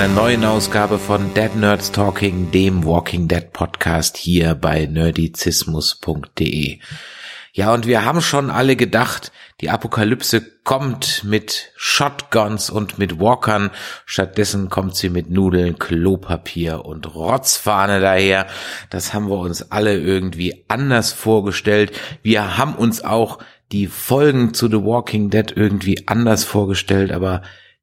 Einer neuen Ausgabe von Dead Nerds Talking, dem Walking Dead Podcast hier bei nerdizismus.de. Ja, und wir haben schon alle gedacht, die Apokalypse kommt mit Shotguns und mit Walkern. Stattdessen kommt sie mit Nudeln, Klopapier und Rotzfahne daher. Das haben wir uns alle irgendwie anders vorgestellt. Wir haben uns auch die Folgen zu The Walking Dead irgendwie anders vorgestellt, aber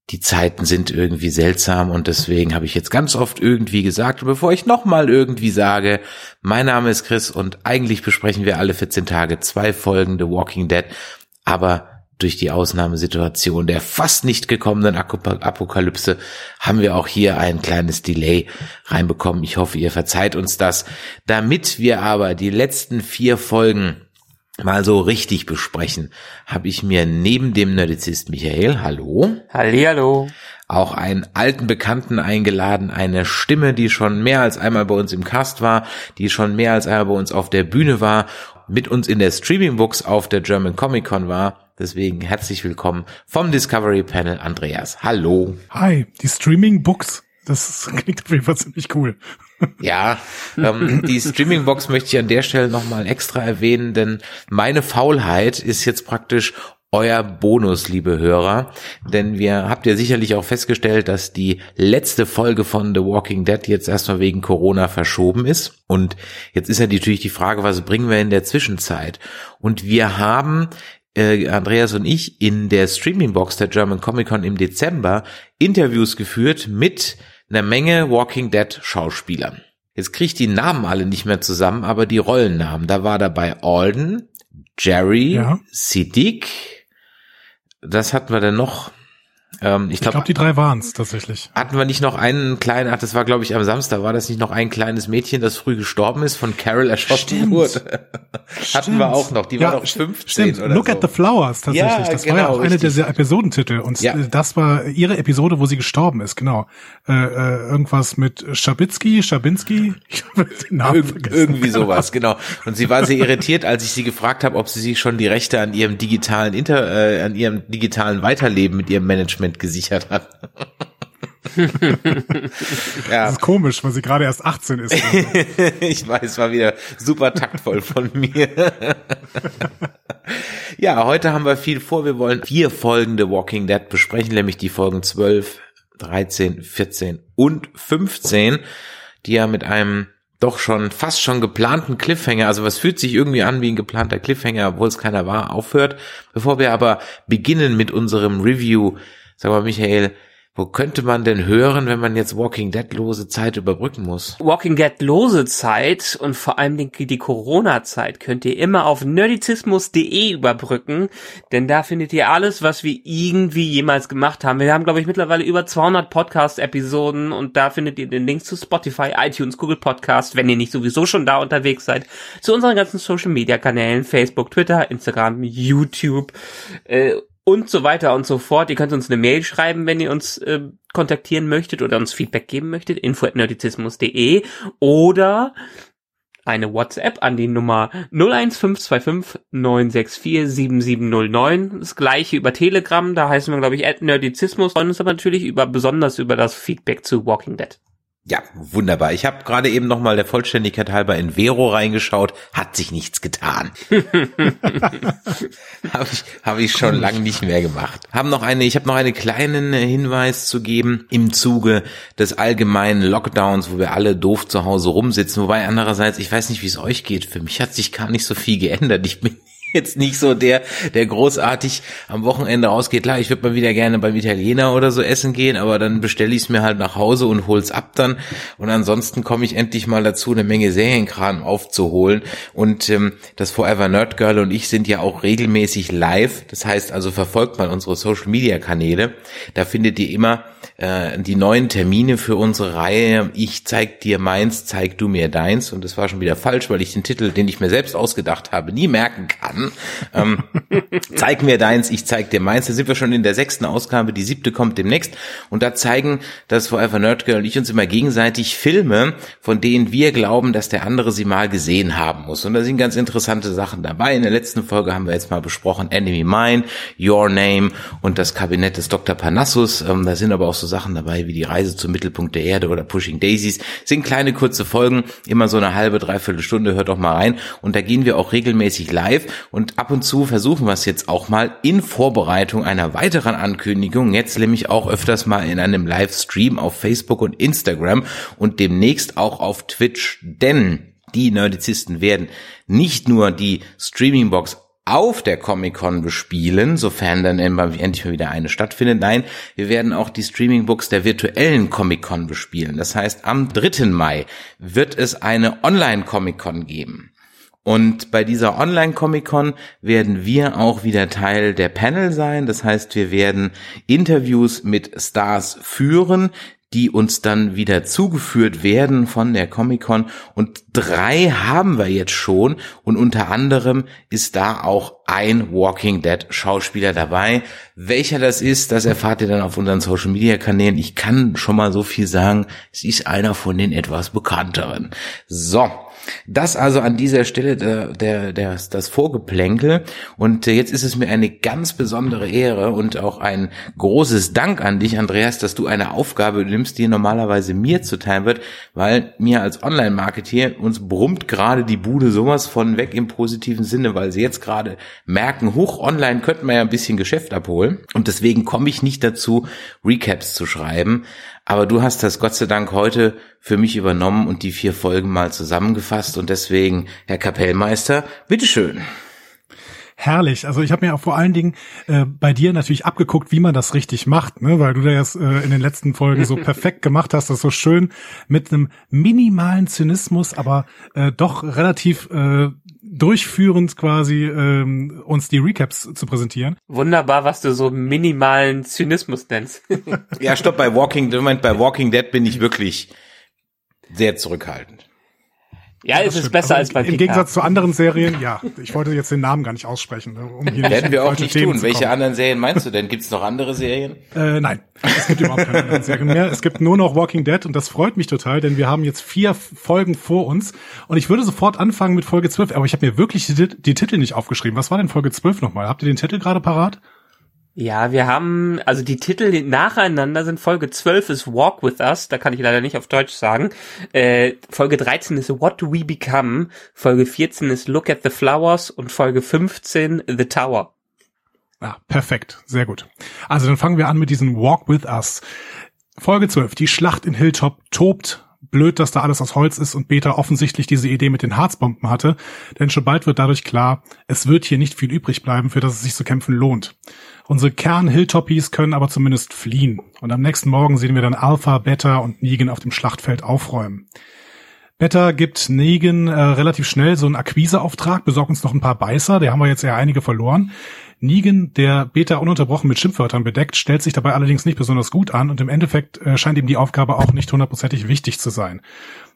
die Zeiten sind irgendwie seltsam und deswegen habe ich jetzt ganz oft irgendwie gesagt, bevor ich nochmal irgendwie sage, mein Name ist Chris und eigentlich besprechen wir alle 14 Tage zwei Folgen The Walking Dead, aber durch die Ausnahmesituation der fast nicht gekommenen Ap- Apokalypse haben wir auch hier ein kleines Delay reinbekommen. Ich hoffe, ihr verzeiht uns das. Damit wir aber die letzten vier Folgen mal so richtig besprechen, habe ich mir neben dem Nerdizist Michael, hallo, Hallihallo. auch einen alten Bekannten eingeladen, eine Stimme, die schon mehr als einmal bei uns im Cast war, die schon mehr als einmal bei uns auf der Bühne war, mit uns in der Streaming-Box auf der German Comic Con war. Deswegen herzlich willkommen vom Discovery Panel Andreas. Hallo. Hi, die Streaming-Books. Das klingt auf jeden Fall ziemlich cool. Ja, ähm, die Streaming-Box möchte ich an der Stelle nochmal extra erwähnen, denn meine Faulheit ist jetzt praktisch euer Bonus, liebe Hörer, denn wir habt ihr sicherlich auch festgestellt, dass die letzte Folge von The Walking Dead jetzt erstmal wegen Corona verschoben ist und jetzt ist ja natürlich die Frage, was bringen wir in der Zwischenzeit? Und wir haben äh, Andreas und ich in der Streaming-Box der German Comic Con im Dezember Interviews geführt mit einer Menge Walking Dead Schauspielern. Jetzt kriege ich die Namen alle nicht mehr zusammen, aber die Rollennamen. Da war dabei Alden, Jerry, Ja. Siddiq. Das hatten wir dann noch. Ähm, ich glaube, glaube, die drei waren's tatsächlich. hatten wir nicht noch einen kleinen, ach, das war glaube ich am Samstag, war das nicht noch ein kleines Mädchen, das früh gestorben ist, von Carol erschossen Stimmt. wurde? hatten wir auch noch, die war doch st- 15 Stimmt. oder Look so. at the Flowers tatsächlich. Ja, das war genau, ja auch eine richtig. der Episodentitel und Ja. äh, das war ihre Episode, wo sie gestorben ist, genau. Äh, äh, irgendwas mit Schabitzky, Schabinski, ich habe den Namen Irg vergessen. irgendwie sowas, genau. Und sie war sehr irritiert, als ich sie gefragt habe, ob sie sich schon die Rechte an ihrem digitalen Inter, äh, an ihrem digitalen Weiterleben mit ihrem Management gesichert hat. ja, Das ist komisch, weil sie gerade erst 18 ist. ich weiß, war wieder super taktvoll von mir. ja, heute haben wir viel vor. Wir wollen vier Folgen The Walking Dead besprechen, nämlich die Folgen 12, 13, 14 und 15, die ja mit einem doch schon fast schon geplanten Cliffhanger, also was fühlt sich irgendwie an wie ein geplanter Cliffhanger, obwohl es keiner war, aufhört. Bevor wir aber beginnen mit unserem Review, sag mal Michael, wo könnte man denn hören, wenn man jetzt Walking Dead lose Zeit überbrücken muss? Walking Dead lose Zeit und vor allem die, Corona-Zeit könnt ihr immer auf nerdizismus.de überbrücken, denn da findet ihr alles, was wir irgendwie jemals gemacht haben. Wir haben, glaube ich, mittlerweile über 200 Podcast-Episoden und da findet ihr den Link zu Spotify, iTunes, Google Podcast, wenn ihr nicht sowieso schon da unterwegs seid, zu unseren ganzen Social-Media-Kanälen, Facebook, Twitter, Instagram, YouTube, äh, und so weiter und so fort. Ihr könnt uns eine Mail schreiben, wenn ihr uns äh, kontaktieren möchtet oder uns Feedback geben möchtet, info@nerdizismus.de oder eine WhatsApp an die Nummer 01525 964 7709. Das gleiche über Telegram, da heißen wir, glaube ich, Nerdizismus. Freuen uns aber natürlich über, besonders über das Feedback zu Walking Dead. Ja, wunderbar. Ich habe gerade eben noch mal der Vollständigkeit halber in Vero reingeschaut. Hat sich nichts getan. habe ich, hab ich schon lange nicht mehr gemacht. Haben noch eine, ich habe noch einen kleinen Hinweis zu geben im Zuge des allgemeinen Lockdowns, wo wir alle doof zu Hause rumsitzen. Wobei andererseits, ich weiß nicht, wie es euch geht. Für mich hat sich gar nicht so viel geändert. Ich bin jetzt nicht so der, der großartig am Wochenende rausgeht. Klar, ich würde mal wieder gerne beim Italiener oder so essen gehen, aber dann bestelle ich es mir halt nach Hause und hol's ab dann. Und ansonsten komme ich endlich mal dazu, eine Menge Serienkram aufzuholen. Und ähm, das Forever Nerd Girl und ich sind ja auch regelmäßig live. Das heißt also, verfolgt mal unsere Social Media Kanäle. Da findet ihr immer äh, die neuen Termine für unsere Reihe Ich zeig dir meins, zeig du mir deins. Und das war schon wieder falsch, weil ich den Titel, den ich mir selbst ausgedacht habe, nie merken kann. Ähm, zeig mir deins, ich zeig dir meins. Da sind wir schon in der sechsten Ausgabe, die siebte kommt demnächst. Und da zeigen das Forever Nerd Girl und ich uns immer gegenseitig Filme, von denen wir glauben, dass der andere sie mal gesehen haben muss. Und da sind ganz interessante Sachen dabei. In der letzten Folge haben wir jetzt mal besprochen Enemy Mine, Your Name und das Kabinett des Dr. Panassus. Ähm, da sind aber auch so Sachen dabei wie die Reise zum Mittelpunkt der Erde oder Pushing Daisies. Sind kleine kurze Folgen, immer so eine halbe, dreiviertel Stunde. Hört doch mal rein. Und da gehen wir auch regelmäßig live und ab und zu versuchen wir es jetzt auch mal in Vorbereitung einer weiteren Ankündigung. Jetzt nämlich auch öfters mal in einem Livestream auf Facebook und Instagram und demnächst auch auf Twitch, denn die Nerdizisten werden nicht nur die Streamingbox auf der Comic-Con bespielen, sofern dann endlich mal wieder eine stattfindet. Nein, wir werden auch die Streaming-Books der virtuellen Comic-Con bespielen. Das heißt, am 3. Mai wird es eine Online-Comic-Con geben. Und bei dieser Online-Comic-Con werden wir auch wieder Teil der Panel sein. Das heißt, wir werden Interviews mit Stars führen, die uns dann wieder zugeführt werden von der Comic-Con. Und drei haben wir jetzt schon. Und unter anderem ist da auch ein Walking Dead Schauspieler dabei. Welcher das ist, das erfahrt ihr dann auf unseren Social Media Kanälen. Ich kann schon mal so viel sagen. Es ist einer von den etwas bekannteren. So. Das also an dieser Stelle der, der, der, das Vorgeplänkel. Und jetzt ist es mir eine ganz besondere Ehre und auch ein großes Dank an dich, Andreas, dass du eine Aufgabe nimmst, die normalerweise mir zuteil wird, weil mir als Online-Marketeer uns brummt gerade die Bude sowas von weg im positiven Sinne, weil sie jetzt gerade merken, hoch online könnten wir ja ein bisschen Geschäft abholen. Und deswegen komme ich nicht dazu, Recaps zu schreiben. Aber du hast das Gott sei Dank heute für mich übernommen und die vier Folgen mal zusammengefasst. Und deswegen, Herr Kapellmeister, bitteschön. Herrlich. Also ich habe mir auch vor allen Dingen äh, bei dir natürlich abgeguckt, wie man das richtig macht, ne? weil du das äh, in den letzten Folgen so perfekt gemacht hast, das so schön mit einem minimalen Zynismus, aber äh, doch relativ äh, durchführend quasi ähm, uns die Recaps zu präsentieren. Wunderbar, was du so minimalen Zynismus nennst. ja, stopp, bei Walking, Moment, bei Walking Dead bin ich wirklich sehr zurückhaltend. Ja, es ist besser also als bei Im Gegensatz zu anderen Serien, ja. Ich wollte jetzt den Namen gar nicht aussprechen. Ne, um hier Werden wir auch nicht Themen tun. Welche anderen Serien meinst du denn? Gibt es noch andere Serien? Äh, nein, es gibt überhaupt keine anderen Serien mehr. Es gibt nur noch Walking Dead und das freut mich total, denn wir haben jetzt vier Folgen vor uns und ich würde sofort anfangen mit Folge 12, aber ich habe mir wirklich die, die Titel nicht aufgeschrieben. Was war denn Folge 12 nochmal? Habt ihr den Titel gerade parat? Ja, wir haben, also die Titel nacheinander sind Folge 12 ist Walk With Us, da kann ich leider nicht auf Deutsch sagen. Äh, Folge 13 ist What Do We Become, Folge 14 ist Look at the Flowers und Folge 15 The Tower. Ah, perfekt, sehr gut. Also dann fangen wir an mit diesem Walk With Us. Folge 12, die Schlacht in Hilltop tobt blöd, dass da alles aus Holz ist und Beta offensichtlich diese Idee mit den Harzbomben hatte, denn schon bald wird dadurch klar, es wird hier nicht viel übrig bleiben, für das es sich zu kämpfen lohnt. Unsere Kern-Hilltoppies können aber zumindest fliehen. Und am nächsten Morgen sehen wir dann Alpha, Beta und Negan auf dem Schlachtfeld aufräumen. Beta gibt Negan äh, relativ schnell so einen Akquiseauftrag, besorgt uns noch ein paar Beißer, der haben wir jetzt ja einige verloren. Negan, der Beta ununterbrochen mit Schimpfwörtern bedeckt, stellt sich dabei allerdings nicht besonders gut an und im Endeffekt äh, scheint ihm die Aufgabe auch nicht hundertprozentig wichtig zu sein.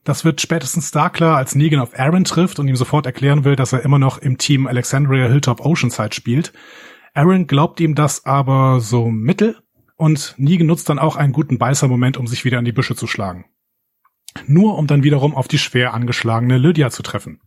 Das wird spätestens da klar, als Negan auf Aaron trifft und ihm sofort erklären will, dass er immer noch im Team Alexandria Hilltop Oceanside spielt. Aaron glaubt ihm das aber so mittel und Negan nutzt dann auch einen guten Beißer-Moment, um sich wieder in die Büsche zu schlagen. Nur um dann wiederum auf die schwer angeschlagene Lydia zu treffen.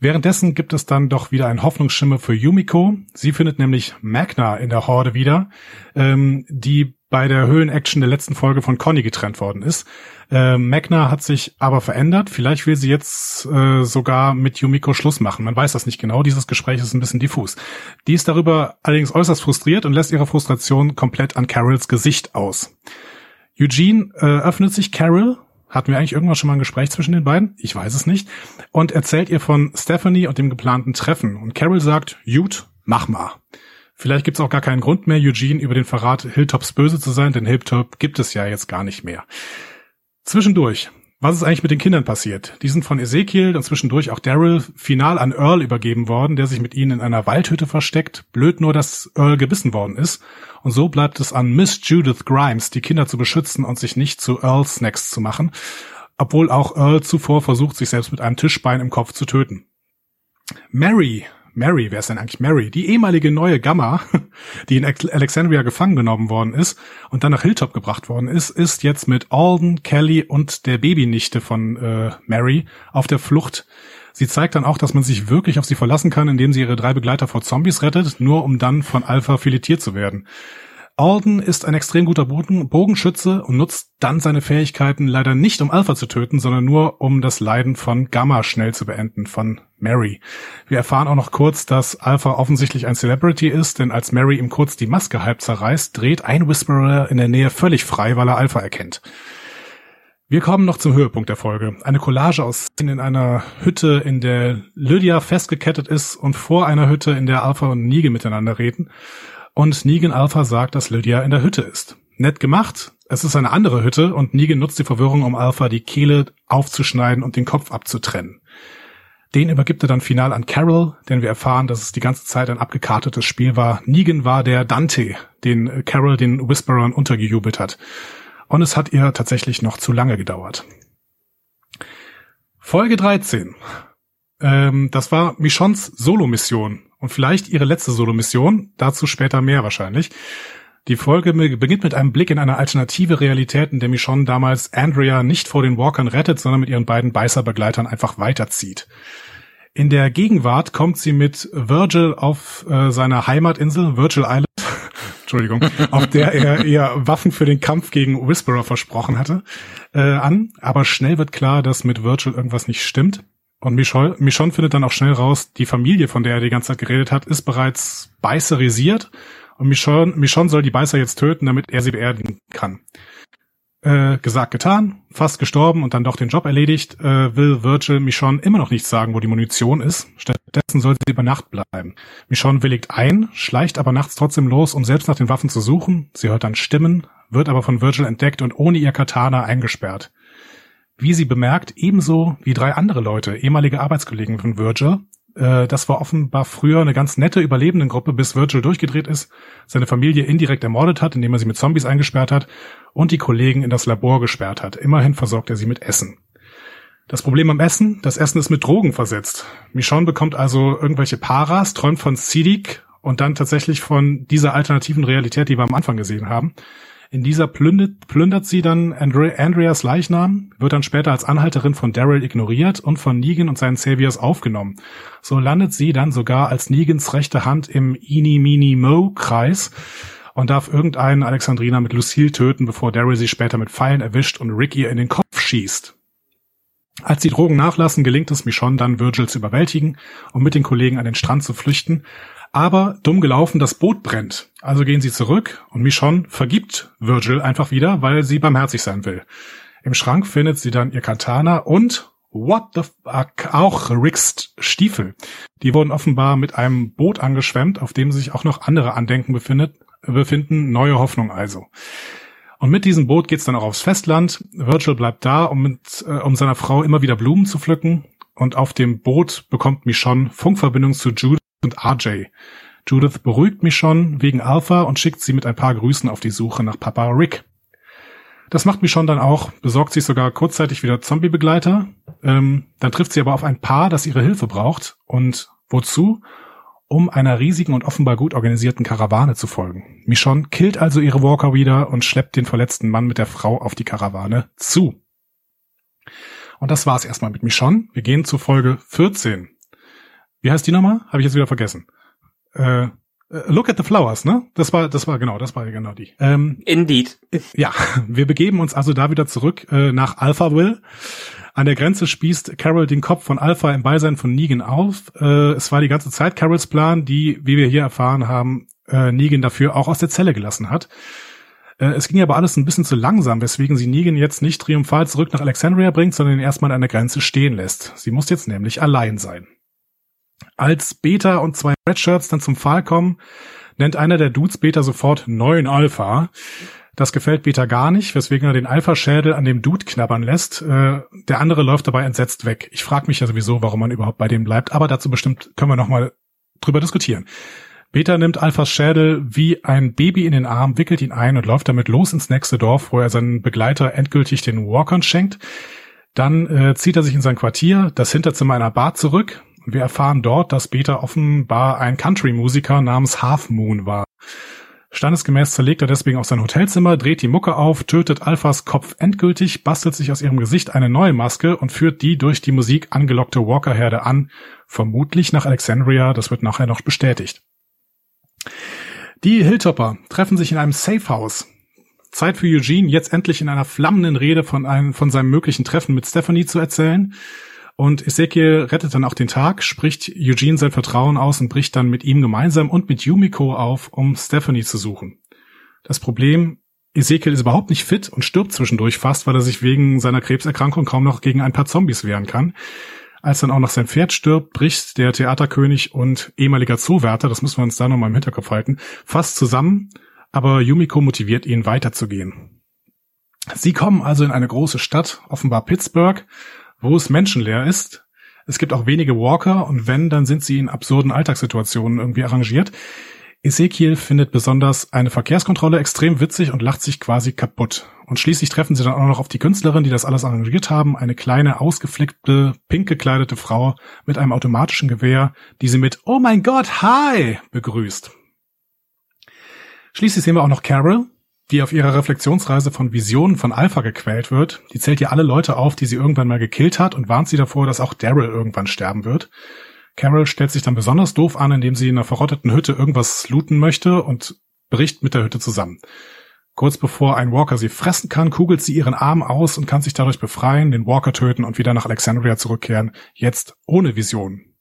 Währenddessen gibt es dann doch wieder einen Hoffnungsschimmer für Yumiko. Sie findet nämlich Magna in der Horde wieder, ähm, die bei der Höhlen-Action der letzten Folge von Conny getrennt worden ist. Äh, Magna hat sich aber verändert. Vielleicht will sie jetzt äh, sogar mit Yumiko Schluss machen. Man weiß das nicht genau. Dieses Gespräch ist ein bisschen diffus. Die ist darüber allerdings äußerst frustriert und lässt ihre Frustration komplett an Carols Gesicht aus. Eugene äh, öffnet sich Carol. Hatten wir eigentlich irgendwann schon mal ein Gespräch zwischen den beiden? Ich weiß es nicht. Und erzählt ihr von Stephanie und dem geplanten Treffen. Und Carol sagt, Jut, mach mal. Vielleicht gibt's auch gar keinen Grund mehr, Eugene über den Verrat Hilltops böse zu sein, denn Hilltop gibt es ja jetzt gar nicht mehr. Zwischendurch was ist eigentlich mit den Kindern passiert? Die sind von Ezekiel und zwischendurch auch Daryl final an Earl übergeben worden, der sich mit ihnen in einer Waldhütte versteckt. Blöd nur, dass Earl gebissen worden ist. Und so bleibt es an Miss Judith Grimes, die Kinder zu beschützen und sich nicht zu Earl Snacks zu machen, obwohl auch Earl zuvor versucht, sich selbst mit einem Tischbein im Kopf zu töten. Mary Mary, wer ist denn eigentlich Mary? Die ehemalige neue Gamma, die in Alexandria gefangen genommen worden ist und dann nach Hilltop gebracht worden ist, ist jetzt mit Alden, Kelly und der Babynichte von äh, Mary auf der Flucht. Sie zeigt dann auch, dass man sich wirklich auf sie verlassen kann, indem sie ihre drei Begleiter vor Zombies rettet, nur um dann von Alpha filetiert zu werden. Alden ist ein extrem guter Bogen Bogenschütze und nutzt dann seine Fähigkeiten leider nicht, um Alpha zu töten, sondern nur, um das Leiden von Gamma schnell zu beenden, von Mary. Wir erfahren auch noch kurz, dass Alpha offensichtlich ein Celebrity ist, denn als Mary ihm kurz die Maske halb zerreißt, dreht ein Whisperer in der Nähe völlig frei, weil er Alpha erkennt. Wir kommen noch zum Höhepunkt der Folge. Eine Collage aus Szenen in einer Hütte, in der Lydia festgekettet ist und vor einer Hütte, in der Alpha und Nige miteinander reden und Negan Alpha sagt, dass Lydia in der Hütte ist. Nett gemacht. Es ist eine andere Hütte und Negan nutzt die Verwirrung, um Alpha die Kehle aufzuschneiden und den Kopf abzutrennen. Den übergibt er dann final an Carol, denn wir erfahren, dass es die ganze Zeit ein abgekartetes Spiel war. Negan war der Dante, den Carol den Whisperern untergejubelt hat. Und es hat ihr tatsächlich noch zu lange gedauert. Folge 13. Ähm, das war Michons Solo-Mission und vielleicht ihre letzte Solo-Mission, dazu später mehr wahrscheinlich. Die Folge beginnt mit einem Blick in eine alternative Realität, in der Michonne damals Andrea nicht vor den Walkern rettet, sondern mit ihren beiden Beißerbegleitern einfach weiterzieht. In der Gegenwart kommt sie mit Virgil auf äh, seiner Heimatinsel, Virgil Island, Entschuldigung, auf der er ihr Waffen für den Kampf gegen Whisperer versprochen hatte, äh, an. Aber schnell wird klar, dass mit Virgil irgendwas nicht stimmt. Und Michonne, Michonne findet dann auch schnell raus, die Familie, von der er die ganze Zeit geredet hat, ist bereits beißerisiert. Und Michonne, Michonne soll die Beißer jetzt töten, damit er sie beerdigen kann. Äh, gesagt, getan, fast gestorben und dann doch den Job erledigt, äh, will Virgil Michonne immer noch nicht sagen, wo die Munition ist. Stattdessen soll sie über Nacht bleiben. Michonne willigt ein, schleicht aber nachts trotzdem los, um selbst nach den Waffen zu suchen. Sie hört dann Stimmen, wird aber von Virgil entdeckt und ohne ihr Katana eingesperrt wie sie bemerkt, ebenso wie drei andere Leute, ehemalige Arbeitskollegen von Virgil. Äh, das war offenbar früher eine ganz nette Überlebendengruppe, bis Virgil durchgedreht ist, seine Familie indirekt ermordet hat, indem er sie mit Zombies eingesperrt hat und die Kollegen in das Labor gesperrt hat. Immerhin versorgt er sie mit Essen. Das Problem am Essen, das Essen ist mit Drogen versetzt. Michonne bekommt also irgendwelche Paras, träumt von Sidik und dann tatsächlich von dieser alternativen Realität, die wir am Anfang gesehen haben. In dieser plündert, plündert sie dann Andre Andreas Leichnam, wird dann später als Anhalterin von Daryl ignoriert und von Negan und seinen Saviors aufgenommen. So landet sie dann sogar als Negans rechte Hand im Ini-Mini-Mo-Kreis und darf irgendeinen Alexandrina mit Lucille töten, bevor Daryl sie später mit Pfeilen erwischt und Rick ihr in den Kopf schießt. Als die Drogen nachlassen, gelingt es Michonne dann, Virgil zu überwältigen und mit den Kollegen an den Strand zu flüchten, aber dumm gelaufen, das Boot brennt. Also gehen sie zurück und Michonne vergibt Virgil einfach wieder, weil sie barmherzig sein will. Im Schrank findet sie dann ihr Katana und what the fuck auch Ricks Stiefel. Die wurden offenbar mit einem Boot angeschwemmt, auf dem sich auch noch andere Andenken befindet, befinden. Neue Hoffnung also. Und mit diesem Boot geht's dann auch aufs Festland. Virgil bleibt da, um, mit, äh, um seiner Frau immer wieder Blumen zu pflücken. Und auf dem Boot bekommt Michonne Funkverbindung zu Jude und RJ. Judith beruhigt mich schon wegen Alpha und schickt sie mit ein paar Grüßen auf die Suche nach Papa Rick. Das macht mich schon dann auch, besorgt sich sogar kurzzeitig wieder Zombie-Begleiter. Ähm, dann trifft sie aber auf ein Paar, das ihre Hilfe braucht. Und wozu? Um einer riesigen und offenbar gut organisierten Karawane zu folgen. Michonne killt also ihre Walker wieder und schleppt den verletzten Mann mit der Frau auf die Karawane zu. Und das war's erstmal mit Michonne. Wir gehen zu Folge 14. Wie heißt die nochmal? Habe ich jetzt wieder vergessen. Äh, äh, Look at the Flowers, ne? Das war, das war genau, das war genau die. Ähm, Indeed. Ja, wir begeben uns also da wieder zurück äh, nach Alphaville. An der Grenze spießt Carol den Kopf von Alpha im Beisein von Negan auf. Äh, es war die ganze Zeit Carols Plan, die, wie wir hier erfahren haben, äh, Negan dafür auch aus der Zelle gelassen hat. Äh, es ging aber alles ein bisschen zu langsam, weswegen sie Negan jetzt nicht triumphal zurück nach Alexandria bringt, sondern ihn erstmal an der Grenze stehen lässt. Sie muss jetzt nämlich allein sein. Als Beta und zwei Redshirts dann zum Fall kommen, nennt einer der Dudes Beta sofort neuen Alpha. Das gefällt Beta gar nicht, weswegen er den Alpha-Schädel an dem Dude knabbern lässt. Äh, der andere läuft dabei entsetzt weg. Ich frage mich ja sowieso, warum man überhaupt bei dem bleibt, aber dazu bestimmt können wir nochmal drüber diskutieren. Beta nimmt Alphas Schädel wie ein Baby in den Arm, wickelt ihn ein und läuft damit los ins nächste Dorf, wo er seinen Begleiter endgültig den Walkern schenkt. Dann äh, zieht er sich in sein Quartier, das Hinterzimmer einer Bar zurück. Wir erfahren dort, dass Beta offenbar ein Country-Musiker namens Half Moon war. Standesgemäß zerlegt er deswegen auch sein Hotelzimmer, dreht die Mucke auf, tötet Alphas Kopf endgültig, bastelt sich aus ihrem Gesicht eine neue Maske und führt die durch die Musik angelockte Walker-Herde an, vermutlich nach Alexandria, das wird nachher noch bestätigt. Die Hilltopper treffen sich in einem Safehouse. Zeit für Eugene, jetzt endlich in einer flammenden Rede von einem, von seinem möglichen Treffen mit Stephanie zu erzählen. Und Ezekiel rettet dann auch den Tag, spricht Eugene sein Vertrauen aus und bricht dann mit ihm gemeinsam und mit Yumiko auf, um Stephanie zu suchen. Das Problem, Ezekiel ist überhaupt nicht fit und stirbt zwischendurch fast, weil er sich wegen seiner Krebserkrankung kaum noch gegen ein paar Zombies wehren kann. Als dann auch noch sein Pferd stirbt, bricht der Theaterkönig und ehemaliger Zoowärter, das müssen wir uns da nochmal im Hinterkopf halten, fast zusammen, aber Yumiko motiviert ihn weiterzugehen. Sie kommen also in eine große Stadt, offenbar Pittsburgh, wo es menschenleer ist. Es gibt auch wenige Walker und wenn, dann sind sie in absurden Alltagssituationen irgendwie arrangiert. Ezekiel findet besonders eine Verkehrskontrolle extrem witzig und lacht sich quasi kaputt. Und schließlich treffen sie dann auch noch auf die Künstlerin, die das alles arrangiert haben, eine kleine, ausgeflickte, pink gekleidete Frau mit einem automatischen Gewehr, die sie mit Oh mein Gott, hi begrüßt. Schließlich sehen wir auch noch Carol, die auf ihrer Reflexionsreise von Visionen von Alpha gequält wird. Die zählt ihr alle Leute auf, die sie irgendwann mal gekillt hat und warnt sie davor, dass auch Daryl irgendwann sterben wird. Carol stellt sich dann besonders doof an, indem sie in einer verrotteten Hütte irgendwas looten möchte und bricht mit der Hütte zusammen. Kurz bevor ein Walker sie fressen kann, kugelt sie ihren Arm aus und kann sich dadurch befreien, den Walker töten und wieder nach Alexandria zurückkehren, jetzt ohne Vision.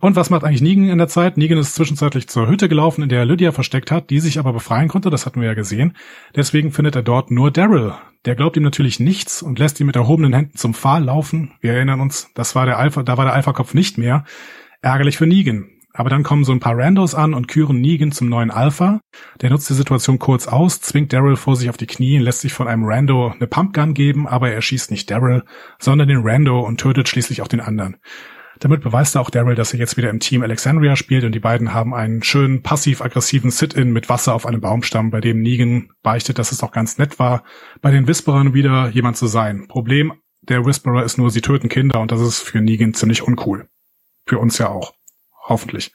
Und was macht eigentlich Negan in der Zeit? Negan ist zwischenzeitlich zur Hütte gelaufen, in der er Lydia versteckt hat, die sich aber befreien konnte, das hatten wir ja gesehen. Deswegen findet er dort nur Daryl. Der glaubt ihm natürlich nichts und lässt ihn mit erhobenen Händen zum Pfahl laufen. Wir erinnern uns, das war der Alpha, da war der Alpha-Kopf nicht mehr. Ärgerlich für Negan. Aber dann kommen so ein paar Randos an und küren Negan zum neuen Alpha. Der nutzt die Situation kurz aus, zwingt Daryl vor sich auf die Knie, lässt sich von einem Rando eine Pumpgun geben, aber er schießt nicht Daryl, sondern den Rando und tötet schließlich auch den anderen. Damit beweist er auch Daryl, dass er jetzt wieder im Team Alexandria spielt und die beiden haben einen schönen passiv-aggressiven Sit-In mit Wasser auf einem Baumstamm, bei dem Negan beichtet, dass es doch ganz nett war, bei den Whisperern wieder jemand zu sein. Problem der Whisperer ist nur, sie töten Kinder und das ist für Negan ziemlich uncool. Für uns ja auch. Hoffentlich.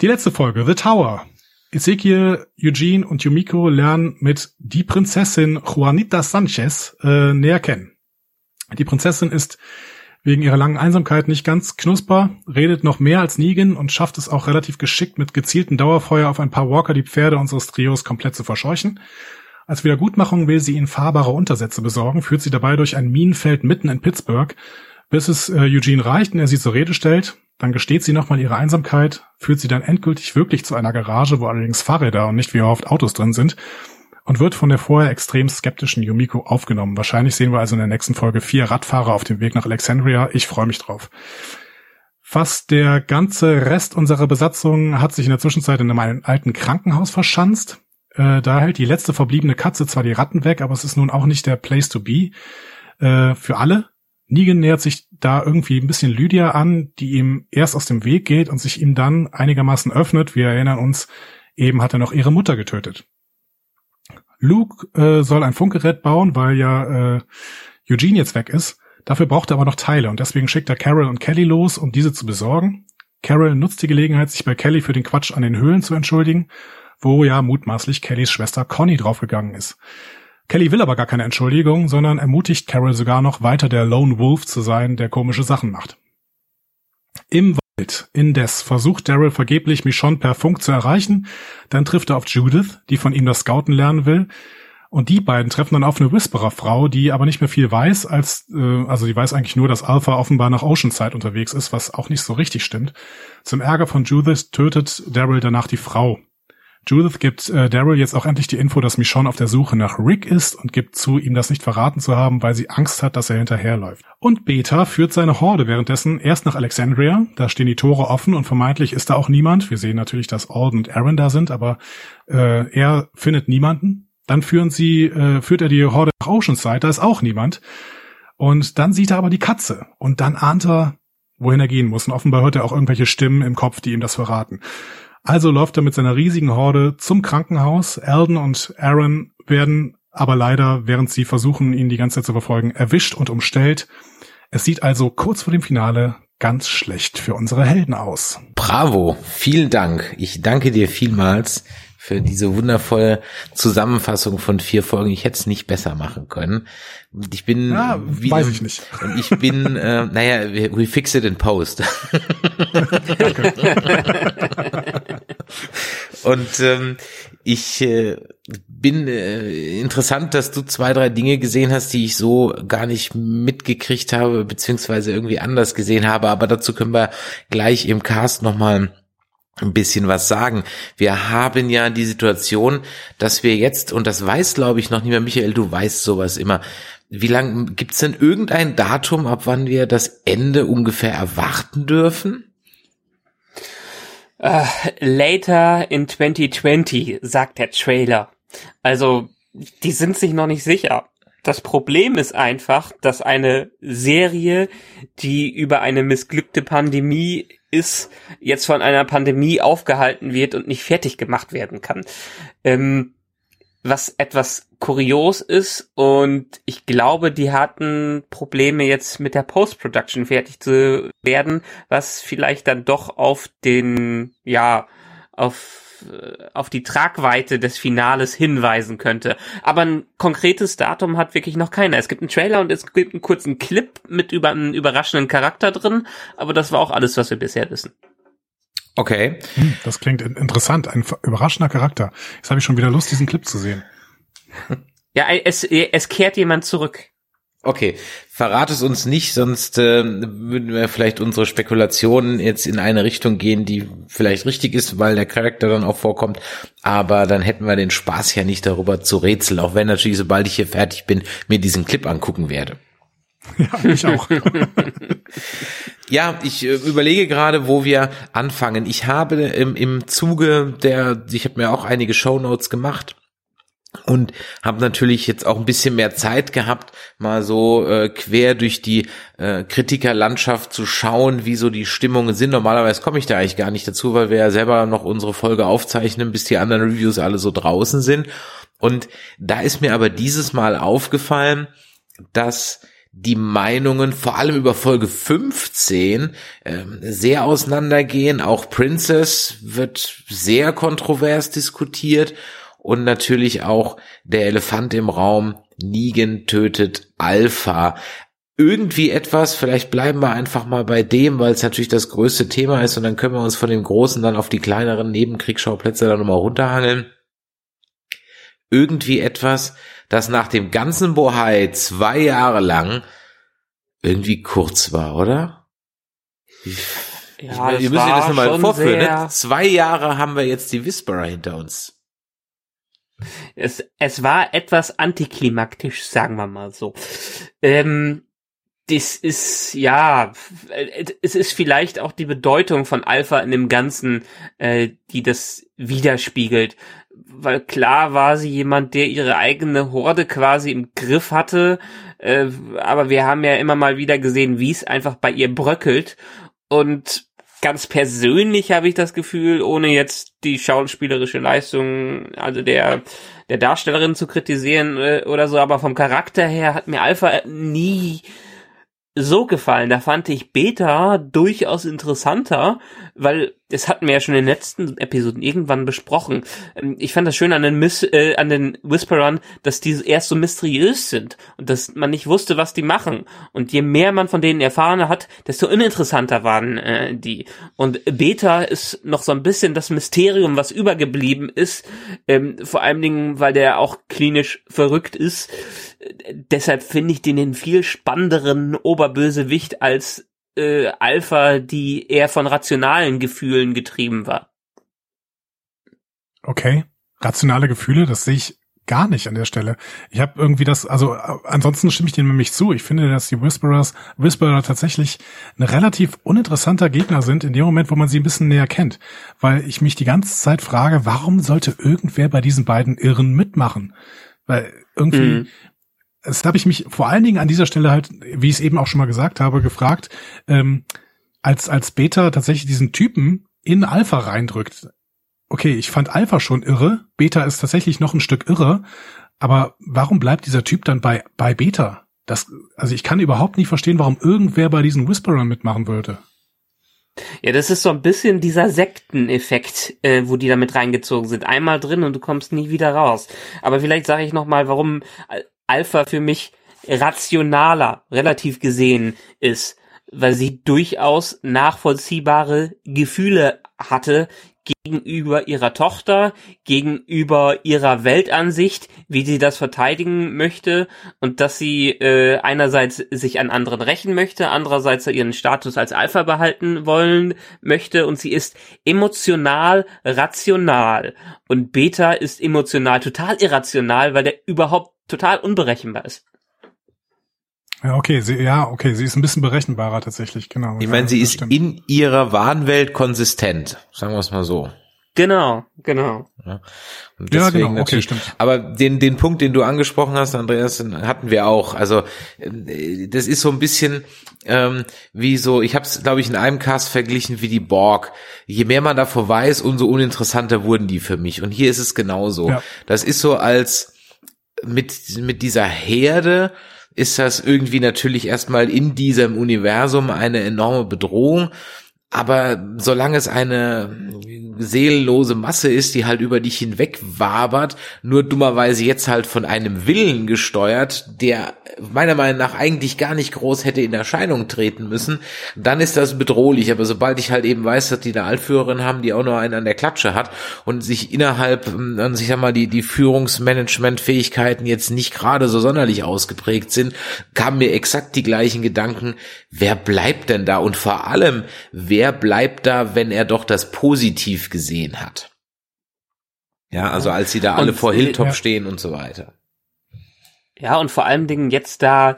Die letzte Folge, The Tower. Ezekiel, Eugene und Yumiko lernen mit die Prinzessin Juanita Sanchez äh, näher kennen. Die Prinzessin ist wegen ihrer langen Einsamkeit nicht ganz knusper, redet noch mehr als Negan und schafft es auch relativ geschickt mit gezielten Dauerfeuer auf ein paar Walker die Pferde unseres Trios komplett zu verscheuchen. Als Wiedergutmachung will sie ihnen fahrbare Untersätze besorgen, führt sie dabei durch ein Minenfeld mitten in Pittsburgh, bis es äh, Eugene reicht und er sie zur Rede stellt. Dann gesteht sie nochmal ihre Einsamkeit, führt sie dann endgültig wirklich zu einer Garage, wo allerdings Fahrräder und nicht wie oft Autos drin sind und wird von der vorher extrem skeptischen Yumiko aufgenommen. Wahrscheinlich sehen wir also in der nächsten Folge vier Radfahrer auf dem Weg nach Alexandria. Ich freue mich drauf. Fast der ganze Rest unserer Besatzung hat sich in der Zwischenzeit in einem alten Krankenhaus verschanzt. Äh, da hält die letzte verbliebene Katze zwar die Ratten weg, aber es ist nun auch nicht der Place to be äh, für alle. Negan nähert sich da irgendwie ein bisschen Lydia an, die ihm erst aus dem Weg geht und sich ihm dann einigermaßen öffnet. Wir erinnern uns, eben hat er noch ihre Mutter getötet. Luke äh, soll ein Funkgerät bauen, weil ja äh, Eugene jetzt weg ist. Dafür braucht er aber noch Teile und deswegen schickt er Carol und Kelly los, um diese zu besorgen. Carol nutzt die Gelegenheit, sich bei Kelly für den Quatsch an den Höhlen zu entschuldigen, wo ja mutmaßlich Kellys Schwester Connie draufgegangen ist. Kelly will aber gar keine Entschuldigung, sondern ermutigt Carol sogar noch weiter der Lone Wolf zu sein, der komische Sachen macht. Im indes versucht Daryl vergeblich Michonne per Funk zu erreichen, dann trifft er auf Judith, die von ihm das Scouten lernen will, und die beiden treffen dann auf eine Whisperer-Frau, die aber nicht mehr viel weiß, als äh, also die weiß eigentlich nur, dass Alpha offenbar nach Oceanside unterwegs ist, was auch nicht so richtig stimmt. Zum Ärger von Judith tötet Daryl danach die Frau. Judith gibt äh, Daryl jetzt auch endlich die Info, dass Michonne auf der Suche nach Rick ist und gibt zu, ihm das nicht verraten zu haben, weil sie Angst hat, dass er hinterherläuft. Und Beta führt seine Horde währenddessen erst nach Alexandria. Da stehen die Tore offen und vermeintlich ist da auch niemand. Wir sehen natürlich, dass Alden und Aaron da sind, aber äh, er findet niemanden. Dann führen sie, äh, führt er die Horde nach Oceanside, da ist auch niemand. Und dann sieht er aber die Katze. Und dann ahnt er, wohin er gehen muss. Und offenbar hört er auch irgendwelche Stimmen im Kopf, die ihm das verraten. Also läuft er mit seiner riesigen Horde zum Krankenhaus. Alden und Aaron werden aber leider, während sie versuchen, ihn die ganze Zeit zu verfolgen, erwischt und umstellt. Es sieht also kurz vor dem Finale ganz schlecht für unsere Helden aus. Bravo, vielen Dank. Ich danke dir vielmals für diese wundervolle Zusammenfassung von vier Folgen. Ich hätte es nicht besser machen können. Ich bin ja, wieder, weiß ich nicht. Und ich bin, äh, naja, we fix it in post. und ähm, ich äh, bin äh, interessant, dass du zwei, drei Dinge gesehen hast, die ich so gar nicht mitgekriegt habe, beziehungsweise irgendwie anders gesehen habe. Aber dazu können wir gleich im Cast nochmal ein bisschen was sagen. Wir haben ja die Situation, dass wir jetzt, und das weiß glaube ich noch nicht mehr, Michael, du weißt sowas immer, wie lang gibt's denn irgendein Datum, ab wann wir das Ende ungefähr erwarten dürfen? Uh, later in 2020, sagt der Trailer. Also, die sind sich noch nicht sicher. Das Problem ist einfach, dass eine Serie, die über eine missglückte Pandemie ist, jetzt von einer Pandemie aufgehalten wird und nicht fertig gemacht werden kann. Ähm, was etwas kurios ist und ich glaube, die hatten Probleme jetzt mit der Post-Production fertig zu werden, was vielleicht dann doch auf den, ja, auf äh, auf die Tragweite des Finales hinweisen könnte. Aber ein konkretes Datum hat wirklich noch keiner. Es gibt einen Trailer und es gibt einen kurzen Clip mit über einem überraschenden Charakter drin, aber das war auch alles, was wir bisher wissen. Okay. Hm, das klingt interessant. Ein überraschender Charakter. Jetzt habe ich schon wieder Lust, diesen Clip zu sehen. Ja, es, es kehrt jemand zurück. Okay, verrat es uns nicht, sonst äh, würden wir vielleicht unsere Spekulationen jetzt in eine Richtung gehen, die vielleicht richtig ist, weil der Charakter dann auch vorkommt. Aber dann hätten wir den Spaß ja nicht darüber zu rätseln, auch wenn natürlich, sobald ich hier fertig bin, mir diesen Clip angucken werde. Ja, ich auch. ja, ich äh, überlege gerade, wo wir anfangen. Ich habe im, im Zuge der, ich habe mir auch einige Shownotes gemacht und habe natürlich jetzt auch ein bisschen mehr Zeit gehabt, mal so äh, quer durch die äh, Kritikerlandschaft zu schauen, wie so die Stimmungen sind. Normalerweise komme ich da eigentlich gar nicht dazu, weil wir ja selber noch unsere Folge aufzeichnen, bis die anderen Reviews alle so draußen sind. Und da ist mir aber dieses Mal aufgefallen, dass die Meinungen vor allem über Folge 15 äh, sehr auseinandergehen. Auch Princess wird sehr kontrovers diskutiert und natürlich auch der Elefant im Raum, Negan tötet Alpha. Irgendwie etwas, vielleicht bleiben wir einfach mal bei dem, weil es natürlich das größte Thema ist und dann können wir uns von dem Großen dann auf die kleineren Nebenkriegsschauplätze dann nochmal runterhangeln. Irgendwie etwas, das nach dem ganzen Bohai zwei Jahre lang irgendwie kurz war, oder? Ja, ich, wir müssen das nochmal vorführen. Ne? Zwei Jahre haben wir jetzt die Whisperer hinter uns. Es, es war etwas antiklimaktisch, sagen wir mal so. Ähm, das ist, ja, es ist vielleicht auch die Bedeutung von Alpha in dem Ganzen, äh, die das widerspiegelt. Weil klar war sie jemand, der ihre eigene Horde quasi im Griff hatte, äh, aber wir haben ja immer mal wieder gesehen, wie es einfach bei ihr bröckelt. Und ganz persönlich habe ich das Gefühl, ohne jetzt die schauspielerische Leistung, also der der Darstellerin zu kritisieren äh, oder so, aber vom Charakter her hat mir Alpha nie so gefallen. Da fand ich Beta durchaus interessanter, weil das hatten wir ja schon in den letzten Episoden irgendwann besprochen. Ähm, ich fand das schön an den, Miss, äh, an den Whisperern, dass die erst so mysteriös sind und dass man nicht wusste, was die machen. Und je mehr man von denen erfahren hat, desto uninteressanter waren äh, die. Und Beta ist noch so ein bisschen das Mysterium, was übergeblieben ist, ähm, vor allen Dingen, weil der auch klinisch verrückt ist. Äh, deshalb finde ich den den viel spannenderen Oberbösewicht als äh, Alpha, die eher von rationalen Gefühlen getrieben war. Okay, rationale Gefühle, das sehe ich gar nicht an der Stelle. Ich habe irgendwie das, also äh, ansonsten stimme ich dem nämlich zu. Ich finde, dass die Whisperers, Whisperer tatsächlich ein relativ uninteressanter Gegner sind in dem Moment, wo man sie ein bisschen näher kennt. Weil ich mich die ganze Zeit frage, warum sollte irgendwer bei diesen beiden Irren mitmachen? Weil irgendwie, mhm. Das habe ich mich vor allen Dingen an dieser Stelle halt, wie ich es eben auch schon mal gesagt habe, gefragt, ähm, als, als Beta tatsächlich diesen Typen in Alpha reindrückt okay, ich fand Alpha schon irre, Beta ist tatsächlich noch ein Stück irre, aber warum bleibt dieser Typ dann bei, bei Beta? Das, also ich kann überhaupt nicht verstehen, warum irgendwer bei diesen Whisperern mitmachen würde. Ja, das ist so ein bisschen dieser Sekteneffekt, äh, wo die da mit reingezogen sind. Einmal drin und du kommst nie wieder raus. Aber vielleicht sage ich noch mal, warum Alpha für mich rationaler, relativ gesehen ist, weil sie durchaus nachvollziehbare Gefühle hatte, gegenüber ihrer Tochter, gegenüber ihrer Weltansicht, wie sie das verteidigen möchte und dass sie äh, einerseits sich an anderen rächen möchte, andererseits ihren Status als Alpha behalten wollen möchte und sie ist emotional rational und Beta ist emotional total irrational, weil der überhaupt total unberechenbar ist. Ja, okay, sie, ja, okay, sie ist ein bisschen berechenbarer tatsächlich, genau. Ich meine, ja, sie ist stimmt. in ihrer Wahnwelt konsistent, sagen wir es mal so. Genau, genau. Ja, ja genau, okay, stimmt. Aber den, den Punkt, den du angesprochen hast, Andreas, hatten wir auch. Also äh, das ist so ein bisschen ähm, wie so, ich habe es, glaube ich, in einem Cast verglichen wie die Borg. Je mehr man davor weiß, umso uninteressanter wurden die für mich. Und hier ist es genauso. Ja. Das ist so als mit, mit dieser Herde ist das irgendwie natürlich erstmal in diesem Universum eine enorme Bedrohung. Aber solange es eine seelenlose Masse ist, die halt über dich hinweg wabert, nur dummerweise jetzt halt von einem Willen gesteuert, der meiner Meinung nach eigentlich gar nicht groß hätte in Erscheinung treten müssen, dann ist das bedrohlich. Aber sobald ich halt eben weiß, dass die eine Altführerin haben, die auch noch einen an der Klatsche hat und sich innerhalb, ähm, ich sag mal, die, die Führungsmanagement-Fähigkeiten jetzt nicht gerade so sonderlich ausgeprägt sind, kamen mir exakt die gleichen Gedanken, wer bleibt denn da? Und vor allem, wer bleibt da, wenn er doch das Positiv gesehen hat. Ja, also als sie da alle und, vor Hilltop ja. stehen und so weiter. Ja, und vor allen Dingen jetzt da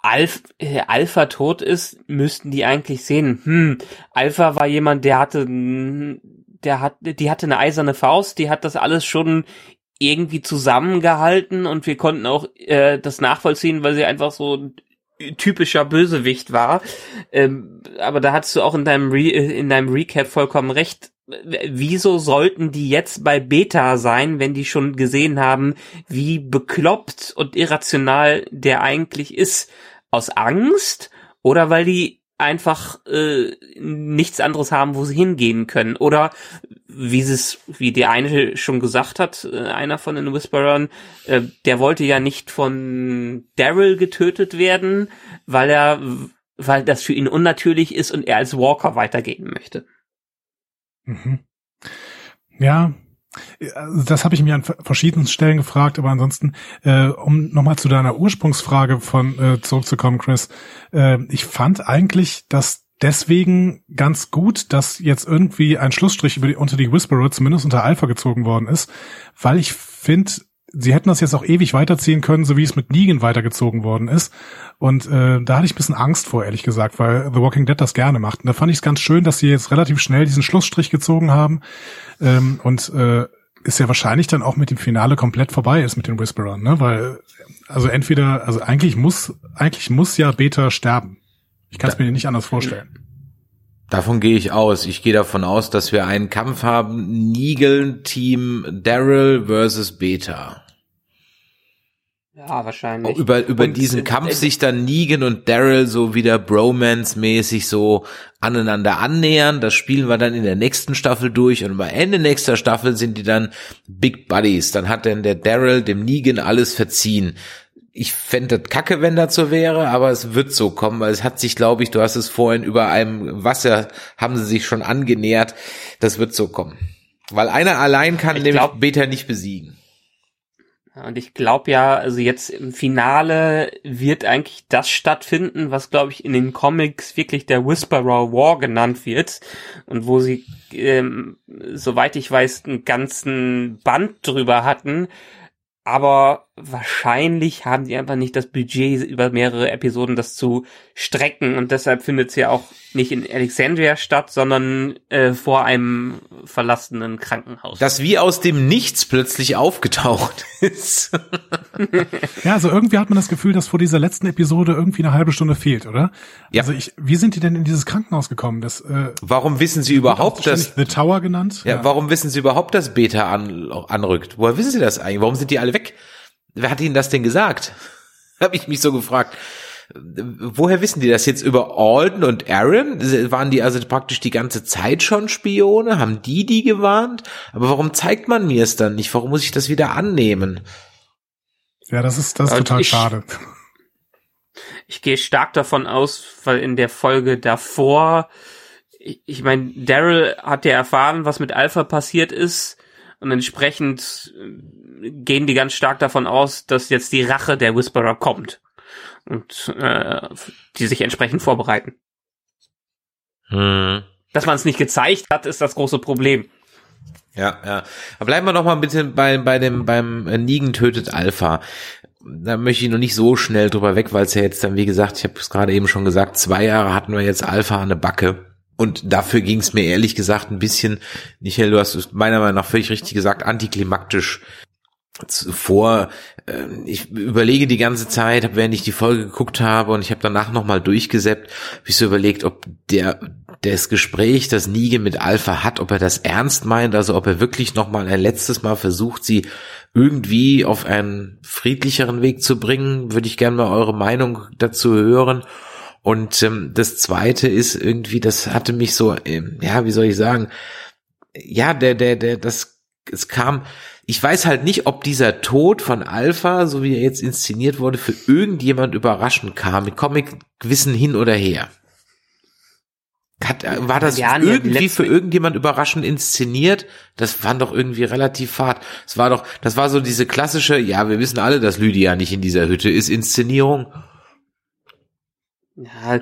Alf, äh, Alpha tot ist, müssten die eigentlich sehen, hm, Alpha war jemand, der hatte, der hat, die hatte eine eiserne Faust, die hat das alles schon irgendwie zusammengehalten und wir konnten auch äh, das nachvollziehen, weil sie einfach so typischer Bösewicht war. Ähm, aber da hattest du auch in deinem, Re in deinem Recap vollkommen recht wieso sollten die jetzt bei Beta sein, wenn die schon gesehen haben, wie bekloppt und irrational der eigentlich ist? Aus Angst oder weil die einfach äh, nichts anderes haben, wo sie hingehen können? Oder wie es, wie die eine schon gesagt hat, äh, einer von den Whisperern, äh, der wollte ja nicht von Daryl getötet werden, weil er, weil das für ihn unnatürlich ist und er als Walker weitergehen möchte. Mhm. Ja, das habe ich mir an verschiedenen Stellen gefragt, aber ansonsten, äh, um nochmal zu deiner Ursprungsfrage von äh, zurückzukommen, Chris, äh, ich fand eigentlich, dass deswegen ganz gut, dass jetzt irgendwie ein Schlussstrich über die, unter die Whisperer, zumindest unter Alpha gezogen worden ist, weil ich finde, sie hätten das jetzt auch ewig weiterziehen können, so wie es mit Negan weitergezogen worden ist. Und äh, da hatte ich ein bisschen Angst vor, ehrlich gesagt, weil The Walking Dead das gerne macht. Und da fand ich es ganz schön, dass sie jetzt relativ schnell diesen Schlussstrich gezogen haben. Ähm, und äh, ist ja wahrscheinlich dann auch mit dem Finale komplett vorbei ist mit den Whisperern, ne? Weil, also entweder, also eigentlich muss, eigentlich muss ja Beta sterben. Ich kann es mir nicht anders vorstellen. Davon gehe ich aus. Ich gehe davon aus, dass wir einen Kampf haben, Negan Team Daryl versus Beta. Ja, wahrscheinlich. Auch über über und diesen Kampf sich dann Negan und Daryl so wieder Bromance-mäßig so aneinander annähern. Das spielen wir dann in der nächsten Staffel durch und bei Ende nächster Staffel sind die dann Big Buddies. Dann hat dann der Daryl dem Negan alles verziehen ich fände das kacke, wenn das so wäre, aber es wird so kommen, weil es hat sich, glaube ich, du hast es vorhin über einem Wasser, haben sie sich schon angenähert. Das wird so kommen. Weil einer allein kann ich nämlich glaub, Beta nicht besiegen. Und ich glaube ja, also jetzt im Finale wird eigentlich das stattfinden, was glaube ich in den Comics wirklich der Whisperer War genannt wird und wo sie, ähm, soweit ich weiß, einen ganzen Band drüber hatten, aber wahrscheinlich haben die einfach nicht das Budget über mehrere Episoden das zu strecken und deshalb findet sie auch nicht in Alexandria statt, sondern äh, vor einem verlassenen Krankenhaus. Das wie aus dem Nichts plötzlich aufgetaucht ist. ja, also irgendwie hat man das Gefühl, dass vor dieser letzten Episode irgendwie eine halbe Stunde fehlt, oder? Ja. Also ich, wie sind die denn in dieses Krankenhaus gekommen? Das, äh, warum wissen Sie überhaupt, dass The Tower genannt? Ja, ja, warum wissen Sie überhaupt, dass Beta an, anrückt? Woher wissen Sie das eigentlich? Warum sind die alle weg? Wer hat Ihnen das denn gesagt? Habe ich mich so gefragt. Woher wissen die das jetzt über Alden und Aaron? Waren die also praktisch die ganze Zeit schon Spione? Haben die die gewarnt? Aber warum zeigt man mir es dann nicht? Warum muss ich das wieder annehmen? Ja, das ist, das ist total ich, schade. Ich gehe stark davon aus, weil in der Folge davor, ich, ich meine, Daryl hat ja erfahren, was mit Alpha passiert ist und entsprechend äh, gehen die ganz stark davon aus, dass jetzt die Rache der Whisperer kommt und äh, die sich entsprechend vorbereiten. Hm. Dass man es nicht gezeigt hat, ist das große Problem. Ja, ja. Aber bleiben wir noch mal ein bisschen bei, bei dem, beim Nigen tötet Alpha. Da möchte ich noch nicht so schnell drüber weg, weil es ja jetzt dann, wie gesagt, ich habe es gerade eben schon gesagt, zwei Jahre hatten wir jetzt Alpha an der Backe. Und dafür ging es mir ehrlich gesagt ein bisschen, Michael, du hast es meiner Meinung nach völlig richtig gesagt, antiklimaktisch vor. Ähm, ich überlege die ganze Zeit, während ich die Folge geguckt habe und ich habe danach nochmal durchgesäppt, habe ich so überlegt, ob der das Gespräch, das Nige mit Alpha hat, ob er das ernst meint, also ob er wirklich nochmal ein letztes Mal versucht, sie irgendwie auf einen friedlicheren Weg zu bringen, würde ich gerne mal eure Meinung dazu hören. Und ähm, das Zweite ist irgendwie, das hatte mich so, ähm, ja, wie soll ich sagen, ja, der, der, der, das, es kam, ich weiß halt nicht, ob dieser Tod von Alpha, so wie er jetzt inszeniert wurde, für irgendjemand überraschend kam, mit Comic-Wissen hin oder her. Hat, äh, war das ja, irgendwie für irgendjemand überraschend inszeniert? Das war doch irgendwie relativ fad. Es war doch, das war so diese klassische, ja, wir wissen alle, dass Lydia nicht in dieser Hütte ist, Inszenierung. Ja,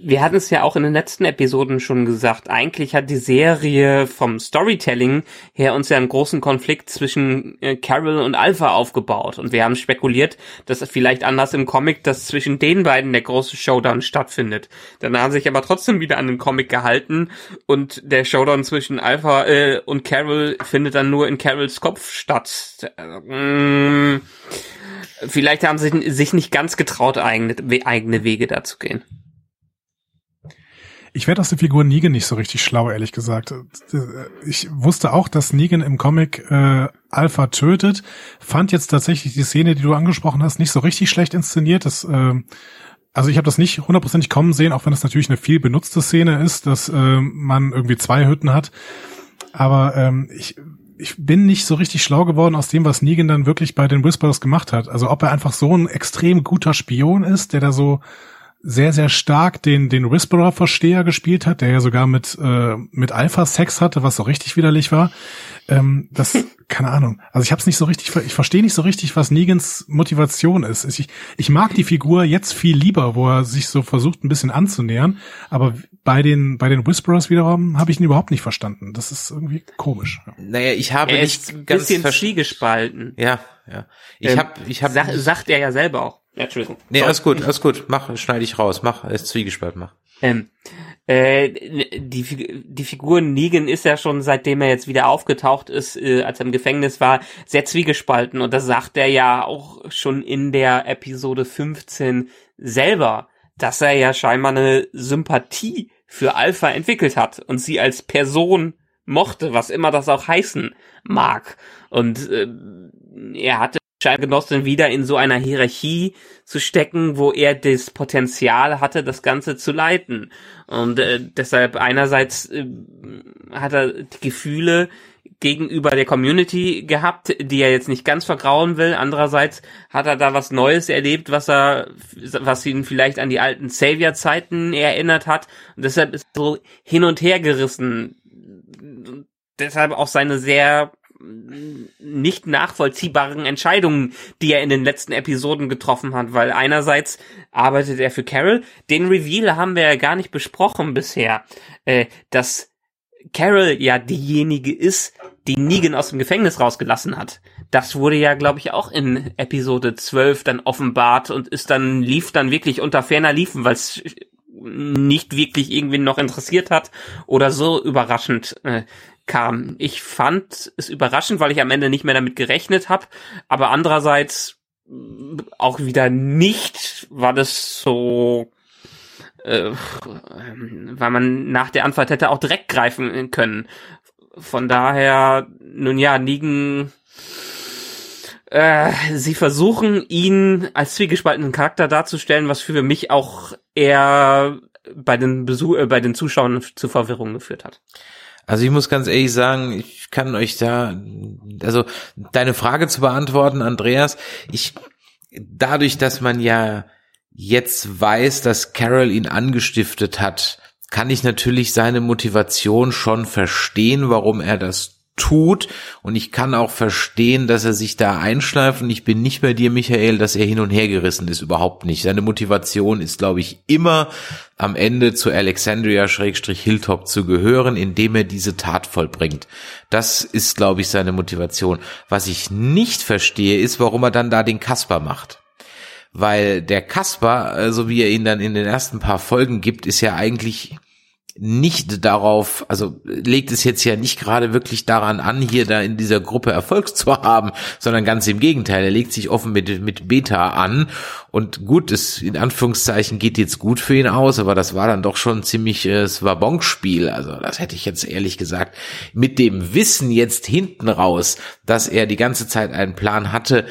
wir hatten es ja auch in den letzten Episoden schon gesagt. Eigentlich hat die Serie vom Storytelling her uns ja einen großen Konflikt zwischen äh, Carol und Alpha aufgebaut. Und wir haben spekuliert, dass vielleicht anders im Comic, dass zwischen den beiden der große Showdown stattfindet. Dann haben sich aber trotzdem wieder an den Comic gehalten und der Showdown zwischen Alpha äh, und Carol findet dann nur in Carols Kopf statt. Äh, Vielleicht haben sie sich nicht ganz getraut, eigene, eigene Wege da zu gehen. Ich werde aus der Figur Negan nicht so richtig schlau, ehrlich gesagt. Ich wusste auch, dass Negan im Comic äh, Alpha tötet. Fand jetzt tatsächlich die Szene, die du angesprochen hast, nicht so richtig schlecht inszeniert. Das, äh, also ich habe das nicht hundertprozentig kommen sehen, auch wenn das natürlich eine viel benutzte Szene ist, dass äh, man irgendwie zwei Hütten hat. Aber ähm, ich ich bin nicht so richtig schlau geworden aus dem, was Negan dann wirklich bei den Whisperers gemacht hat. Also ob er einfach so ein extrem guter Spion ist, der da so sehr, sehr stark den, den Whisperer-Versteher gespielt hat, der ja sogar mit, äh, mit Alpha Sex hatte, was so richtig widerlich war. Ähm, das, keine Ahnung. Also ich habe es nicht so richtig, ich verstehe nicht so richtig, was Negans Motivation ist. Ich, ich mag die Figur jetzt viel lieber, wo er sich so versucht, ein bisschen anzunähern. Aber bei den, bei den Whisperers wiederum habe ich ihn überhaupt nicht verstanden. Das ist irgendwie komisch. Naja, ich habe er ist nicht ganz bisschen zwiegespalten. Ja, ja. Ich ähm, habe, ich habe. Sag, sagt er ja selber auch. Ja, Entschuldigung. Nee, alles gut, alles gut. Mach, schneide ich raus. Mach, ist zwiegespalten, mach. Ähm, äh, die, die Figur Negan ist ja schon, seitdem er jetzt wieder aufgetaucht ist, äh, als er im Gefängnis war, sehr zwiegespalten. Und das sagt er ja auch schon in der Episode 15 selber, dass er ja scheinbar eine Sympathie für Alpha entwickelt hat und sie als Person mochte, was immer das auch heißen mag. Und äh, er hatte genossen, wieder in so einer Hierarchie zu stecken, wo er das Potenzial hatte, das Ganze zu leiten. Und äh, deshalb einerseits äh, hat er die Gefühle gegenüber der Community gehabt, die er jetzt nicht ganz vergrauen will. Andererseits hat er da was Neues erlebt, was er, was ihn vielleicht an die alten Savior-Zeiten erinnert hat. Und deshalb ist er so hin und her gerissen. Deshalb auch seine sehr nicht nachvollziehbaren Entscheidungen, die er in den letzten Episoden getroffen hat, weil einerseits arbeitet er für Carol, den Reveal haben wir ja gar nicht besprochen bisher, äh, dass Carol ja diejenige ist, die Negan aus dem Gefängnis rausgelassen hat. Das wurde ja, glaube ich, auch in Episode 12 dann offenbart und ist dann, lief dann wirklich unter ferner Liefen, weil es nicht wirklich irgendwie noch interessiert hat oder so überraschend äh, kam. Ich fand es überraschend, weil ich am Ende nicht mehr damit gerechnet habe, aber andererseits äh, auch wieder nicht, war das so äh, weil man nach der Antwort hätte auch direkt greifen können. Von daher, nun ja, Nigen äh, sie versuchen ihn als zwiegespaltenen Charakter darzustellen, was für mich auch eher bei den Besuch äh, bei den Zuschauern zu Verwirrung geführt hat. Also ich muss ganz ehrlich sagen, ich kann euch da, also deine Frage zu beantworten, Andreas, ich, dadurch, dass man ja jetzt weiß, dass Carol ihn angestiftet hat, kann ich natürlich seine Motivation schon verstehen, warum er das tut. Und ich kann auch verstehen, dass er sich da einschleift. Und ich bin nicht bei dir, Michael, dass er hin und her gerissen ist. Überhaupt nicht. Seine Motivation ist, glaube ich, immer am Ende zu Alexandria-Hilltop zu gehören, indem er diese Tat vollbringt. Das ist, glaube ich, seine Motivation. Was ich nicht verstehe, ist, warum er dann da den Kasper macht weil der Kasper, äh, so wie er ihn dann in den ersten paar Folgen gibt, ist ja eigentlich nicht darauf, also legt es jetzt ja nicht gerade wirklich daran an, hier da in dieser Gruppe Erfolg zu haben, sondern ganz im Gegenteil, er legt sich offen mit, mit Beta an. Und gut, es in Anführungszeichen geht jetzt gut für ihn aus, aber das war dann doch schon ein ziemliches Wabonspiel, also das hätte ich jetzt ehrlich gesagt mit dem Wissen jetzt hinten raus, dass er die ganze Zeit einen Plan hatte,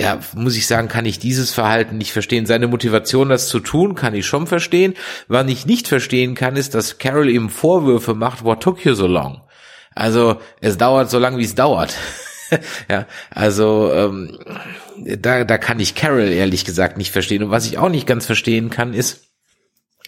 ja, muss ich sagen, kann ich dieses Verhalten nicht verstehen. Seine Motivation, das zu tun, kann ich schon verstehen. Was ich nicht verstehen kann, ist, dass Carol ihm Vorwürfe macht, what took you so long? Also, es dauert so lange, wie es dauert. ja, also ähm, da, da kann ich Carol ehrlich gesagt nicht verstehen. Und was ich auch nicht ganz verstehen kann, ist,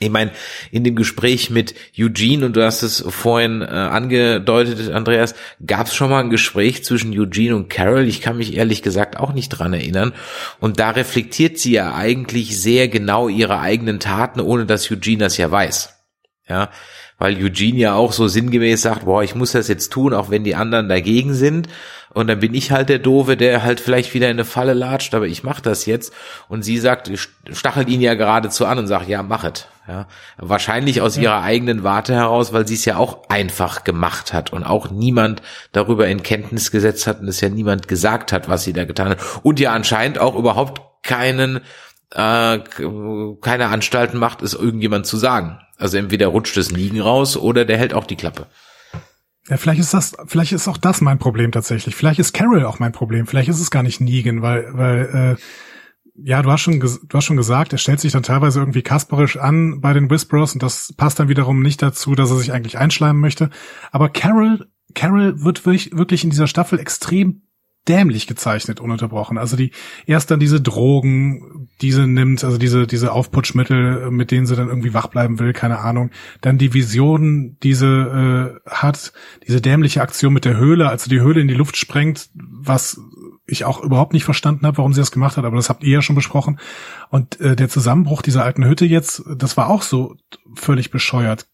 ich meine, in dem Gespräch mit Eugene, und du hast es vorhin äh, angedeutet, Andreas, gab es schon mal ein Gespräch zwischen Eugene und Carol. Ich kann mich ehrlich gesagt auch nicht dran erinnern. Und da reflektiert sie ja eigentlich sehr genau ihre eigenen Taten, ohne dass Eugene das ja weiß. Ja, weil Eugene ja auch so sinngemäß sagt, boah, ich muss das jetzt tun, auch wenn die anderen dagegen sind. Und dann bin ich halt der Doofe, der halt vielleicht wieder in eine Falle latscht, aber ich mache das jetzt. Und sie sagt, stachelt ihn ja geradezu an und sagt, ja, mach es. Ja, wahrscheinlich aus ja. ihrer eigenen Warte heraus, weil sie es ja auch einfach gemacht hat und auch niemand darüber in Kenntnis gesetzt hat und es ja niemand gesagt hat, was sie da getan hat. Und ja anscheinend auch überhaupt keinen äh, keine Anstalten macht, es irgendjemand zu sagen. Also entweder rutscht es Liegen raus oder der hält auch die Klappe. Ja, vielleicht ist das, vielleicht ist auch das mein Problem tatsächlich. Vielleicht ist Carol auch mein Problem. Vielleicht ist es gar nicht Negan, weil, weil, äh, ja, du hast schon, du hast schon gesagt, er stellt sich dann teilweise irgendwie kasperisch an bei den Whisperers und das passt dann wiederum nicht dazu, dass er sich eigentlich einschleimen möchte. Aber Carol, Carol wird wirklich, wirklich in dieser Staffel extrem dämlich gezeichnet, ununterbrochen. Also die, erst dann diese Drogen, diese nimmt, also diese, diese Aufputschmittel, mit denen sie dann irgendwie wach bleiben will, keine Ahnung. Dann die Vision, diese äh, hat, diese dämliche Aktion mit der Höhle, also die Höhle in die Luft sprengt, was ich auch überhaupt nicht verstanden habe, warum sie das gemacht hat, aber das habt ihr ja schon besprochen. Und äh, der Zusammenbruch dieser alten Hütte jetzt, das war auch so völlig bescheuert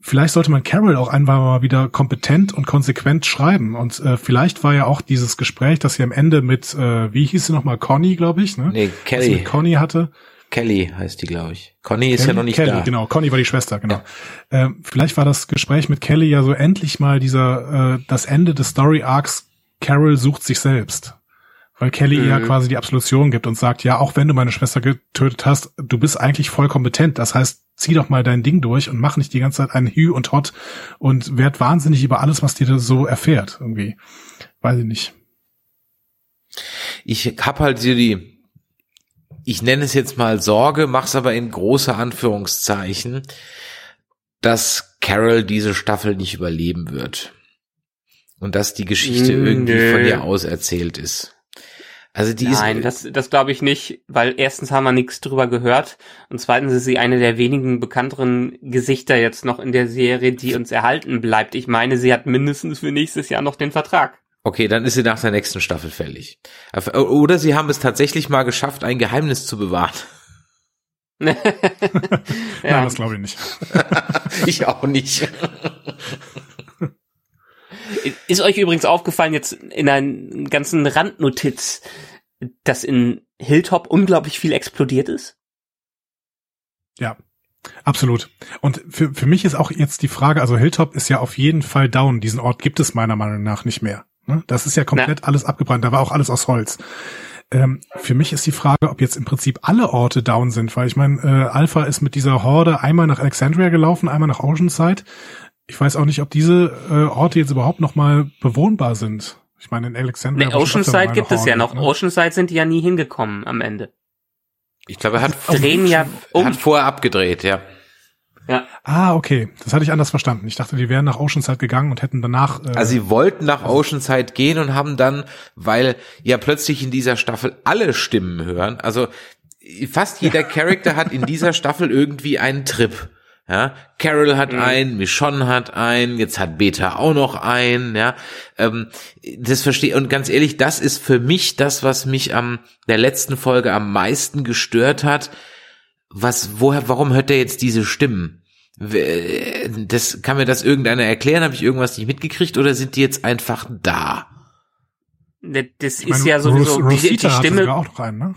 vielleicht sollte man Carol auch einfach mal wieder kompetent und konsequent schreiben. Und äh, vielleicht war ja auch dieses Gespräch, das sie am Ende mit, äh, wie hieß sie nochmal, Conny, glaube ich, ne? Nee, Kelly. mit Conny hatte. Kelly heißt die, glaube ich. Conny ist Kelly, ja noch nicht Kelly, da. genau. Conny war die Schwester, genau. Ja. Äh, vielleicht war das Gespräch mit Kelly ja so endlich mal dieser, äh, das Ende des Story Arcs, Carol sucht sich selbst. Weil Kelly mhm. ja quasi die Absolution gibt und sagt, ja, auch wenn du meine Schwester getötet hast, du bist eigentlich voll kompetent. Das heißt, zieh doch mal dein Ding durch und mach nicht die ganze Zeit ein Hü und Hot und werd wahnsinnig über alles, was dir da so erfährt, irgendwie. Weiß ich nicht. Ich hab halt so die, ich nenne es jetzt mal Sorge, mach's aber in große Anführungszeichen, dass Carol diese Staffel nicht überleben wird. Und dass die Geschichte mm, irgendwie nee. von ihr auserzählt ist. Also die Nein, ist, das, das glaube ich nicht, weil erstens haben wir nichts drüber gehört und zweitens ist sie eine der wenigen bekannteren Gesichter jetzt noch in der Serie, die uns erhalten bleibt. Ich meine, sie hat mindestens für nächstes Jahr noch den Vertrag. Okay, dann ist sie nach der nächsten Staffel fällig. Oder sie haben es tatsächlich mal geschafft, ein Geheimnis zu bewahren. ja. Nein, das glaube ich nicht. ich auch nicht. Ist euch übrigens aufgefallen jetzt in einer ganzen Randnotiz, dass in Hilltop unglaublich viel explodiert ist? Ja, absolut. Und für, für mich ist auch jetzt die Frage, also Hilltop ist ja auf jeden Fall down. Diesen Ort gibt es meiner Meinung nach nicht mehr. Ne? Das ist ja komplett Na. alles abgebrannt. Da war auch alles aus Holz. Ähm, für mich ist die Frage, ob jetzt im Prinzip alle Orte down sind, weil ich meine, äh, Alpha ist mit dieser Horde einmal nach Alexandria gelaufen, einmal nach Oceanside. Ich weiß auch nicht, ob diese äh, Orte jetzt überhaupt noch mal bewohnbar sind. Ich meine, in Alexandria. Nee, Oceanside gibt es ja noch. Ne? Oceanside sind die ja nie hingekommen am Ende. Ich glaube, er hat, drehen ja um. hat vorher abgedreht, ja. Ja. Ah, okay. Das hatte ich anders verstanden. Ich dachte, die wären nach Oceanside gegangen und hätten danach. Äh, also sie wollten nach Oceanside gehen und haben dann, weil ja plötzlich in dieser Staffel alle Stimmen hören. Also fast jeder Charakter hat in dieser Staffel irgendwie einen Trip. Ja, Carol hat mhm. einen, Michonne hat einen, jetzt hat Beta auch noch einen, ja. Ähm, das verstehe und ganz ehrlich, das ist für mich das, was mich am der letzten Folge am meisten gestört hat. Was, woher, warum hört er jetzt diese Stimmen? Das kann mir das irgendeiner erklären? Habe ich irgendwas nicht mitgekriegt oder sind die jetzt einfach da? Das ist meine, ja sowieso Ros die, die Stimme. auch noch einen, ne?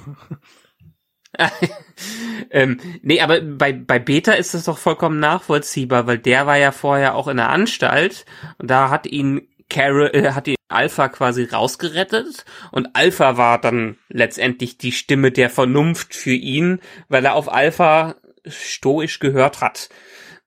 ähm, nee, aber bei, bei Beta ist das doch vollkommen nachvollziehbar, weil der war ja vorher auch in der Anstalt und da hat ihn Carol, äh, hat ihn Alpha quasi rausgerettet und Alpha war dann letztendlich die Stimme der Vernunft für ihn, weil er auf Alpha stoisch gehört hat.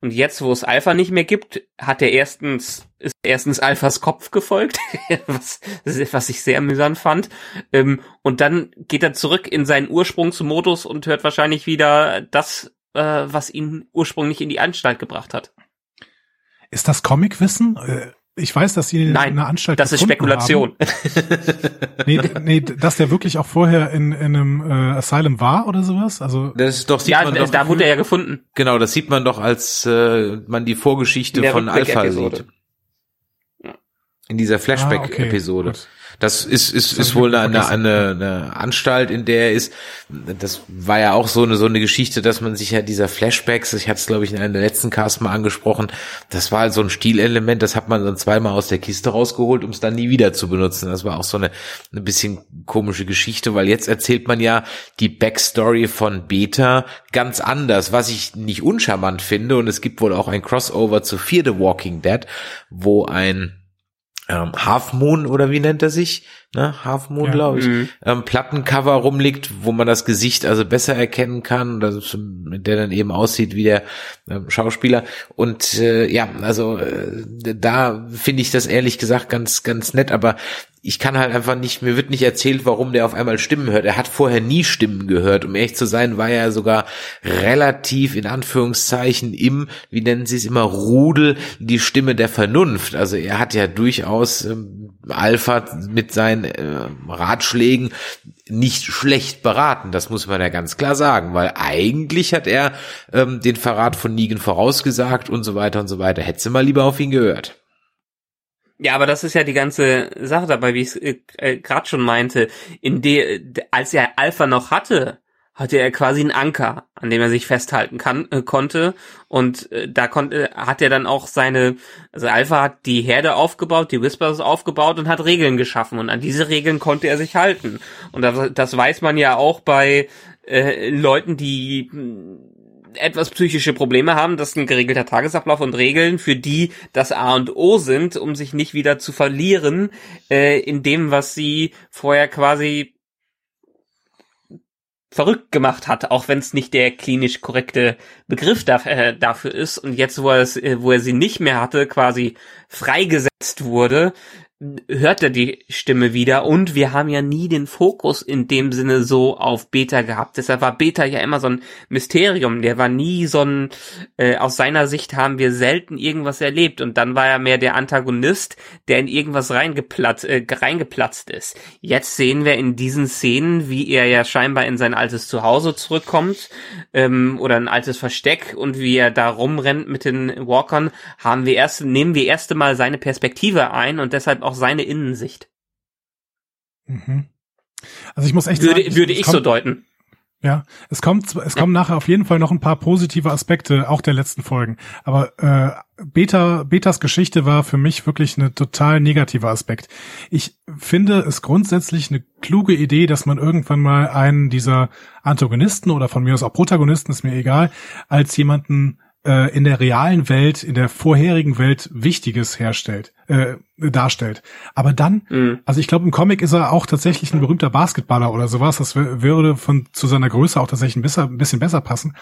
Und jetzt, wo es Alpha nicht mehr gibt, hat er erstens, ist erstens Alphas Kopf gefolgt, was, was ich sehr amüsant fand. Ähm, und dann geht er zurück in seinen Ursprungsmodus und hört wahrscheinlich wieder das, äh, was ihn ursprünglich in die Anstalt gebracht hat. Ist das Comicwissen? Ich weiß, dass sie Nein, in einer Anstalt das ist Spekulation. nee, nee, dass der wirklich auch vorher in, in einem äh, Asylum war oder sowas. Also das ist doch sieht ja, man doch, da wurde er ja gefunden. Genau, das sieht man doch, als äh, man die Vorgeschichte von Alpha sieht. In dieser Flashback-Episode. Ah, okay, das ist, ist, ist wohl eine, eine, eine Anstalt, in der er ist. Das war ja auch so eine, so eine Geschichte, dass man sich ja dieser Flashbacks, ich hatte es glaube ich in einem der letzten Cast mal angesprochen, das war halt so ein Stilelement, das hat man dann zweimal aus der Kiste rausgeholt, um es dann nie wieder zu benutzen. Das war auch so eine, eine bisschen komische Geschichte, weil jetzt erzählt man ja die Backstory von Beta ganz anders, was ich nicht uncharmant finde. Und es gibt wohl auch ein Crossover zu Fear the Walking Dead, wo ein ähm, Half Moon oder wie nennt er sich? Ne? Half Moon, ja. glaube ich. Mhm. Ähm, Plattencover rumliegt, wo man das Gesicht also besser erkennen kann, das, der dann eben aussieht wie der ähm, Schauspieler. Und äh, ja, also äh, da finde ich das ehrlich gesagt ganz, ganz nett, aber ich kann halt einfach nicht, mir wird nicht erzählt, warum der auf einmal Stimmen hört. Er hat vorher nie Stimmen gehört. Um ehrlich zu sein, war er sogar relativ in Anführungszeichen im, wie nennen sie es immer, Rudel, die Stimme der Vernunft. Also er hat ja durchaus ähm, Alpha mit seinen äh, Ratschlägen nicht schlecht beraten. Das muss man ja ganz klar sagen, weil eigentlich hat er ähm, den Verrat von Negan vorausgesagt und so weiter und so weiter. Hätte mal lieber auf ihn gehört. Ja, aber das ist ja die ganze Sache dabei, wie ich es äh, äh gerade schon meinte. In der, als er Alpha noch hatte, hatte er quasi einen Anker, an dem er sich festhalten kann, äh, konnte. Und äh, da konnte, hat er dann auch seine, also Alpha hat die Herde aufgebaut, die Whispers aufgebaut und hat Regeln geschaffen. Und an diese Regeln konnte er sich halten. Und das, das weiß man ja auch bei äh, Leuten, die etwas psychische Probleme haben, das ist ein geregelter Tagesablauf und Regeln, für die das A und O sind, um sich nicht wieder zu verlieren äh, in dem, was sie vorher quasi verrückt gemacht hat, auch wenn es nicht der klinisch korrekte Begriff da, äh, dafür ist. Und jetzt, wo er, es, äh, wo er sie nicht mehr hatte, quasi freigesetzt wurde, hört er die Stimme wieder und wir haben ja nie den Fokus in dem Sinne so auf Beta gehabt. Deshalb war Beta ja immer so ein Mysterium. Der war nie so ein, äh, aus seiner Sicht haben wir selten irgendwas erlebt und dann war er mehr der Antagonist, der in irgendwas reingeplatzt, äh, reingeplatzt ist. Jetzt sehen wir in diesen Szenen, wie er ja scheinbar in sein altes Zuhause zurückkommt ähm, oder ein altes Versteck und wie er da rumrennt mit den Walkern, haben wir erst, nehmen wir erste Mal seine Perspektive ein und deshalb auch seine Innensicht. Mhm. Also ich muss echt würde, sagen, würde ich, ich so deuten. Ja, es kommt, es kommen nachher auf jeden Fall noch ein paar positive Aspekte, auch der letzten Folgen. Aber äh, Beta, Betas Geschichte war für mich wirklich eine total negative Aspekt. Ich finde es grundsätzlich eine kluge Idee, dass man irgendwann mal einen dieser Antagonisten oder von mir aus auch Protagonisten, ist mir egal, als jemanden äh, in der realen Welt, in der vorherigen Welt Wichtiges herstellt, äh, darstellt. Aber dann, mhm. also ich glaube, im Comic ist er auch tatsächlich ein berühmter Basketballer oder sowas. Das würde von zu seiner Größe auch tatsächlich ein bisschen, ein bisschen besser passen.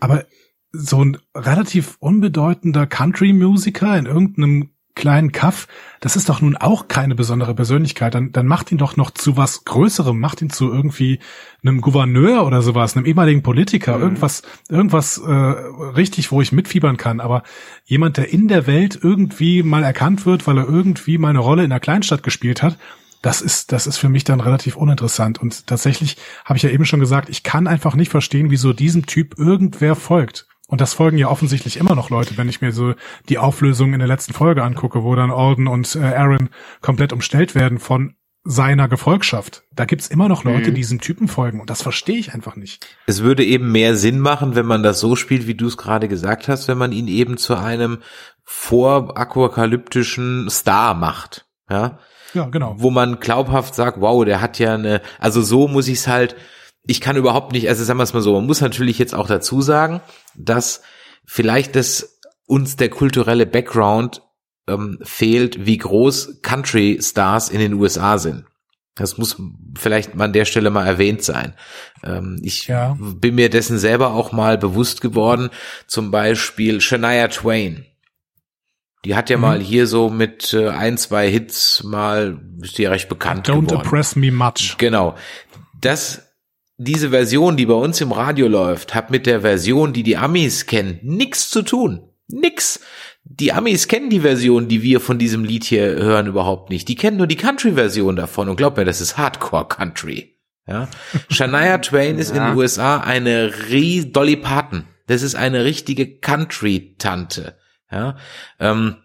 Aber so ein relativ unbedeutender Country-Musiker in irgendeinem kleinen Kaff, das ist doch nun auch keine besondere Persönlichkeit. Dann, dann macht ihn doch noch zu was Größerem, macht ihn zu irgendwie einem Gouverneur oder sowas, einem ehemaligen Politiker, mhm. irgendwas, irgendwas äh, richtig, wo ich mitfiebern kann. Aber jemand, der in der Welt irgendwie mal erkannt wird, weil er irgendwie mal eine Rolle in einer Kleinstadt gespielt hat, das ist, das ist für mich dann relativ uninteressant. Und tatsächlich habe ich ja eben schon gesagt, ich kann einfach nicht verstehen, wieso diesem Typ irgendwer folgt. Und das folgen ja offensichtlich immer noch Leute, wenn ich mir so die Auflösung in der letzten Folge angucke, wo dann Alden und äh, Aaron komplett umstellt werden von seiner Gefolgschaft. Da gibt's immer noch Leute, mhm. die diesem Typen folgen und das verstehe ich einfach nicht. Es würde eben mehr Sinn machen, wenn man das so spielt, wie du es gerade gesagt hast, wenn man ihn eben zu einem vorapokalyptischen Star macht. Ja? ja, genau. Wo man glaubhaft sagt, wow, der hat ja eine, also so muss ich es halt, ich kann überhaupt nicht, also sagen wir es mal so, man muss natürlich jetzt auch dazu sagen, dass vielleicht das uns der kulturelle Background ähm, fehlt, wie groß Country Stars in den USA sind. Das muss vielleicht mal an der Stelle mal erwähnt sein. Ähm, ich ja. bin mir dessen selber auch mal bewusst geworden. Zum Beispiel Shania Twain. Die hat ja mhm. mal hier so mit äh, ein, zwei Hits mal, ist die ja recht bekannt Don't geworden. impress me much. Genau. Das diese Version, die bei uns im Radio läuft, hat mit der Version, die die Amis kennen, nichts zu tun. Nix. Die Amis kennen die Version, die wir von diesem Lied hier hören, überhaupt nicht. Die kennen nur die Country-Version davon und glaub mir, das ist Hardcore-Country. Ja? Shania Twain ist ja. in den USA eine Rie Dolly Parton. Das ist eine richtige Country-Tante. Ja? Ähm,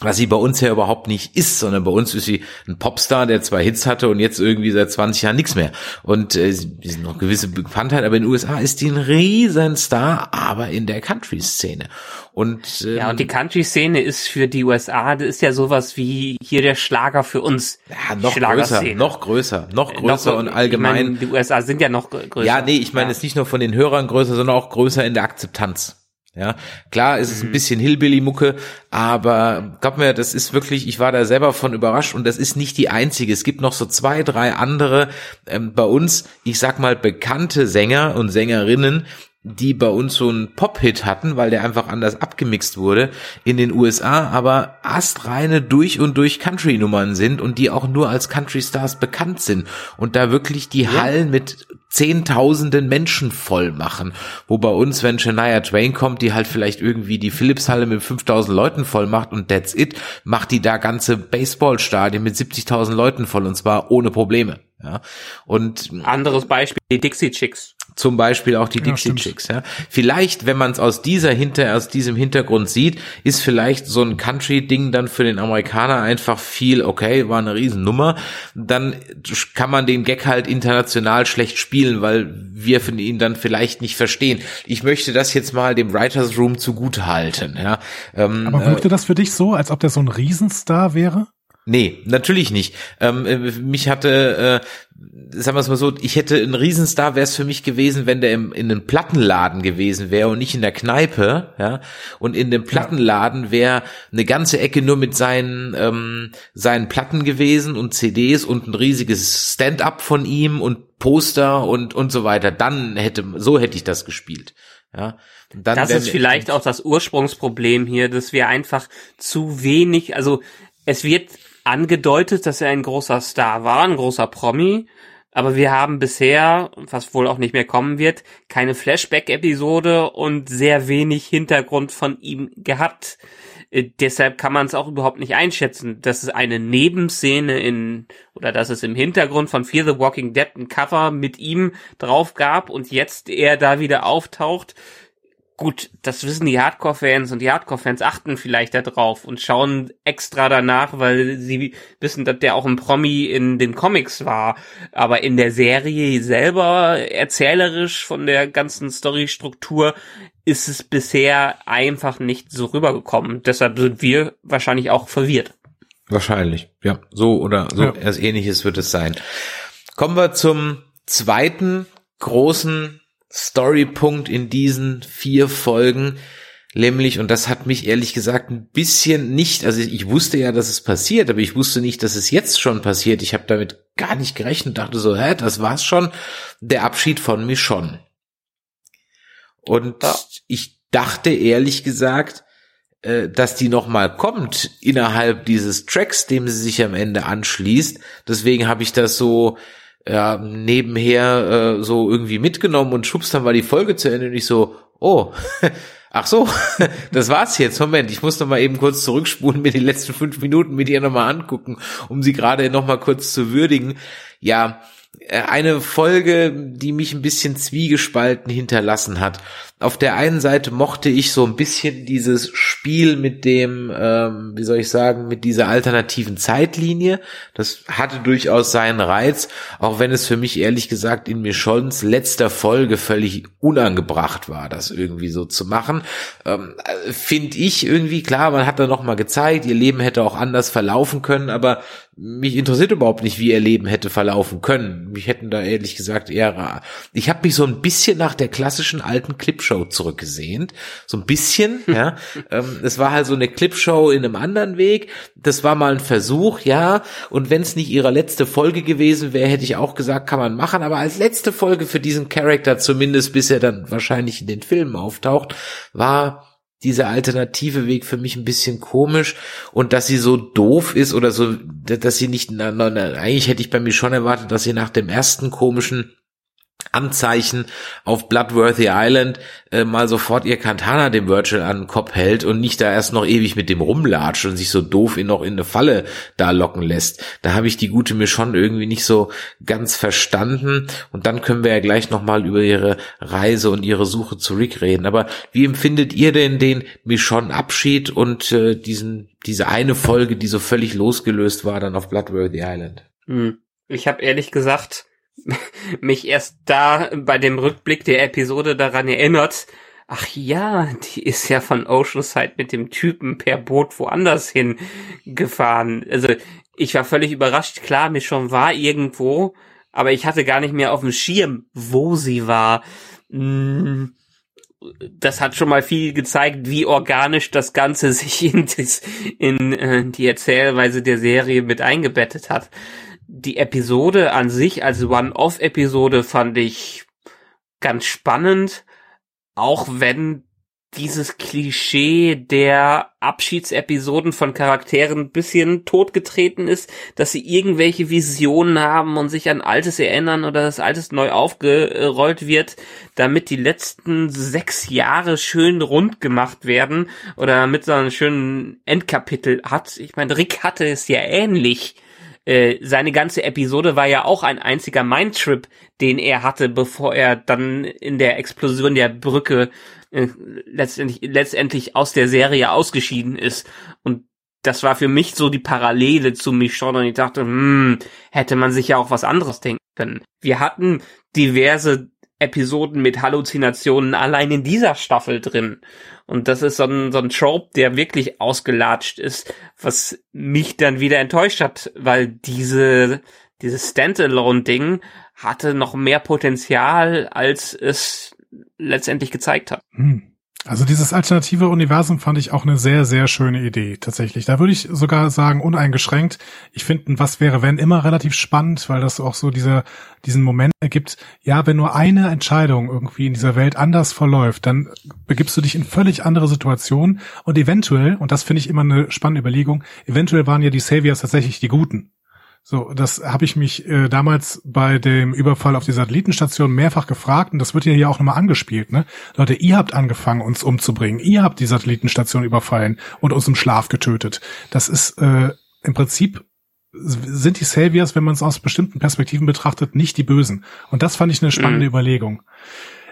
was sie bei uns ja überhaupt nicht ist, sondern bei uns ist sie ein Popstar, der zwei Hits hatte und jetzt irgendwie seit 20 Jahren nichts mehr. Und äh, sie sind noch gewisse Bekanntheit, aber in den USA ist die ein Riesenstar, aber in der Country-Szene. Und, ähm, ja, und die Country-Szene ist für die USA, das ist ja sowas wie hier der Schlager für uns. Ja, noch größer, noch größer, noch größer noch, und allgemein. Ich mein, die USA sind ja noch größer. Ja, nee, ich meine ja. es nicht nur von den Hörern größer, sondern auch größer in der Akzeptanz. Ja, klar ist es ein mhm. bisschen Hillbilly-Mucke, aber glaub mir, das ist wirklich, ich war da selber von überrascht und das ist nicht die einzige. Es gibt noch so zwei, drei andere ähm, bei uns, ich sag mal, bekannte Sänger und Sängerinnen, die bei uns so einen Pop-Hit hatten, weil der einfach anders abgemixt wurde in den USA, aber astreine durch und durch Country-Nummern sind und die auch nur als Country-Stars bekannt sind und da wirklich die ja. Hallen mit zehntausenden Menschen voll machen, wo bei uns, wenn Shania Twain kommt, die halt vielleicht irgendwie die Philips-Halle mit 5000 Leuten voll macht und that's it, macht die da ganze Baseballstadien mit 70.000 Leuten voll und zwar ohne Probleme. Ja. Und anderes Beispiel, die Dixie Chicks. Zum Beispiel auch die Dixie ja, Chicks. Ja. Vielleicht, wenn man es aus dieser Hinter, aus diesem Hintergrund sieht, ist vielleicht so ein Country-Ding dann für den Amerikaner einfach viel, okay, war eine Riesennummer. Dann kann man den Gag halt international schlecht spielen, weil wir von ihn dann vielleicht nicht verstehen. Ich möchte das jetzt mal dem Writers Room zugute halten. Ja. Ähm, Aber wirkte äh, das für dich so, als ob der so ein Riesenstar wäre? Nee, natürlich nicht. Ähm, äh, mich hatte, äh, sagen wir es mal so, ich hätte ein Riesenstar wäre es für mich gewesen, wenn der im, in einem Plattenladen gewesen wäre und nicht in der Kneipe, ja. Und in dem Plattenladen wäre eine ganze Ecke nur mit seinen ähm, seinen Platten gewesen und CDs und ein riesiges Stand-up von ihm und Poster und und so weiter. Dann hätte so hätte ich das gespielt, ja. Dann das ist vielleicht auch das Ursprungsproblem hier, dass wir einfach zu wenig, also es wird angedeutet, dass er ein großer Star war, ein großer Promi. Aber wir haben bisher, was wohl auch nicht mehr kommen wird, keine Flashback-Episode und sehr wenig Hintergrund von ihm gehabt. Äh, deshalb kann man es auch überhaupt nicht einschätzen, dass es eine Nebenszene in oder dass es im Hintergrund von Fear the Walking Dead ein Cover mit ihm drauf gab und jetzt er da wieder auftaucht Gut, das wissen die Hardcore-Fans und die Hardcore-Fans achten vielleicht da drauf und schauen extra danach, weil sie wissen, dass der auch ein Promi in den Comics war. Aber in der Serie selber, erzählerisch von der ganzen Storystruktur, ist es bisher einfach nicht so rübergekommen. Deshalb sind wir wahrscheinlich auch verwirrt. Wahrscheinlich, ja. So oder so ja. erst ähnliches wird es sein. Kommen wir zum zweiten großen Storypunkt in diesen vier Folgen, nämlich, und das hat mich ehrlich gesagt ein bisschen nicht, also ich wusste ja, dass es passiert, aber ich wusste nicht, dass es jetzt schon passiert. Ich habe damit gar nicht gerechnet, dachte so, hä, das war's schon, der Abschied von Michonne. Und ja. ich dachte ehrlich gesagt, äh, dass die noch mal kommt innerhalb dieses Tracks, dem sie sich am Ende anschließt. Deswegen habe ich das so ja, nebenher äh, so irgendwie mitgenommen und schubst dann war die Folge zu Ende und ich so, oh, ach so, das war's jetzt. Moment, ich muss noch mal eben kurz zurückspulen, mir die letzten fünf Minuten mit ihr noch mal angucken, um sie gerade noch mal kurz zu würdigen. Ja, eine Folge, die mich ein bisschen zwiegespalten hinterlassen hat auf der einen Seite mochte ich so ein bisschen dieses Spiel mit dem, ähm, wie soll ich sagen, mit dieser alternativen Zeitlinie. Das hatte durchaus seinen Reiz, auch wenn es für mich ehrlich gesagt in Michons letzter Folge völlig unangebracht war, das irgendwie so zu machen. Ähm, Finde ich irgendwie klar, man hat da noch mal gezeigt, ihr Leben hätte auch anders verlaufen können, aber mich interessiert überhaupt nicht, wie ihr Leben hätte verlaufen können. Mich hätten da ehrlich gesagt eher, ich habe mich so ein bisschen nach der klassischen alten Clipshow zurückgesehnt. So ein bisschen, ja. ähm, es war halt so eine Clipshow in einem anderen Weg. Das war mal ein Versuch, ja. Und wenn es nicht ihre letzte Folge gewesen wäre, hätte ich auch gesagt, kann man machen. Aber als letzte Folge für diesen Charakter, zumindest bis er dann wahrscheinlich in den Filmen auftaucht, war dieser alternative Weg für mich ein bisschen komisch und dass sie so doof ist oder so, dass sie nicht, na, na, eigentlich hätte ich bei mir schon erwartet, dass sie nach dem ersten komischen Anzeichen auf Bloodworthy Island äh, mal sofort ihr Kantana dem Virtual an den Kopf hält und nicht da erst noch ewig mit dem rumlatscht und sich so doof in noch in eine Falle da locken lässt. Da habe ich die gute mir schon irgendwie nicht so ganz verstanden und dann können wir ja gleich nochmal über ihre Reise und ihre Suche zu Rick reden. Aber wie empfindet ihr denn den Michonne Abschied und äh, diesen diese eine Folge, die so völlig losgelöst war dann auf Bloodworthy Island? Hm. Ich habe ehrlich gesagt mich erst da bei dem Rückblick der Episode daran erinnert, ach ja, die ist ja von Oceanside mit dem Typen per Boot woanders hin gefahren. Also ich war völlig überrascht, klar, mir schon war irgendwo, aber ich hatte gar nicht mehr auf dem Schirm, wo sie war. Hm, das hat schon mal viel gezeigt, wie organisch das Ganze sich in, das, in äh, die Erzählweise der Serie mit eingebettet hat die Episode an sich als One-Off-Episode fand ich ganz spannend, auch wenn dieses Klischee der Abschiedsepisoden von Charakteren ein bisschen totgetreten ist, dass sie irgendwelche Visionen haben und sich an Altes erinnern oder das Altes neu aufgerollt wird, damit die letzten sechs Jahre schön rund gemacht werden oder damit so einen schönen Endkapitel hat. Ich meine, Rick hatte es ja ähnlich äh, seine ganze Episode war ja auch ein einziger Mindtrip, den er hatte, bevor er dann in der Explosion der Brücke äh, letztendlich, letztendlich aus der Serie ausgeschieden ist. Und das war für mich so die Parallele zu Michonne und ich dachte, hm, hätte man sich ja auch was anderes denken können. Wir hatten diverse Episoden mit Halluzinationen allein in dieser Staffel drin. Und das ist so ein, so ein Trope, der wirklich ausgelatscht ist, was mich dann wieder enttäuscht hat, weil diese, dieses Standalone-Ding hatte noch mehr Potenzial, als es letztendlich gezeigt hat. Hm. Also dieses alternative Universum fand ich auch eine sehr, sehr schöne Idee, tatsächlich. Da würde ich sogar sagen, uneingeschränkt. Ich finde, was wäre, wenn immer relativ spannend, weil das auch so diese, diesen Moment ergibt, ja, wenn nur eine Entscheidung irgendwie in dieser Welt anders verläuft, dann begibst du dich in völlig andere Situationen und eventuell, und das finde ich immer eine spannende Überlegung, eventuell waren ja die Saviors tatsächlich die Guten. So, das habe ich mich äh, damals bei dem Überfall auf die Satellitenstation mehrfach gefragt und das wird ja hier auch nochmal angespielt, ne? Leute, ihr habt angefangen, uns umzubringen. Ihr habt die Satellitenstation überfallen und uns im Schlaf getötet. Das ist äh, im Prinzip sind die Saviors, wenn man es aus bestimmten Perspektiven betrachtet, nicht die Bösen. Und das fand ich eine spannende mhm. Überlegung.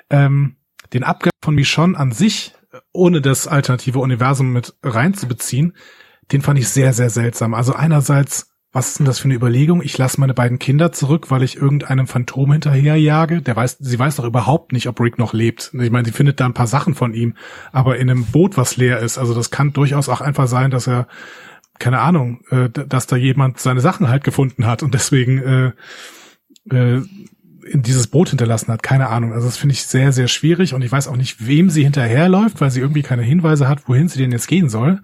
Ähm, den Abgang von Michonne an sich, ohne das alternative Universum mit reinzubeziehen, den fand ich sehr, sehr seltsam. Also einerseits, was ist denn das für eine Überlegung? Ich lasse meine beiden Kinder zurück, weil ich irgendeinem Phantom hinterherjage. Der weiß, sie weiß doch überhaupt nicht, ob Rick noch lebt. Ich meine, sie findet da ein paar Sachen von ihm, aber in einem Boot, was leer ist. Also das kann durchaus auch einfach sein, dass er, keine Ahnung, äh, dass da jemand seine Sachen halt gefunden hat und deswegen äh, äh, in dieses Boot hinterlassen hat. Keine Ahnung. Also das finde ich sehr, sehr schwierig und ich weiß auch nicht, wem sie hinterherläuft, weil sie irgendwie keine Hinweise hat, wohin sie denn jetzt gehen soll.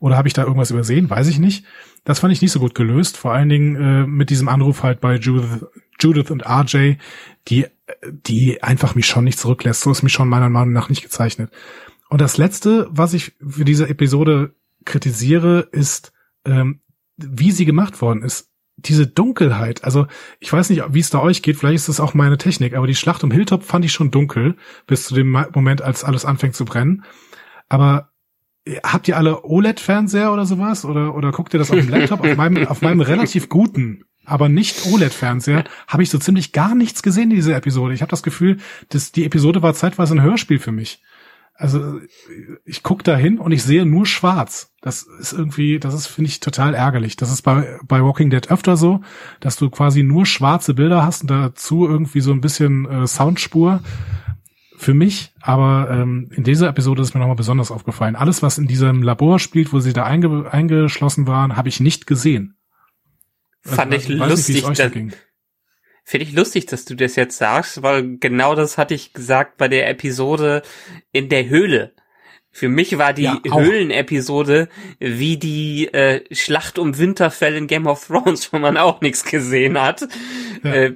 Oder habe ich da irgendwas übersehen? Weiß ich nicht. Das fand ich nicht so gut gelöst. Vor allen Dingen äh, mit diesem Anruf halt bei Judith, Judith und RJ, die, die einfach mich schon nicht zurücklässt. So ist mich schon meiner Meinung nach nicht gezeichnet. Und das letzte, was ich für diese Episode kritisiere, ist, ähm, wie sie gemacht worden ist diese Dunkelheit, also ich weiß nicht, wie es da euch geht, vielleicht ist das auch meine Technik, aber die Schlacht um Hilltop fand ich schon dunkel, bis zu dem Moment, als alles anfängt zu brennen. Aber habt ihr alle OLED-Fernseher oder sowas? Oder, oder guckt ihr das auf dem Laptop? auf meinem, auf meinem relativ guten, aber nicht OLED-Fernseher, habe ich so ziemlich gar nichts gesehen in dieser Episode. Ich habe das Gefühl, dass die Episode war zeitweise ein Hörspiel für mich. Also ich guck da hin und ich sehe nur schwarz. Das ist irgendwie, das ist, finde ich, total ärgerlich. Das ist bei, bei Walking Dead öfter so, dass du quasi nur schwarze Bilder hast und dazu irgendwie so ein bisschen äh, Soundspur für mich. Aber ähm, in dieser Episode ist mir nochmal besonders aufgefallen. Alles, was in diesem Labor spielt, wo sie da einge eingeschlossen waren, habe ich nicht gesehen. Fand also, ich lustig. Finde ich lustig, dass du das jetzt sagst, weil genau das hatte ich gesagt bei der Episode in der Höhle. Für mich war die ja, Höhlen-Episode wie die äh, Schlacht um Winterfell in Game of Thrones, wo man auch nichts gesehen hat, ja. äh,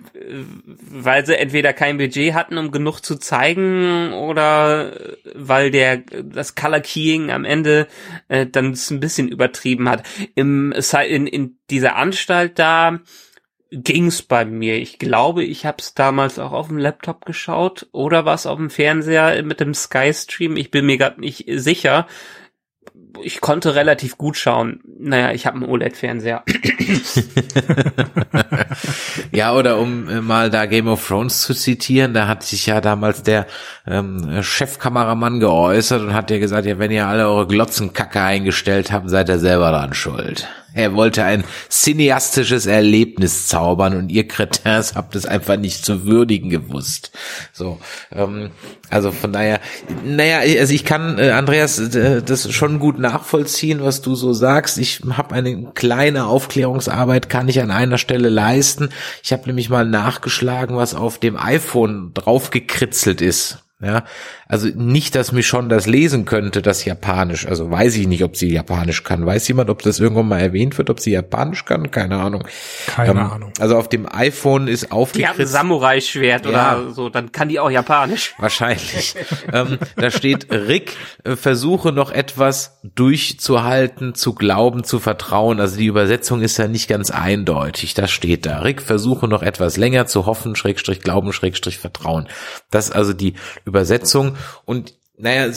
weil sie entweder kein Budget hatten, um genug zu zeigen, oder weil der das Color Keying am Ende äh, dann ein bisschen übertrieben hat. Im in, in dieser Anstalt da ging's bei mir. Ich glaube, ich habe es damals auch auf dem Laptop geschaut oder was auf dem Fernseher mit dem Sky Stream. Ich bin mir gerade nicht sicher. Ich konnte relativ gut schauen. Naja, ich habe einen OLED-Fernseher. ja, oder um äh, mal da Game of Thrones zu zitieren, da hat sich ja damals der ähm, Chefkameramann geäußert und hat ja gesagt, ja, wenn ihr alle eure Glotzenkacke eingestellt habt, seid ihr selber dran schuld. Er wollte ein cineastisches Erlebnis zaubern und ihr Kretins habt es einfach nicht zu würdigen gewusst. So, ähm, also von daher, naja, also ich kann, äh, Andreas, äh, das schon gut nachvollziehen, was du so sagst. Ich habe eine kleine Aufklärungsarbeit, kann ich an einer Stelle leisten. Ich habe nämlich mal nachgeschlagen, was auf dem iPhone draufgekritzelt ist. Ja, also nicht, dass mich schon das lesen könnte, das Japanisch. Also weiß ich nicht, ob sie Japanisch kann. Weiß jemand, ob das irgendwann mal erwähnt wird, ob sie Japanisch kann? Keine Ahnung. Keine ähm, Ahnung. Also auf dem iPhone ist aufgekritzelt. Die hat ein Samurai-Schwert ja. oder so, dann kann die auch Japanisch. Wahrscheinlich. ähm, da steht, Rick, äh, versuche noch etwas durchzuhalten, zu glauben, zu vertrauen. Also die Übersetzung ist ja nicht ganz eindeutig. Das steht da. Rick, versuche noch etwas länger zu hoffen, Schrägstrich glauben, Schrägstrich vertrauen. Das ist also die Übersetzung und naja,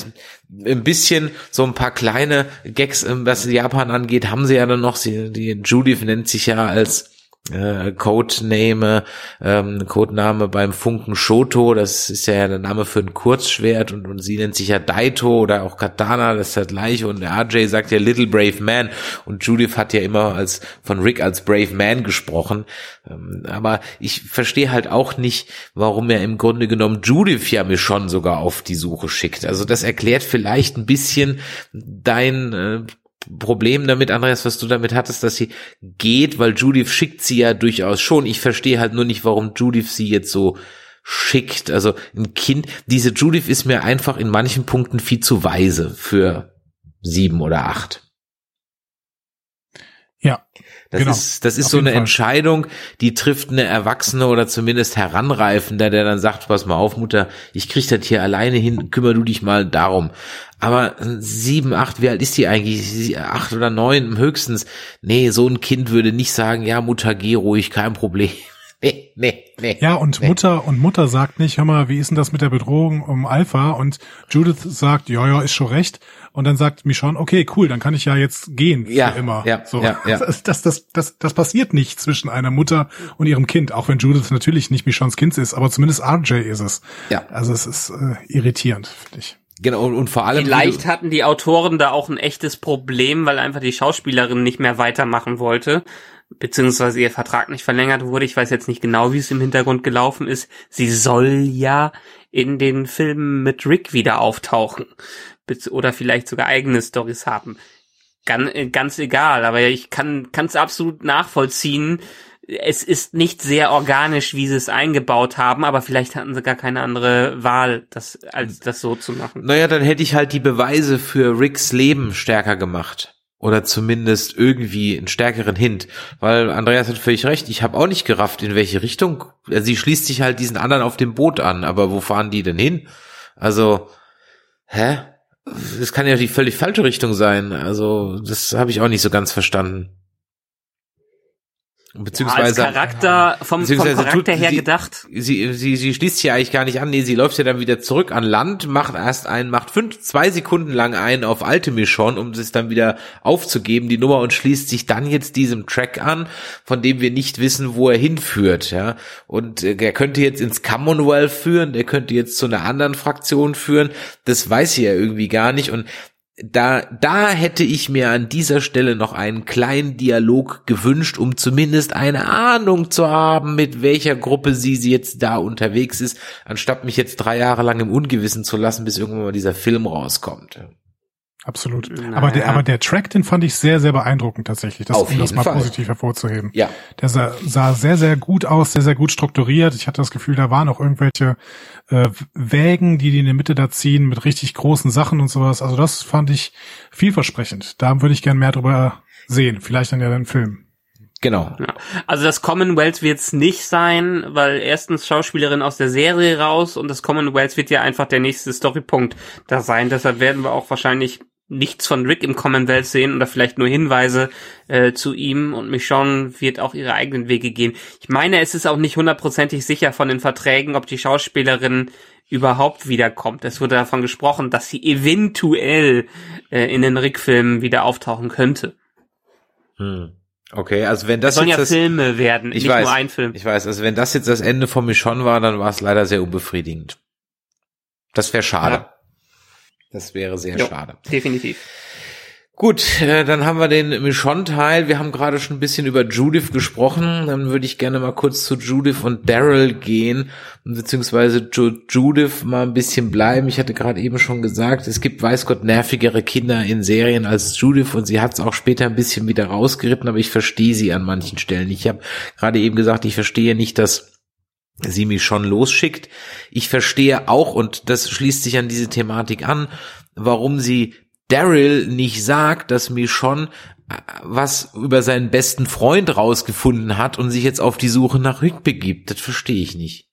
ein bisschen so ein paar kleine Gags, ähm, was Japan angeht, haben sie ja dann noch. Sie, die Judith nennt sich ja als äh, Codename, ähm, Codename beim Funken Shoto, das ist ja der Name für ein Kurzschwert und, und sie nennt sich ja Daito oder auch Katana, das ist das gleiche und der RJ sagt ja Little Brave Man und Judith hat ja immer als von Rick als Brave Man gesprochen, ähm, aber ich verstehe halt auch nicht, warum er im Grunde genommen Judith ja mir schon sogar auf die Suche schickt. Also das erklärt vielleicht ein bisschen dein äh, Problem damit, Andreas, was du damit hattest, dass sie geht, weil Judith schickt sie ja durchaus schon. Ich verstehe halt nur nicht, warum Judith sie jetzt so schickt. Also ein Kind, diese Judith ist mir einfach in manchen Punkten viel zu weise für sieben oder acht. Das genau, ist, das ist so eine Fall. Entscheidung, die trifft eine Erwachsene oder zumindest Heranreifende, der dann sagt, pass mal auf, Mutter, ich krieg das hier alleine hin, kümmer du dich mal darum. Aber sieben, acht, wie alt ist die eigentlich? Acht oder neun höchstens. Nee, so ein Kind würde nicht sagen, ja, Mutter, geh ruhig, kein Problem. nee, nee. Nee. Ja, und nee. Mutter und Mutter sagt nicht, hör mal, wie ist denn das mit der Bedrohung um Alpha? Und Judith sagt, ja, ja, ist schon recht. Und dann sagt Michonne, okay, cool, dann kann ich ja jetzt gehen Ja, für immer. ja, so. ja, ja. Das, das, das, das, das passiert nicht zwischen einer Mutter und ihrem Kind, auch wenn Judith natürlich nicht Michonnes Kind ist, aber zumindest RJ ist es. Ja. Also es ist äh, irritierend, finde ich. Genau, und, und vor allem. Vielleicht hatten die Autoren da auch ein echtes Problem, weil einfach die Schauspielerin nicht mehr weitermachen wollte, beziehungsweise ihr Vertrag nicht verlängert wurde. Ich weiß jetzt nicht genau, wie es im Hintergrund gelaufen ist. Sie soll ja in den Filmen mit Rick wieder auftauchen. Oder vielleicht sogar eigene Stories haben. Ganz, ganz egal, aber ich kann es absolut nachvollziehen. Es ist nicht sehr organisch, wie sie es eingebaut haben, aber vielleicht hatten sie gar keine andere Wahl, das, als das so zu machen. Naja, dann hätte ich halt die Beweise für Ricks Leben stärker gemacht. Oder zumindest irgendwie einen stärkeren Hint. Weil Andreas hat völlig recht, ich habe auch nicht gerafft, in welche Richtung. Also sie schließt sich halt diesen anderen auf dem Boot an, aber wo fahren die denn hin? Also, hä? Das kann ja die völlig falsche Richtung sein. Also, das habe ich auch nicht so ganz verstanden. Beziehungsweise, als Charakter, vom, vom beziehungsweise Charakter tut her sie- gedacht. sie, sie, sie schließt sich ja eigentlich gar nicht an. Nee, sie läuft ja dann wieder zurück an Land, macht erst einen, macht fünf, zwei Sekunden lang einen auf alte Michonne, um es dann wieder aufzugeben, die Nummer, und schließt sich dann jetzt diesem Track an, von dem wir nicht wissen, wo er hinführt, ja. Und äh, er könnte jetzt ins Commonwealth führen, der könnte jetzt zu einer anderen Fraktion führen. Das weiß sie ja irgendwie gar nicht. Und da, da hätte ich mir an dieser Stelle noch einen kleinen Dialog gewünscht, um zumindest eine Ahnung zu haben, mit welcher Gruppe sie, sie jetzt da unterwegs ist, anstatt mich jetzt drei Jahre lang im Ungewissen zu lassen, bis irgendwann mal dieser Film rauskommt. Absolut. Naja. Aber der, aber der Track, den fand ich sehr, sehr beeindruckend tatsächlich. Das, Auf um das mal Fall. positiv hervorzuheben. Ja, Der sah, sah sehr, sehr gut aus, sehr, sehr gut strukturiert. Ich hatte das Gefühl, da waren auch irgendwelche äh, Wägen, die die in der Mitte da ziehen, mit richtig großen Sachen und sowas. Also das fand ich vielversprechend. Da würde ich gern mehr drüber sehen. Vielleicht dann ja den Film. genau. Ja. Also das Commonwealth wird es nicht sein, weil erstens Schauspielerin aus der Serie raus und das Commonwealth wird ja einfach der nächste Storypunkt da sein. Deshalb werden wir auch wahrscheinlich nichts von Rick im Commonwealth sehen oder vielleicht nur Hinweise äh, zu ihm und Michonne wird auch ihre eigenen Wege gehen. Ich meine, es ist auch nicht hundertprozentig sicher von den Verträgen, ob die Schauspielerin überhaupt wiederkommt. Es wurde davon gesprochen, dass sie eventuell äh, in den Rick-Filmen wieder auftauchen könnte. Hm. Okay, also wenn das Es sollen jetzt ja das, Filme werden, ich nicht weiß, nur ein Film. ich weiß, also wenn das jetzt das Ende von Michonne war, dann war es leider sehr unbefriedigend. Das wäre schade. Ja. Das wäre sehr Jo, schade. Definitiv. Gut, äh, dann haben wir den Michonne-Teil. Wir haben gerade schon ein bisschen über Judith gesprochen. Dann würde ich gerne mal kurz zu Judith und Daryl gehen, beziehungsweise Ju Judith mal ein bisschen bleiben. Ich hatte gerade eben schon gesagt, es gibt, weiß Gott, nervigere Kinder in Serien als Judith und sie hat es auch später ein bisschen wieder rausgeritten, aber ich verstehe sie an manchen Stellen. Ich habe gerade eben gesagt, ich verstehe nicht, dass sie mich schon losschickt. Ich verstehe auch, und das schließt sich an diese Thematik an, warum sie Daryl nicht sagt, dass Michonne äh, was über seinen besten Freund rausgefunden hat und sich jetzt auf die Suche nach Rick begibt. Das verstehe ich nicht.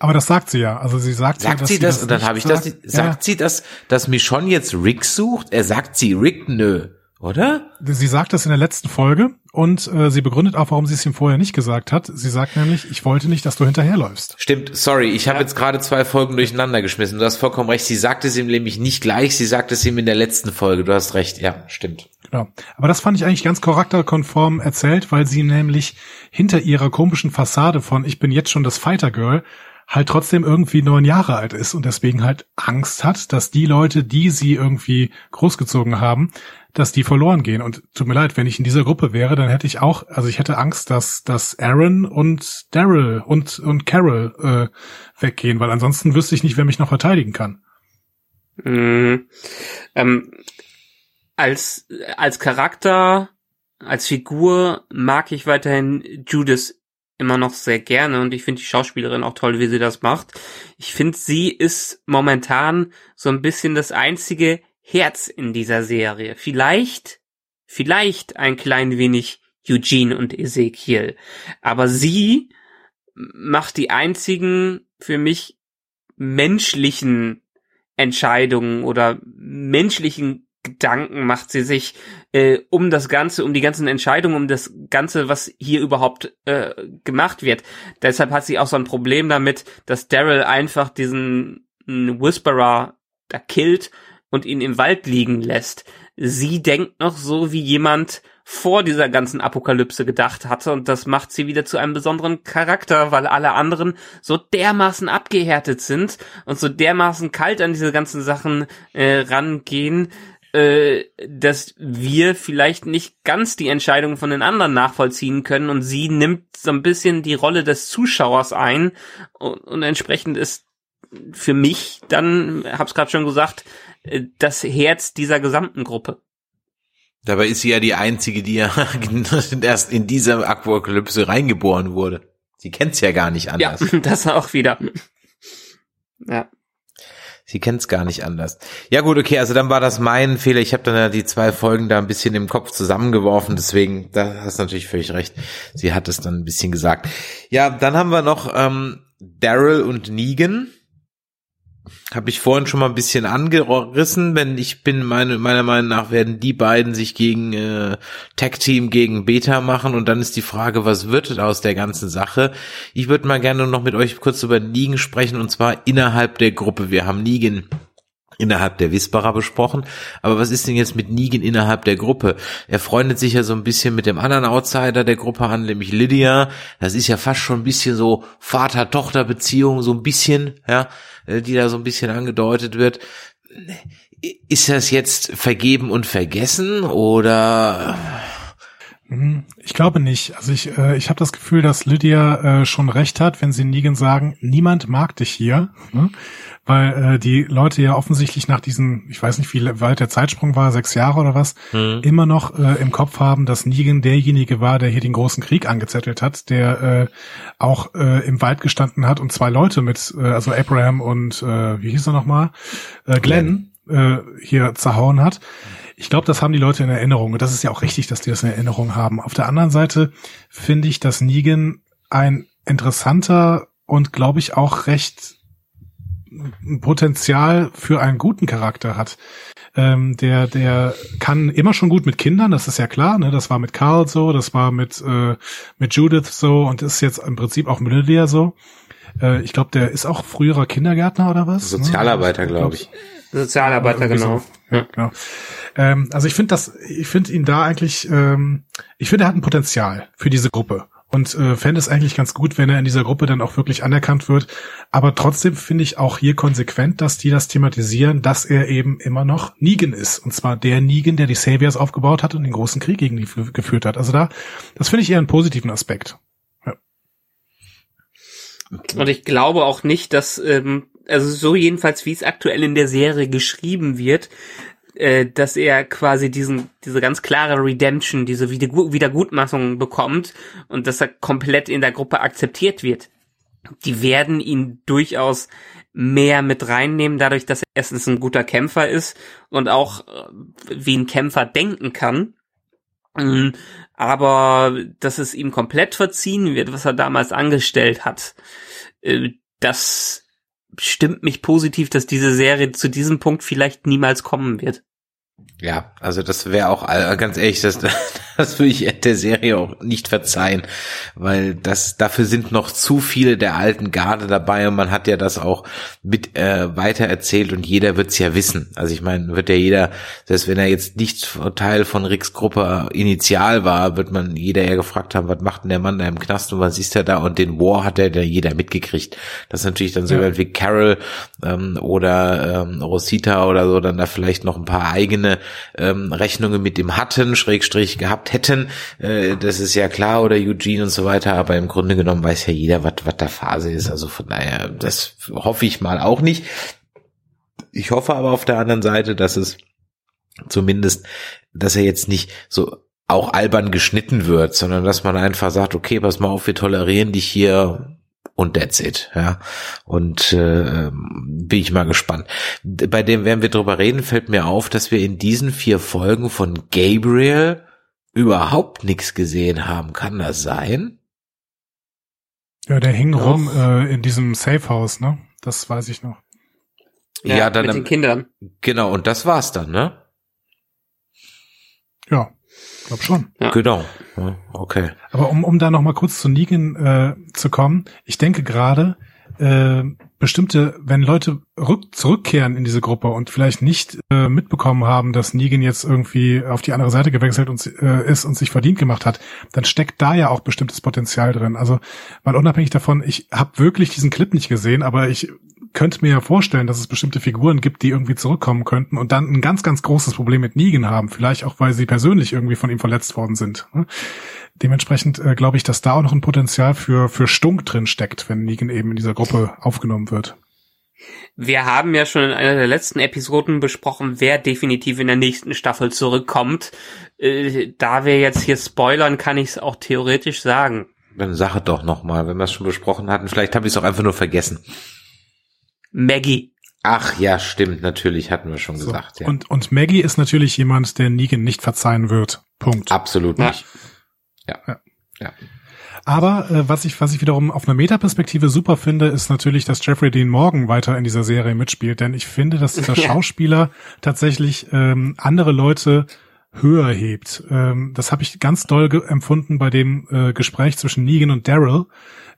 Aber das sagt sie ja. Also sie sagt, ja, Sagt dass sie das? Und dann nicht habe ich das. sagt. Sagt sie das, dass Michonne jetzt Rick sucht? Er sagt sie Rick? Nö. Oder? Ja, sie sagt das in der letzten Folge und äh, sie begründet auch, warum sie es ihm vorher nicht gesagt hat. Sie sagt nämlich, ich wollte nicht, dass du hinterherläufst. Stimmt, sorry, ich habe jetzt gerade zwei Folgen durcheinander geschmissen. Du hast vollkommen recht. Sie sagt es ihm nämlich nicht gleich, sie sagt es ihm in der letzten Folge. Du hast recht, ja, stimmt. Genau. Aber das fand ich eigentlich ganz charakterkonform erzählt, weil sie nämlich hinter ihrer komischen Fassade von ich bin jetzt schon das Fighter Girl halt trotzdem irgendwie neun Jahre alt ist und deswegen halt Angst hat, dass die Leute, die sie irgendwie großgezogen haben, dass die verloren gehen. Und tut mir leid, wenn ich in dieser Gruppe wäre, dann hätte ich auch, also ich hätte Angst, dass, dass Aaron und Daryl und, und Carol äh, weggehen, weil ansonsten wüsste ich nicht, wer mich noch verteidigen kann. Mhm. Ähm, als, als Charakter, als Figur mag ich weiterhin Judith immer noch sehr gerne und ich finde die Schauspielerin auch toll, wie sie das macht. Ich finde, sie ist momentan so ein bisschen das einzige Herz in dieser Serie. Vielleicht, vielleicht ein klein wenig Eugene und Ezekiel. Aber sie macht die einzigen für mich menschlichen Entscheidungen oder menschlichen Gedanken macht sie sich äh, um das Ganze, um die ganzen Entscheidungen, um das Ganze, was hier überhaupt äh, gemacht wird. Deshalb hat sie auch so ein Problem damit, dass Daryl einfach diesen Whisperer da killt und ihn im Wald liegen lässt. Sie denkt noch so wie jemand vor dieser ganzen Apokalypse gedacht hatte und das macht sie wieder zu einem besonderen Charakter, weil alle anderen so dermaßen abgehärtet sind und so dermaßen kalt an diese ganzen Sachen äh, rangehen, äh, dass wir vielleicht nicht ganz die Entscheidungen von den anderen nachvollziehen können und sie nimmt so ein bisschen die Rolle des Zuschauers ein und, und entsprechend ist für mich dann, hab's gerade schon gesagt, das Herz dieser gesamten Gruppe. Dabei ist sie ja die einzige, die ja erst in dieser Apokalypse reingeboren wurde. Sie kennt's ja gar nicht anders. Ja, das auch wieder. Ja. Sie kennt's gar nicht anders. Ja gut, okay, also dann war das mein Fehler. Ich habe dann ja die zwei Folgen da ein bisschen im Kopf zusammengeworfen, deswegen, da hast du natürlich völlig recht. Sie hat es dann ein bisschen gesagt. Ja, dann haben wir noch ähm, Daryl und Negan habe ich vorhin schon mal ein bisschen angerissen, wenn ich bin meine, meiner Meinung nach werden die beiden sich gegen äh, Tag Team gegen Beta machen und dann ist die Frage, was wird aus der ganzen Sache? Ich würde mal gerne noch mit euch kurz über Negan sprechen und zwar innerhalb der Gruppe. Wir haben Negan innerhalb der Whisperer besprochen. Aber was ist denn jetzt mit Negan innerhalb der Gruppe? Er freundet sich ja so ein bisschen mit dem anderen Outsider der Gruppe an, nämlich Lydia. Das ist ja fast schon ein bisschen so Vater-Tochter-Beziehung, so ein bisschen, ja, die da so ein bisschen angedeutet wird. Ist das jetzt vergeben und vergessen oder Mhm. Ich glaube nicht. Also ich, äh, ich habe das Gefühl, dass Lydia äh, schon recht hat, wenn sie Negan sagen, niemand mag dich hier, ne? Weil äh, die Leute ja offensichtlich nach diesen, ich weiß nicht, wie weit der Zeitsprung war, sechs Jahre oder was, mhm. immer noch äh, im Kopf haben, dass Negan derjenige war, der hier den großen Krieg angezettelt hat, der äh, auch äh, im Wald gestanden hat und zwei Leute mit, äh, also Abraham und äh, wie hieß er nochmal, äh, Glenn, Glenn. Äh, hier zerhauen hat. Ich glaube, das haben die Leute in Erinnerung und das ist ja auch richtig, dass die das in Erinnerung haben. Auf der anderen Seite finde ich, dass Negan ein interessanter und glaube ich auch recht Potenzial für einen guten Charakter hat. Ähm, der, der kann immer schon gut mit Kindern, das ist ja klar, ne? Das war mit Carl so, das war mit, äh, mit Judith so und ist jetzt im Prinzip auch mit Lydia so. Äh, ich glaube, der ist auch früherer Kindergärtner oder was? Sozialarbeiter, ne? glaube ich. Sozialarbeiter, genau. So. Ja, genau. Ähm, also ich finde das, ich finde ihn da eigentlich, ähm, ich finde, er hat ein Potenzial für diese Gruppe. Und äh, fände es eigentlich ganz gut, wenn er in dieser Gruppe dann auch wirklich anerkannt wird. Aber trotzdem finde ich auch hier konsequent, dass die das thematisieren, dass er eben immer noch Negan ist. Und zwar der Negan, der die Saviors aufgebaut hat und den großen Krieg gegen die geführt hat. Also da, das finde ich eher einen positiven Aspekt. Ja. Und ich glaube auch nicht, dass, ähm, also so jedenfalls, wie es aktuell in der Serie geschrieben wird, äh, dass er quasi diesen, diese ganz klare Redemption, diese Wiedergutmachung bekommt und dass er komplett in der Gruppe akzeptiert wird. Die werden ihn durchaus mehr mit reinnehmen, dadurch, dass er erstens ein guter Kämpfer ist und auch äh, wie ein Kämpfer denken kann. Mm, aber dass es ihm komplett verziehen wird, was er damals angestellt hat, äh, das stimmt mich positiv, dass diese Serie zu diesem Punkt vielleicht niemals kommen wird. Ja, also das wäre auch ganz ehrlich, das, das würde ich der Serie auch nicht verzeihen, weil das dafür sind noch zu viele der alten Garde dabei und man hat ja das auch mit äh, weiter erzählt und jeder wird's ja wissen. Also ich meine, wird ja jeder, selbst wenn er jetzt nicht Teil von Ricks Gruppe initial war, wird man jeder ja gefragt haben, was macht denn der Mann da im Knast und was ist er da und den War hat ja jeder mitgekriegt. Das ist natürlich dann so ja. wie Carol ähm, oder ähm, Rosita oder so dann da vielleicht noch ein paar eigene ähm, Rechnungen mit dem hatten, Schrägstrich gehabt hätten. Äh, das ist ja klar, oder Eugene und so weiter, aber im Grunde genommen weiß ja jeder, was was da Phase ist. Also von daher, das hoffe ich mal auch nicht. Ich hoffe aber auf der anderen Seite, dass es zumindest, dass er jetzt nicht so auch albern geschnitten wird, sondern dass man einfach sagt, okay, pass mal auf, wir tolerieren dich hier und that's it, ja. Und äh, bin ich mal gespannt. Bei dem, während wir drüber reden, fällt mir auf, dass wir in diesen vier Folgen von Gabriel überhaupt nichts gesehen haben. Kann das sein? Ja, der hing Doch. rum äh, in diesem Safehouse, ne? Das weiß ich noch. Ja, ja dann mit den Kindern. Genau, und das war's dann, ne? Ja, glaub schon. Ja. Genau. Ja, okay. Aber um, um da noch mal kurz zu Negan äh, zu kommen, ich denke gerade, äh, bestimmte, wenn Leute rück, zurückkehren in diese Gruppe und vielleicht nicht äh, mitbekommen haben, dass Negan jetzt irgendwie auf die andere Seite gewechselt und, äh, ist und sich verdient gemacht hat, dann steckt da ja auch bestimmtes Potenzial drin. Also mal unabhängig davon, ich habe wirklich diesen Clip nicht gesehen, aber ich könnte mir ja vorstellen, dass es bestimmte Figuren gibt, die irgendwie zurückkommen könnten und dann ein ganz, ganz großes Problem mit Negan haben. Vielleicht auch, weil sie persönlich irgendwie von ihm verletzt worden sind. Dementsprechend äh, glaube ich, dass da auch noch ein Potenzial für, für Stunk drin steckt, wenn Negan eben in dieser Gruppe aufgenommen wird. Wir haben ja schon in einer der letzten Episoden besprochen, wer definitiv in der nächsten Staffel zurückkommt. Äh, da wir jetzt hier spoilern, kann ich es auch theoretisch sagen. Dann sag es doch noch mal, wenn wir es schon besprochen hatten. Vielleicht habe ich es auch einfach nur vergessen. Maggie. Ach ja, stimmt, natürlich hatten wir schon So. gesagt. Ja. Und, und Maggie ist natürlich jemand, der Negan nicht verzeihen wird. Punkt. Absolut Ja. nicht. Ja. Ja. ja. Aber äh, was ich was ich wiederum auf einer Metaperspektive super finde, ist natürlich, dass Jeffrey Dean Morgan weiter in dieser Serie mitspielt, denn ich finde, dass dieser. Schauspieler tatsächlich ähm, andere Leute höher hebt. Ähm, das habe ich ganz doll empfunden bei dem äh, Gespräch zwischen Negan und Daryl.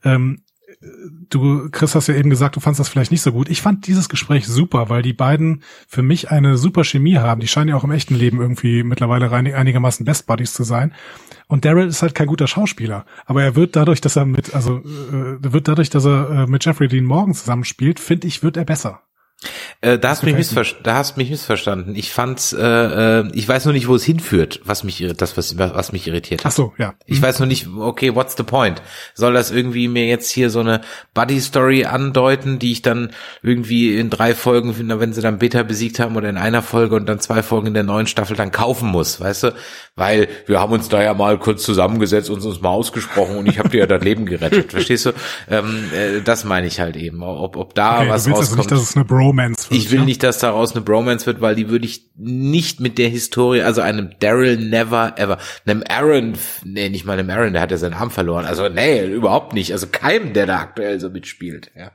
Ähm, du, Chris, hast ja eben gesagt, du fandst das vielleicht nicht so gut. Ich fand dieses Gespräch super, weil die beiden für mich eine super Chemie haben. Die scheinen ja auch im echten Leben irgendwie mittlerweile rein, einigermaßen Best Buddies zu sein. Und Daryl ist halt kein guter Schauspieler, aber er wird dadurch, dass er mit, also äh, wird dadurch, dass er äh, mit Jeffrey Dean Morgan zusammenspielt, finde ich, wird er besser. Äh, da hast mich missver da hast mich missverstanden. Ich fand's, äh, äh, ich weiß nur nicht, wo es hinführt, was mich das was was mich irritiert Ach hat. so, ja. Ich weiß nur nicht, okay, what's the point? Soll das irgendwie mir jetzt hier so eine Buddy-Story andeuten, die ich dann irgendwie in drei Folgen, wenn sie dann Beta besiegt haben oder in einer Folge und dann zwei Folgen in der neuen Staffel dann kaufen muss, weißt du? Weil wir haben uns da ja mal kurz zusammengesetzt und uns mal ausgesprochen und ich habe dir ja das Leben gerettet, verstehst du? Ähm, äh, das meine ich halt eben. Ob, ob da Okay, was du willst also rauskommt. nicht, dass es eine Bromance wird. Ich will ja? nicht, dass daraus eine Bromance wird, weil die würde ich nicht mit der Historie, also einem Daryl never ever, einem Aaron, nee, nicht mal einem Aaron, der hat ja seinen Arm verloren. Also nee, überhaupt nicht. Also keinem, der da aktuell so mitspielt. Ja.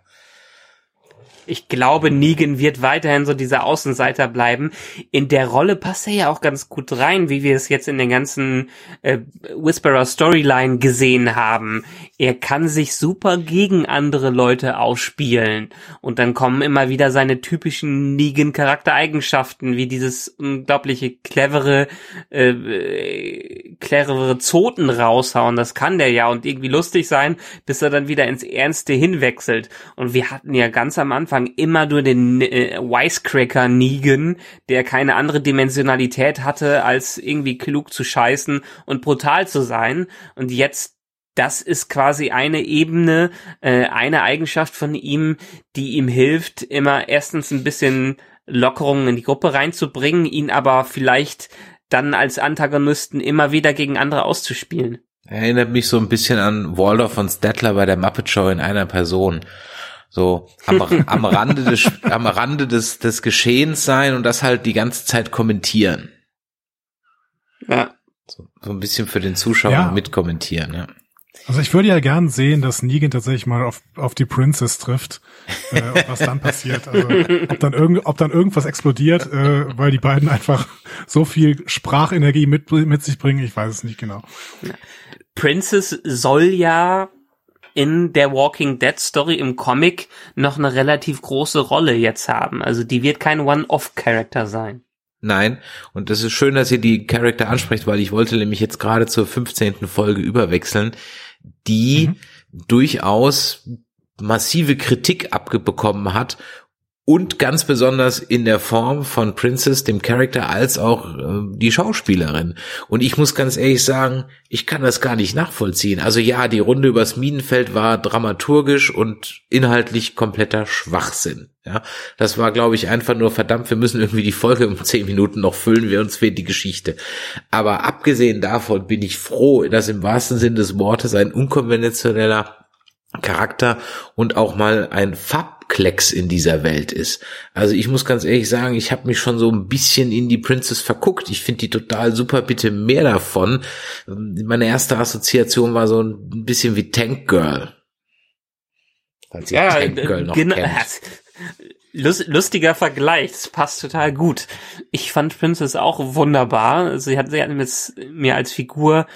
Ich glaube, Negan wird weiterhin so dieser Außenseiter bleiben. In der Rolle passt er ja auch ganz gut rein, wie wir es jetzt in der ganzen äh, Whisperer Storyline gesehen haben. Er kann sich super gegen andere Leute ausspielen. Und dann kommen immer wieder seine typischen Negan-Charaktereigenschaften, wie dieses unglaubliche clevere, äh, clevere Zoten raushauen. Das kann der ja und irgendwie lustig sein, bis er dann wieder ins Ernste hinwechselt. Und wir hatten ja ganz am Anfang immer nur den äh, Wisecracker Negan, der keine andere Dimensionalität hatte, als irgendwie klug zu scheißen und brutal zu sein. Und jetzt das ist quasi eine Ebene, äh, eine Eigenschaft von ihm, die ihm hilft, immer erstens ein bisschen Lockerungen in die Gruppe reinzubringen, ihn aber vielleicht dann als Antagonisten immer wieder gegen andere auszuspielen. Erinnert mich so ein bisschen an Waldorf von Statler bei der Muppet Show in einer Person. So am, am Rande des am Rande des des Geschehens sein und das halt die ganze Zeit kommentieren. Ja. So, so ein bisschen für den Zuschauer Ja. mitkommentieren, ja. Also ich würde ja gern sehen, dass Negan tatsächlich mal auf, auf die Princess trifft, äh, und was dann passiert. Also, ob, dann irgend, ob dann irgendwas explodiert, äh, weil die beiden einfach so viel Sprachenergie mit, mit sich bringen, ich weiß es nicht genau. Princess soll ja in der Walking Dead Story im Comic noch eine relativ große Rolle jetzt haben. Also die wird kein One-Off-Character sein. Nein, und das ist schön, dass ihr die Charakter ansprecht, weil ich wollte nämlich jetzt gerade zur 15. Folge überwechseln, die durchaus massive Kritik abbekommen hat und ganz besonders in der Form von Princess, dem Charakter, als auch äh, die Schauspielerin. Und ich muss ganz ehrlich sagen, ich kann das gar nicht nachvollziehen. Also ja, die Runde übers Minenfeld war dramaturgisch und inhaltlich kompletter Schwachsinn. Ja, das war, glaube ich, einfach nur verdammt, wir müssen irgendwie die Folge um zehn Minuten noch füllen, wir uns fehlt die Geschichte. Aber abgesehen davon bin ich froh, dass im wahrsten Sinn des Wortes ein unkonventioneller Charakter und auch mal ein Farbklecks in dieser Welt ist. Also ich muss ganz ehrlich sagen, ich habe mich schon so ein bisschen in die Princess verguckt. Ich finde die total super, bitte mehr davon. Meine erste Assoziation war so ein bisschen wie Tank Girl. Falls ihr Tank Girl noch genau. lustiger Vergleich, das passt total gut. Ich fand Princess auch wunderbar. Sie hat, sie hat mir als Figur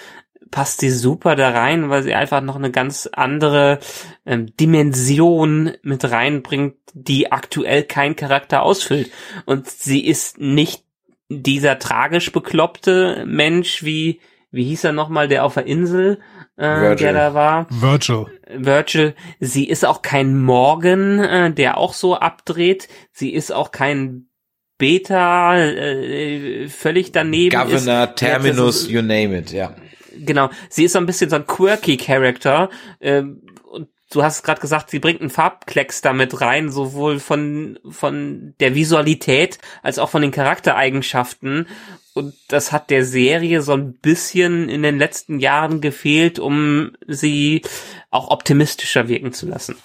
passt sie super da rein, weil sie einfach noch eine ganz andere ähm, Dimension mit reinbringt, die aktuell kein Charakter ausfüllt. Und sie ist nicht dieser tragisch bekloppte Mensch wie, wie hieß er nochmal, der auf der Insel, äh, der da war. Virgil. Virgil. Sie ist auch kein Morgan, äh, der auch so abdreht. Sie ist auch kein Beta, äh, völlig daneben. Governor, ist, Terminus, ist, you name it, ja. Genau. Sie ist so ein bisschen so ein quirky Character. Äh, und du hast gerade gesagt, sie bringt einen Farbklecks damit rein, sowohl von, von der Visualität als auch von den Charaktereigenschaften. Und das hat der Serie so ein bisschen in den letzten Jahren gefehlt, um sie auch optimistischer wirken zu lassen.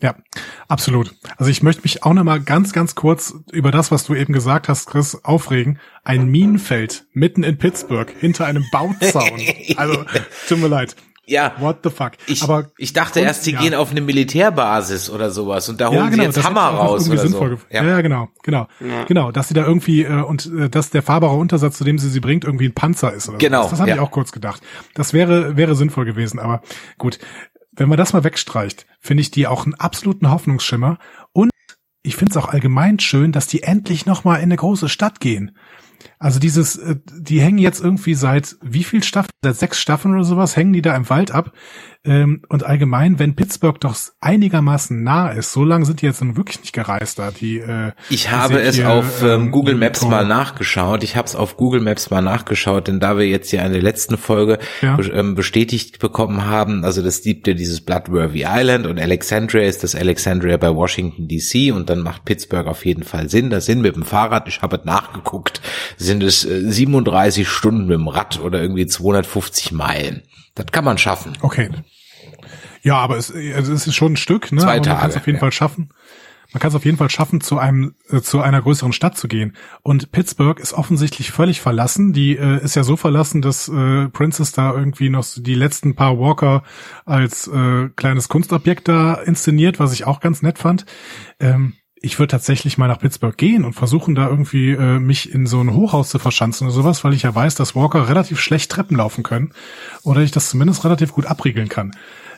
Ja, absolut. Also ich möchte mich auch noch mal ganz, ganz kurz über das, was du eben gesagt hast, Chris, aufregen. Ein Minenfeld mitten in Pittsburgh hinter einem Bauzaun. Also, tut mir leid. Ja. What the fuck? Ich, Aber ich dachte und, erst, sie ja. gehen auf eine Militärbasis oder sowas und da holen ja, genau, sie jetzt Hammer raus oder so. Ja. ja, genau, genau, ja. genau, dass sie da irgendwie äh, und äh, dass der fahrbare Untersatz, zu dem sie sie bringt, irgendwie ein Panzer ist oder Genau. So. Das habe ich auch kurz gedacht. Das wäre wäre sinnvoll gewesen, aber gut. Wenn man das mal wegstreicht, finde ich die auch einen absoluten Hoffnungsschimmer und ich finde es auch allgemein schön, dass die endlich noch mal in eine große Stadt gehen. Also dieses, äh, die hängen jetzt irgendwie seit wie viel Staffeln, seit sechs Staffeln oder sowas, hängen die da im Wald ab. Ähm, und allgemein, wenn Pittsburgh doch einigermaßen nah ist, so lange sind die jetzt dann wirklich nicht gereist da. Die, äh, ich habe es hier, auf ähm, ähm Google Maps mal nachgeschaut. Ich habe es auf Google Maps mal nachgeschaut, denn da wir jetzt hier eine letzten Folge ja. ähm, bestätigt bekommen haben, also das gibt ja dieses Bloodworthy Island und Alexandria ist das Alexandria bei Washington DC und dann macht Pittsburgh auf jeden Fall Sinn. Da sind mit dem Fahrrad, ich habe nachgeguckt, sind es äh, 37 Stunden mit dem Rad oder irgendwie 250 Meilen. Das kann man schaffen. Okay. Ja, aber es, also es ist schon ein Stück, ne? Zwei Tage, man kann es auf jeden ja. Fall schaffen. Man kann es auf jeden Fall schaffen, zu einem äh, zu einer größeren Stadt zu gehen. Und Pittsburgh ist offensichtlich völlig verlassen. Die äh, ist ja so verlassen, dass äh, Princess da irgendwie noch die letzten paar Walker als äh, kleines Kunstobjekt da inszeniert, was ich auch ganz nett fand. Ähm, ich würde tatsächlich mal nach Pittsburgh gehen und versuchen da irgendwie äh, mich in so ein Hochhaus zu verschanzen oder sowas, weil ich ja weiß, dass Walker relativ schlecht Treppen laufen können oder ich das zumindest relativ gut abriegeln kann.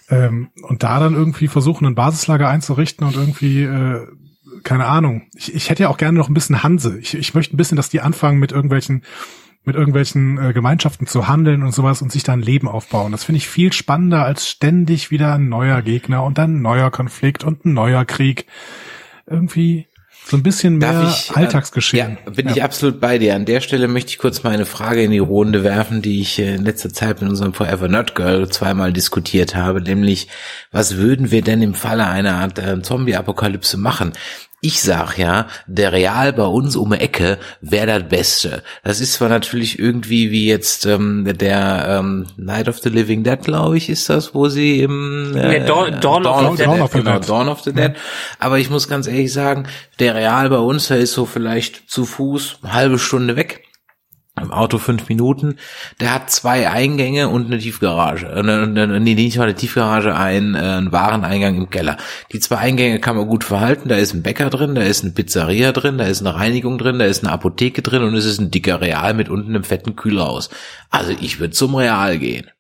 Ähm, und da dann irgendwie versuchen, ein Basislager einzurichten und irgendwie, äh, keine Ahnung. Ich, ich hätte ja auch gerne noch ein bisschen Hanse. Ich, ich möchte ein bisschen, dass die anfangen mit irgendwelchen mit irgendwelchen äh, Gemeinschaften zu handeln und sowas und sich da ein Leben aufbauen. Das finde ich viel spannender als ständig wieder ein neuer Gegner und dann ein neuer Konflikt und ein neuer Krieg irgendwie so ein bisschen mehr ich, äh, Alltagsgeschehen. Ja, bin ja. ich absolut bei dir. An der Stelle möchte ich kurz mal eine Frage in die Runde werfen, die ich äh, in letzter Zeit mit unserem Forever Nerd Girl zweimal diskutiert habe, nämlich was würden wir denn im Falle einer Art äh, Zombie-Apokalypse machen? Ich sag ja, der Real bei uns um die Ecke wäre das Beste. Das ist zwar natürlich irgendwie wie jetzt ähm, der ähm, Night of the Living Dead, glaube ich, ist das, wo sie im äh, Dawn, Dawn, Dawn, of, the Dead, genau, Dawn of the Dead. Aber ich muss ganz ehrlich sagen, der Real bei uns, der ist so vielleicht zu Fuß eine halbe Stunde weg im Auto fünf Minuten. Der hat zwei Eingänge und eine Tiefgarage. Äh, nee, nicht mal eine Tiefgarage, ein, äh, ein Wareneingang im Keller. Die zwei Eingänge kann man gut verhalten. Da ist ein Bäcker drin, da ist eine Pizzeria drin, da ist eine Reinigung drin, da ist eine Apotheke drin und es ist ein dicker Real mit unten einem fetten Kühlhaus. Also ich würde zum Real gehen.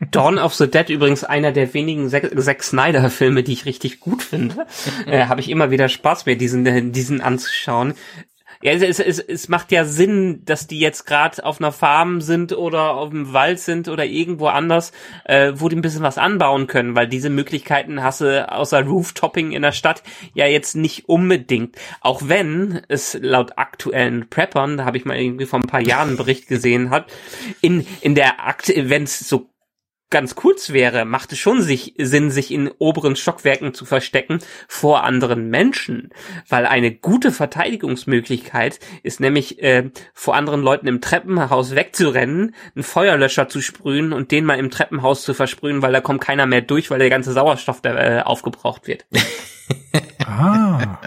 Dawn of the Dead übrigens einer der wenigen Zack Snyder Filme, die ich richtig gut finde. äh, Habe ich immer wieder Spaß mir diesen diesen anzuschauen. Ja, es, es, es macht ja Sinn, dass die jetzt gerade auf einer Farm sind oder auf dem Wald sind oder irgendwo anders, äh, wo die ein bisschen was anbauen können, weil diese Möglichkeiten hast du außer Rooftopping in der Stadt ja jetzt nicht unbedingt. Auch wenn es laut aktuellen Preppern, da habe ich mal irgendwie vor ein paar Jahren einen Bericht gesehen hat, in, in der Akt, wenn es so ganz kurz wäre, macht es schon sich, Sinn, sich in oberen Stockwerken zu verstecken vor anderen Menschen. Weil eine gute Verteidigungsmöglichkeit ist nämlich, äh, vor anderen Leuten im Treppenhaus wegzurennen, einen Feuerlöscher zu sprühen und den mal im Treppenhaus zu versprühen, weil da kommt keiner mehr durch, weil der ganze Sauerstoff äh, aufgebraucht wird. ah,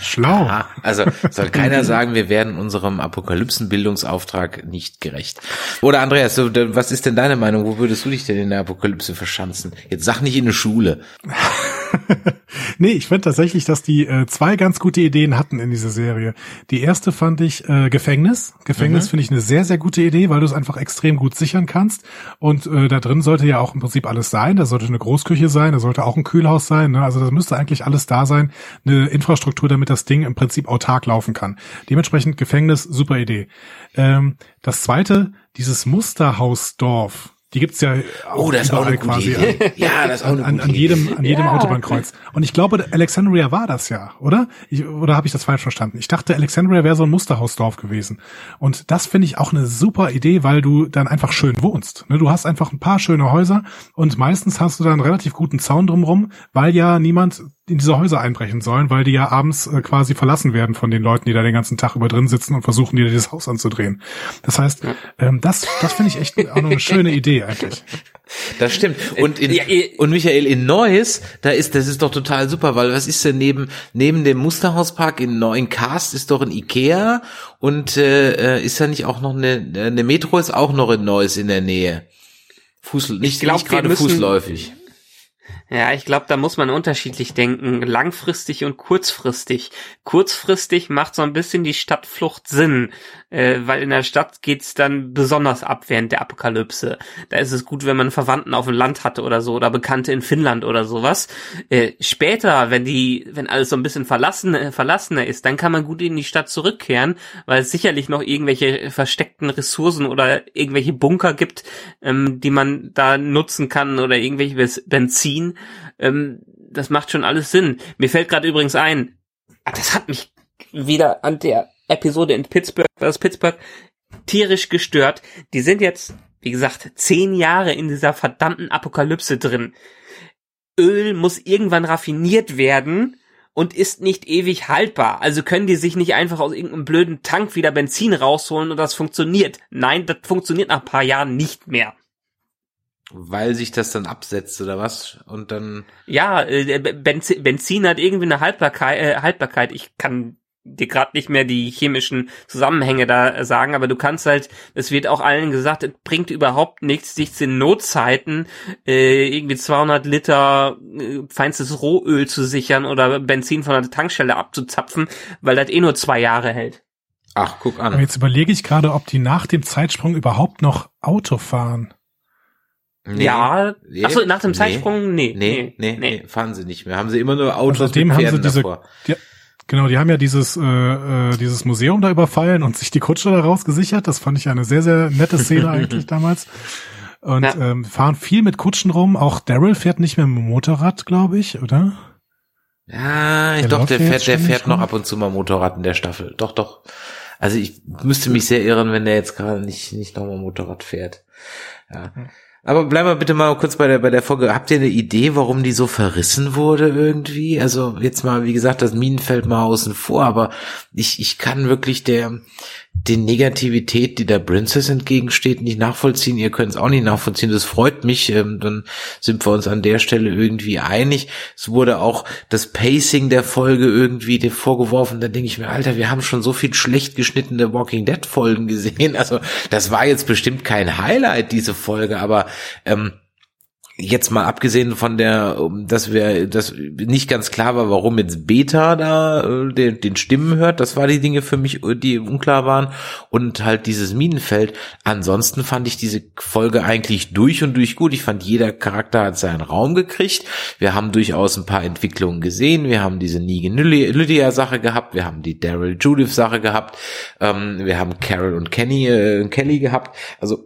schlau. Aha, also soll keiner sagen, wir werden unserem Apokalypsenbildungsauftrag nicht gerecht. Oder Andreas, was ist denn deine Meinung? Wo würdest du dich denn in der Apokalypse verschanzen? Jetzt sag nicht in eine Schule. nee, ich finde tatsächlich, dass die äh, zwei ganz gute Ideen hatten in dieser Serie. Die erste fand ich äh, Gefängnis. Gefängnis mhm. finde ich eine sehr, sehr gute Idee, weil du es einfach extrem gut sichern kannst. Und äh, da drin sollte ja auch im Prinzip alles sein. Da sollte eine Großküche sein, da sollte auch ein Kühlhaus sein. Ne? Also da müsste eigentlich alles da sein. Eine Infrastruktur, damit das Ding im Prinzip autark laufen kann. Dementsprechend Gefängnis, super Idee. Ähm, das zweite, dieses Musterhausdorf die gibt's ja auch oh, das ist auch eine quasi Idee. ja, das ist auch eine an, an, an jedem an jedem ja. Autobahnkreuz. Und ich glaube, Alexandria war das ja, oder? Ich, oder habe ich das falsch verstanden? Ich dachte, Alexandria wäre so ein Musterhausdorf gewesen. Und das finde ich auch eine super Idee, weil du dann einfach schön wohnst. Ne, du hast einfach ein paar schöne Häuser und meistens hast du da einen relativ guten Zaun drumrum, weil ja niemand in diese Häuser einbrechen sollen, weil die ja abends äh, quasi verlassen werden von den Leuten, die da den ganzen Tag über drin sitzen und versuchen, dir dieses Haus anzudrehen. Das heißt, ähm, das, das finde ich echt auch noch eine schöne Idee eigentlich. Das stimmt. Und in, und Michael, in Neuss, da ist, das ist doch total super, weil was ist denn neben, neben dem Musterhauspark in Neuen Cast ist doch ein Ikea und äh, äh, ist da nicht auch noch eine, eine Metro ist auch noch in Neuss in der Nähe. Fuß, nicht, glaub, nicht gerade fußläufig. Ja, ich glaube, da muss man unterschiedlich denken, langfristig und kurzfristig. Kurzfristig macht so ein bisschen die Stadtflucht Sinn, äh, weil in der Stadt geht's dann besonders ab während der Apokalypse. Da ist es gut, wenn man Verwandten auf dem Land hatte oder so oder Bekannte in Finnland oder sowas. Äh, später, wenn die, wenn alles so ein bisschen verlassen, äh, verlassener ist, dann kann man gut in die Stadt zurückkehren, weil es sicherlich noch irgendwelche versteckten Ressourcen oder irgendwelche Bunker gibt, ähm, die man da nutzen kann oder irgendwelche Benzin ähm, das macht schon alles Sinn. Mir fällt gerade übrigens ein, ah, das hat mich wieder an der Episode in Pittsburgh, das Pittsburgh, tierisch gestört. Die sind jetzt, wie gesagt, zehn Jahre in dieser verdammten Apokalypse drin. Öl muss irgendwann raffiniert werden und ist nicht ewig haltbar. Also können die sich nicht einfach aus irgendeinem blöden Tank wieder Benzin rausholen und das funktioniert. Nein, das funktioniert nach ein paar Jahren nicht mehr. Weil sich das dann absetzt oder was? Und dann. Ja, äh, Benzin, Benzin hat irgendwie eine Haltbarkeit, äh, Haltbarkeit. Ich kann dir gerade nicht mehr die chemischen Zusammenhänge da sagen, aber du kannst halt, es wird auch allen gesagt, es bringt überhaupt nichts, sich in Notzeiten äh, irgendwie 200 Liter äh, feinstes Rohöl zu sichern oder Benzin von der Tankstelle abzuzapfen, weil das eh nur zwei Jahre hält. Ach, guck an. Aber jetzt überlege ich gerade, ob die nach dem Zeitsprung überhaupt noch Auto fahren. Nee, ja, nee, achso, nach dem Zeitsprung, nee, nee, nee, nee, nee, fahren sie nicht mehr. Haben sie immer nur Autos also mit Pferden haben sie diese, davor. Die, genau, die haben ja dieses, äh, äh, dieses Museum da überfallen und sich die Kutsche da rausgesichert. Das fand ich eine sehr, sehr nette Szene eigentlich damals. Und ja. ähm, fahren viel mit Kutschen rum. Auch Daryl fährt nicht mehr mit dem Motorrad, glaube ich, oder? Ja, der doch, der fährt, der fährt noch ab und zu mal Motorrad in der Staffel. Doch, doch. Also ich müsste mich sehr irren, wenn der jetzt gerade nicht, nicht nochmal Motorrad fährt. Ja. Aber bleiben wir bitte mal kurz bei der, bei der Folge. Habt ihr eine Idee, warum die so verrissen wurde irgendwie? Also jetzt mal, wie gesagt, das Minenfeld mal außen vor, aber ich, ich kann wirklich der, die Negativität, die der Princess entgegensteht, nicht nachvollziehen. Ihr könnt es auch nicht nachvollziehen. Das freut mich. Ähm, dann sind wir uns an der Stelle irgendwie einig. Es wurde auch das Pacing der Folge irgendwie dir vorgeworfen. Da denke ich mir, Alter, wir haben schon so viel schlecht geschnittene Walking Dead Folgen gesehen. Also das war jetzt bestimmt kein Highlight, diese Folge, aber ähm, jetzt mal abgesehen von der, dass wir, dass nicht ganz klar war, warum jetzt Beta da äh, den, den Stimmen hört, das war die Dinge für mich, die unklar waren und halt dieses Minenfeld. Ansonsten fand ich diese Folge eigentlich durch und durch gut. Ich fand jeder Charakter hat seinen Raum gekriegt. Wir haben durchaus ein paar Entwicklungen gesehen. Wir haben diese Negan Lydia Sache gehabt. Wir haben die Daryl Judith Sache gehabt. Ähm, wir haben Carol und Kenny, äh, Kelly gehabt. Also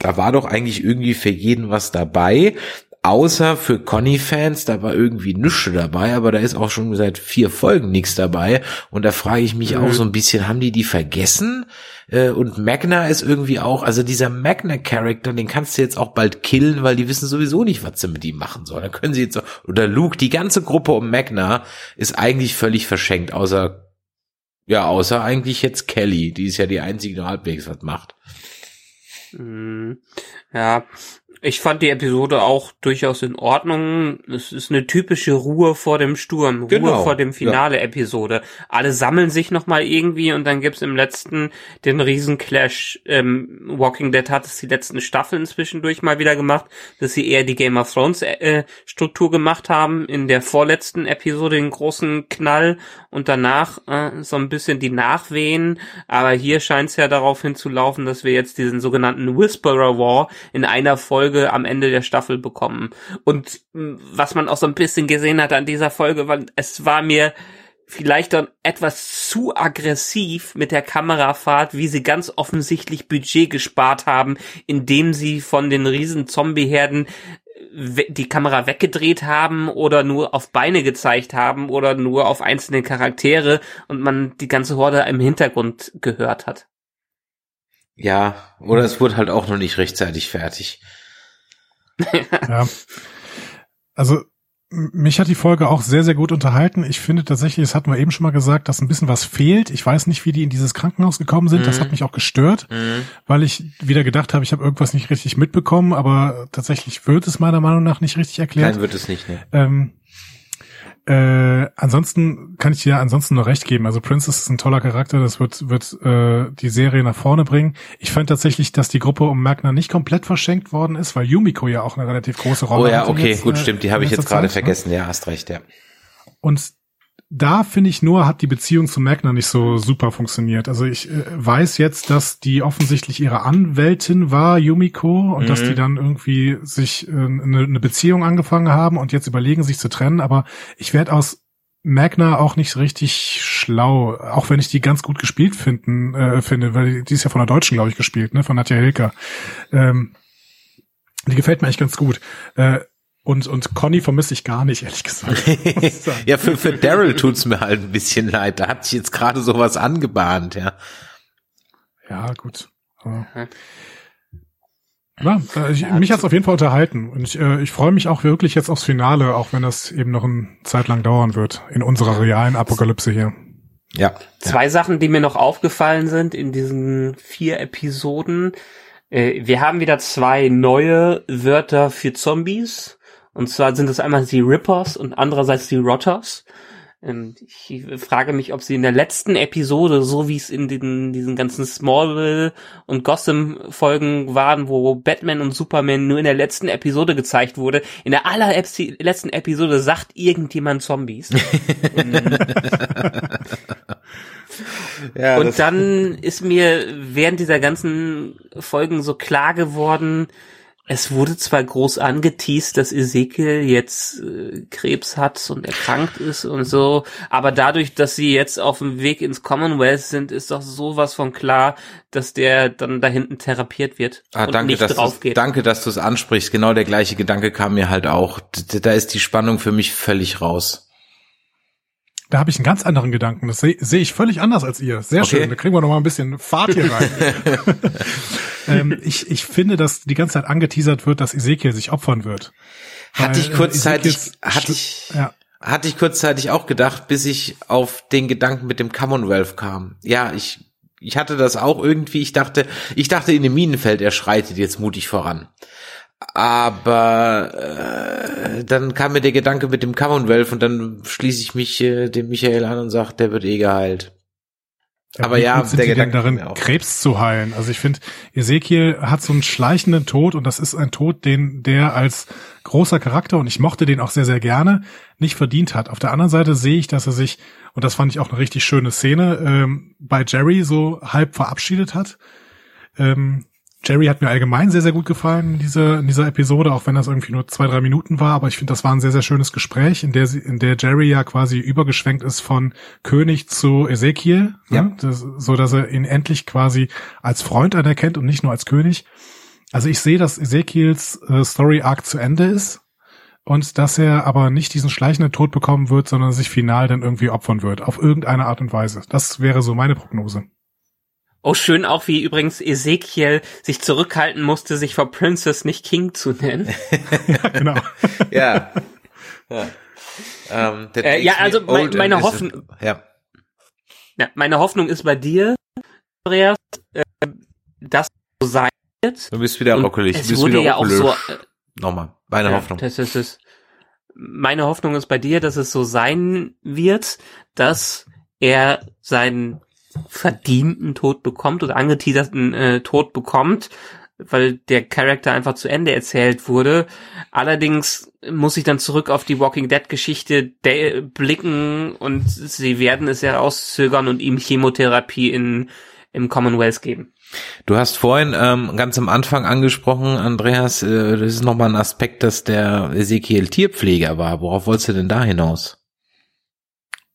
da war doch eigentlich irgendwie für jeden was dabei. Außer für Conny-Fans, da war irgendwie nichts dabei, aber da ist auch schon seit vier Folgen nichts dabei. Und da frage ich mich mhm. auch so ein bisschen, haben die die vergessen? Äh, und Magna ist irgendwie auch, also dieser Magna-Charakter, den kannst du jetzt auch bald killen, weil die wissen sowieso nicht, was sie mit ihm machen sollen. Da können sie jetzt, oder Luke, die ganze Gruppe um Magna ist eigentlich völlig verschenkt, außer, ja, außer eigentlich jetzt Kelly, die ist ja die einzige, die halbwegs was macht. Mhm. Ja, Ich fand die Episode auch durchaus in Ordnung. Es ist eine typische Ruhe vor dem Sturm, Ruhe Genau, vor dem Finale-Episode. Alle sammeln sich nochmal irgendwie und dann gibt's im letzten den Riesen-Clash. Ähm, Walking Dead hat es die letzten Staffeln zwischendurch mal wieder gemacht, dass sie eher die Game of Thrones äh, Struktur gemacht haben. In der vorletzten Episode den großen Knall und danach äh, so ein bisschen die Nachwehen. Aber hier scheint es ja darauf hinzulaufen, dass wir jetzt diesen sogenannten Whisperer War in einer Folge am Ende der Staffel bekommen. Und mh, was man auch so ein bisschen gesehen hat an dieser Folge, weil es war mir vielleicht dann etwas zu aggressiv mit der Kamerafahrt, wie sie ganz offensichtlich Budget gespart haben, indem sie von den riesen Zombieherden we- die Kamera weggedreht haben oder nur auf Beine gezeigt haben oder nur auf einzelne Charaktere und man die ganze Horde im Hintergrund gehört hat. Ja, oder es wurde halt auch noch nicht rechtzeitig fertig. Ja. Also mich hat die Folge auch sehr, sehr gut unterhalten. Ich finde tatsächlich, das hatten wir eben schon mal gesagt, dass ein bisschen was fehlt. Ich weiß nicht, wie die in dieses Krankenhaus gekommen sind. Das Mhm. hat mich auch gestört, Mhm. weil ich wieder gedacht habe, ich habe irgendwas nicht richtig mitbekommen, aber tatsächlich wird es meiner Meinung nach nicht richtig erklärt. Nein, wird es nicht, ne? Ähm, äh, ansonsten kann ich dir ansonsten nur recht geben. Also Princess ist ein toller Charakter, das wird, wird äh, die Serie nach vorne bringen. Ich fand tatsächlich, dass die Gruppe um Magna nicht komplett verschenkt worden ist, weil Yumiko ja auch eine relativ große Rolle Oh ja, okay, jetzt, gut, äh, stimmt, die habe ich jetzt gerade ne? vergessen. Ja, hast recht, ja. Und da finde ich nur, hat die Beziehung zu Magna nicht so super funktioniert. Also ich äh, weiß jetzt, dass die offensichtlich ihre Anwältin war, Yumiko, und dass Mhm. die dann irgendwie sich äh, eine, eine Beziehung angefangen haben und jetzt überlegen, sich zu trennen. Aber ich werde aus Magna auch nicht richtig schlau, auch wenn ich die ganz gut gespielt finden, äh, finde, weil die, die ist ja von der Deutschen, glaube ich, gespielt, ne, von Nadja Hilker. Ähm, die gefällt mir eigentlich ganz gut. Äh, und, und Conny vermisse ich gar nicht, ehrlich gesagt. ja, für, für Daryl tut's mir halt ein bisschen leid. Da hat sich jetzt gerade sowas angebahnt, ja. Ja, gut. Ja, äh, ich, mich hat's auf jeden Fall unterhalten. Und ich, äh, ich freue mich auch wirklich jetzt aufs Finale, auch wenn das eben noch eine Zeit lang dauern wird, in unserer realen Apokalypse hier. Ja. Zwei Sachen, die mir noch aufgefallen sind in diesen vier Episoden. Äh, wir haben wieder zwei neue Wörter für Zombies. Und zwar sind es einmal die Rippers und andererseits die Rotters. Ähm, Ich frage mich, ob sie in der letzten Episode, so wie es in den, diesen ganzen Smallville und Gotham-Folgen waren, wo Batman und Superman nur in der letzten Episode gezeigt wurde, in der allerletzten Episode sagt irgendjemand Zombies. ja Und dann ist mir während dieser ganzen Folgen so klar geworden, es wurde zwar groß angeteased, dass Ezekiel jetzt äh, Krebs hat und erkrankt ist und so, aber dadurch, dass sie jetzt auf dem Weg ins Commonwealth sind, ist doch sowas von klar, dass der dann da hinten therapiert wird Ah, und danke, nicht dass drauf geht. danke, dass du es ansprichst. Genau der gleiche Gedanke kam mir halt auch. Da ist die Spannung für mich völlig raus. Da habe ich einen ganz anderen Gedanken. Das sehe seh ich völlig anders als ihr. Sehr Okay. schön. Da kriegen wir noch mal ein bisschen Fahrt hier rein. ähm, ich, ich finde, dass die ganze Zeit angeteasert wird, dass Ezekiel sich opfern wird. Hatte ich äh, kurzzeitig, hatte ich, Ja. hatte ich kurzzeitig auch gedacht, bis ich auf den Gedanken mit dem Commonwealth kam. Ja, ich, ich hatte das auch irgendwie. Ich dachte, ich dachte in dem Minenfeld, er schreitet jetzt mutig voran. Aber äh, dann kam mir der Gedanke mit dem Commonwealth und dann schließe ich mich äh, dem Michael an und sage, der wird eh geheilt. Aber wie ja, sind der die denn Gedanke darin, mir auch. Krebs zu heilen. Also ich finde, Ezekiel hat so einen schleichenden Tod und das ist ein Tod, den der als großer Charakter und ich mochte den auch sehr, sehr gerne, nicht verdient hat. Auf der anderen Seite sehe ich, dass er sich, und das fand ich auch eine richtig schöne Szene, ähm, bei Jerry so halb verabschiedet hat. Ähm, Jerry hat mir allgemein sehr, sehr gut gefallen in dieser, in dieser Episode, auch wenn das irgendwie nur zwei, drei Minuten war. Aber ich finde, das war ein sehr, sehr schönes Gespräch, in der, sie, in der Jerry ja quasi übergeschwenkt ist von König zu Ezekiel, Ja. ne? das, so dass er ihn endlich quasi als Freund anerkennt und nicht nur als König. Also ich sehe, dass Ezekiels äh, Story Arc zu Ende ist und dass er aber nicht diesen schleichenden Tod bekommen wird, sondern sich final dann irgendwie opfern wird, auf irgendeine Art und Weise. Das wäre so meine Prognose. Oh, schön auch, wie übrigens Ezekiel sich zurückhalten musste, sich vor Princess nicht King zu nennen. ja, genau. Ja. ja. Ähm, Äh, ja, also mein- meine Hoffnung- Ja. Ja, meine Hoffnung ist bei dir, Andreas, äh, dass so sein Du bist wieder ruckelig. Es du bist wurde wieder ja auch so, ruckelig. Nochmal, meine Ja, Hoffnung. Das ist es. Meine Hoffnung ist bei dir, dass es so sein wird, dass er seinen verdienten Tod bekommt oder angeteaserten äh, Tod bekommt, weil der Charakter einfach zu Ende erzählt wurde. Allerdings muss ich dann zurück auf die Walking Dead Geschichte de- blicken und sie werden es herauszögern und ihm Chemotherapie in im Commonwealth geben. Du hast vorhin ähm, ganz am Anfang angesprochen, Andreas, äh, das ist nochmal ein Aspekt, dass der Ezekiel Tierpfleger war. Worauf wolltest du denn da hinaus?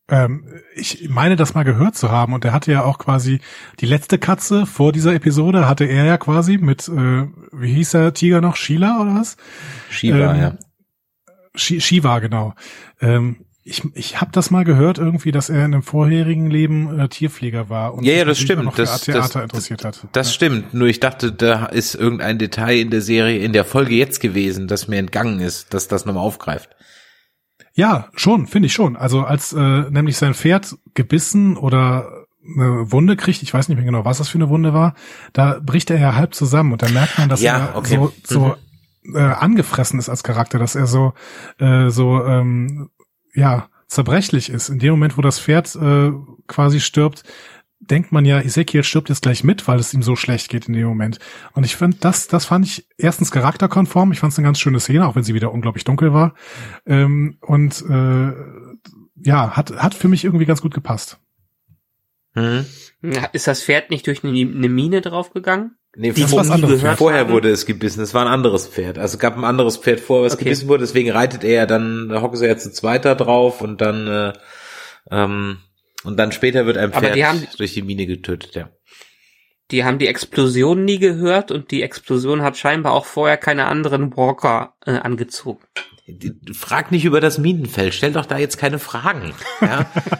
Ähm, ich meine, das mal gehört zu haben. Und der hatte ja auch quasi die letzte Katze vor dieser Episode hatte er ja quasi mit, äh, wie hieß der Tiger noch? Sheila oder was? Shiva, Ähm, ja. Shi- Shiva, genau. Ähm, ich ich habe das mal gehört irgendwie, dass er in einem vorherigen Leben äh, Tierpfleger war und Ja, ja, das stimmt. Das- Theater das- interessiert hat. Das ja. stimmt, nur ich dachte, da ist irgendein Detail in der Serie, in der Folge jetzt gewesen, das mir entgangen ist, dass das nochmal aufgreift. Ja, schon, finde ich schon. Also als äh, nämlich sein Pferd gebissen oder eine Wunde kriegt, ich weiß nicht mehr genau, was das für eine Wunde war, da bricht er ja halb zusammen und da merkt man, dass Ja, er okay. so, so äh, angefressen ist als Charakter, dass er so äh, so ähm, ja zerbrechlich ist. In dem Moment, wo das Pferd äh, quasi stirbt, denkt man ja, Ezekiel stirbt jetzt gleich mit, weil es ihm so schlecht geht in dem Moment. Und ich finde, das, das fand ich erstens charakterkonform. Ich fand es eine ganz schöne Szene, auch wenn sie wieder unglaublich dunkel war. Ähm, und äh, ja, hat, hat für mich irgendwie ganz gut gepasst. Mhm. Ist das Pferd nicht durch eine, eine Mine draufgegangen? Nee, Die Das was anderes. vorher haben? wurde es gebissen. Es war ein anderes Pferd. Also es gab ein anderes Pferd vor, was Okay. gebissen wurde. Deswegen reitet er ja dann, da hocken sie ja zu zweiter drauf und dann äh, ähm, und dann später wird ein Aber Pferd die haben- durch die Mine getötet. Ja. Die haben die Explosion nie gehört und die Explosion hat scheinbar auch vorher keine anderen Walker äh, angezogen. Frag nicht über das Minenfeld. Stell doch da jetzt keine Fragen. Ja?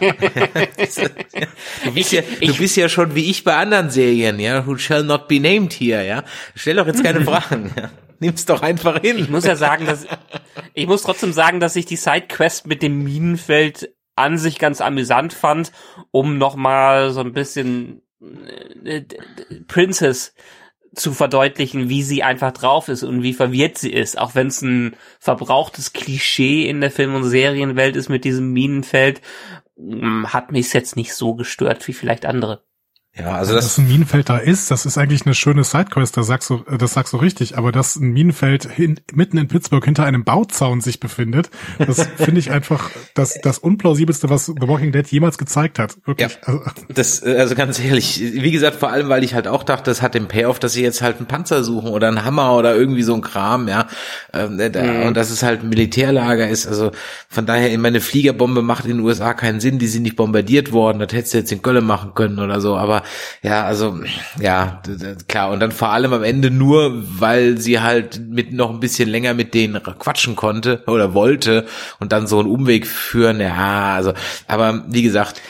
du, bist ja, du ich- bist ja schon wie ich bei anderen Serien, ja. Who shall not be named hier, ja. Stell doch jetzt keine Fragen. Ja? Nimm's doch einfach hin. Ich muss ja sagen, dass ich muss trotzdem sagen, dass ich die Sidequest mit dem Minenfeld an sich ganz amüsant fand, um nochmal so ein bisschen äh, d- Princess zu verdeutlichen, wie sie einfach drauf ist und wie verwirrt sie ist, auch wenn es ein verbrauchtes Klischee in der Film- und Serienwelt ist mit diesem Minenfeld, mm, hat mich jetzt nicht so gestört wie vielleicht andere. Ja, also dass das, ein Minenfeld da ist, das ist eigentlich eine schöne Sidequest, das sagst du, äh, das sagst du richtig, aber dass ein Minenfeld hin, mitten in Pittsburgh hinter einem Bauzaun sich befindet, das finde ich einfach das, das unplausibelste, was The Walking Dead jemals gezeigt hat. Wirklich. Also, das, äh, also ganz ehrlich, wie gesagt, vor allem, weil ich halt auch dachte, das hat den Payoff, dass sie jetzt halt einen Panzer suchen oder einen Hammer oder irgendwie so ein Kram, ja. Ähm, äh, da, Und dass es halt ein Militärlager ist. Also von daher, ich meine Fliegerbombe macht in den USA keinen Sinn, die sind nicht bombardiert worden, das hättest du jetzt in Gölle machen können oder so. Aber ja, also ja, klar. Und dann vor allem am Ende nur, weil sie halt mit noch ein bisschen länger mit denen quatschen konnte oder wollte und dann so einen Umweg führen. Ja, also, aber wie gesagt,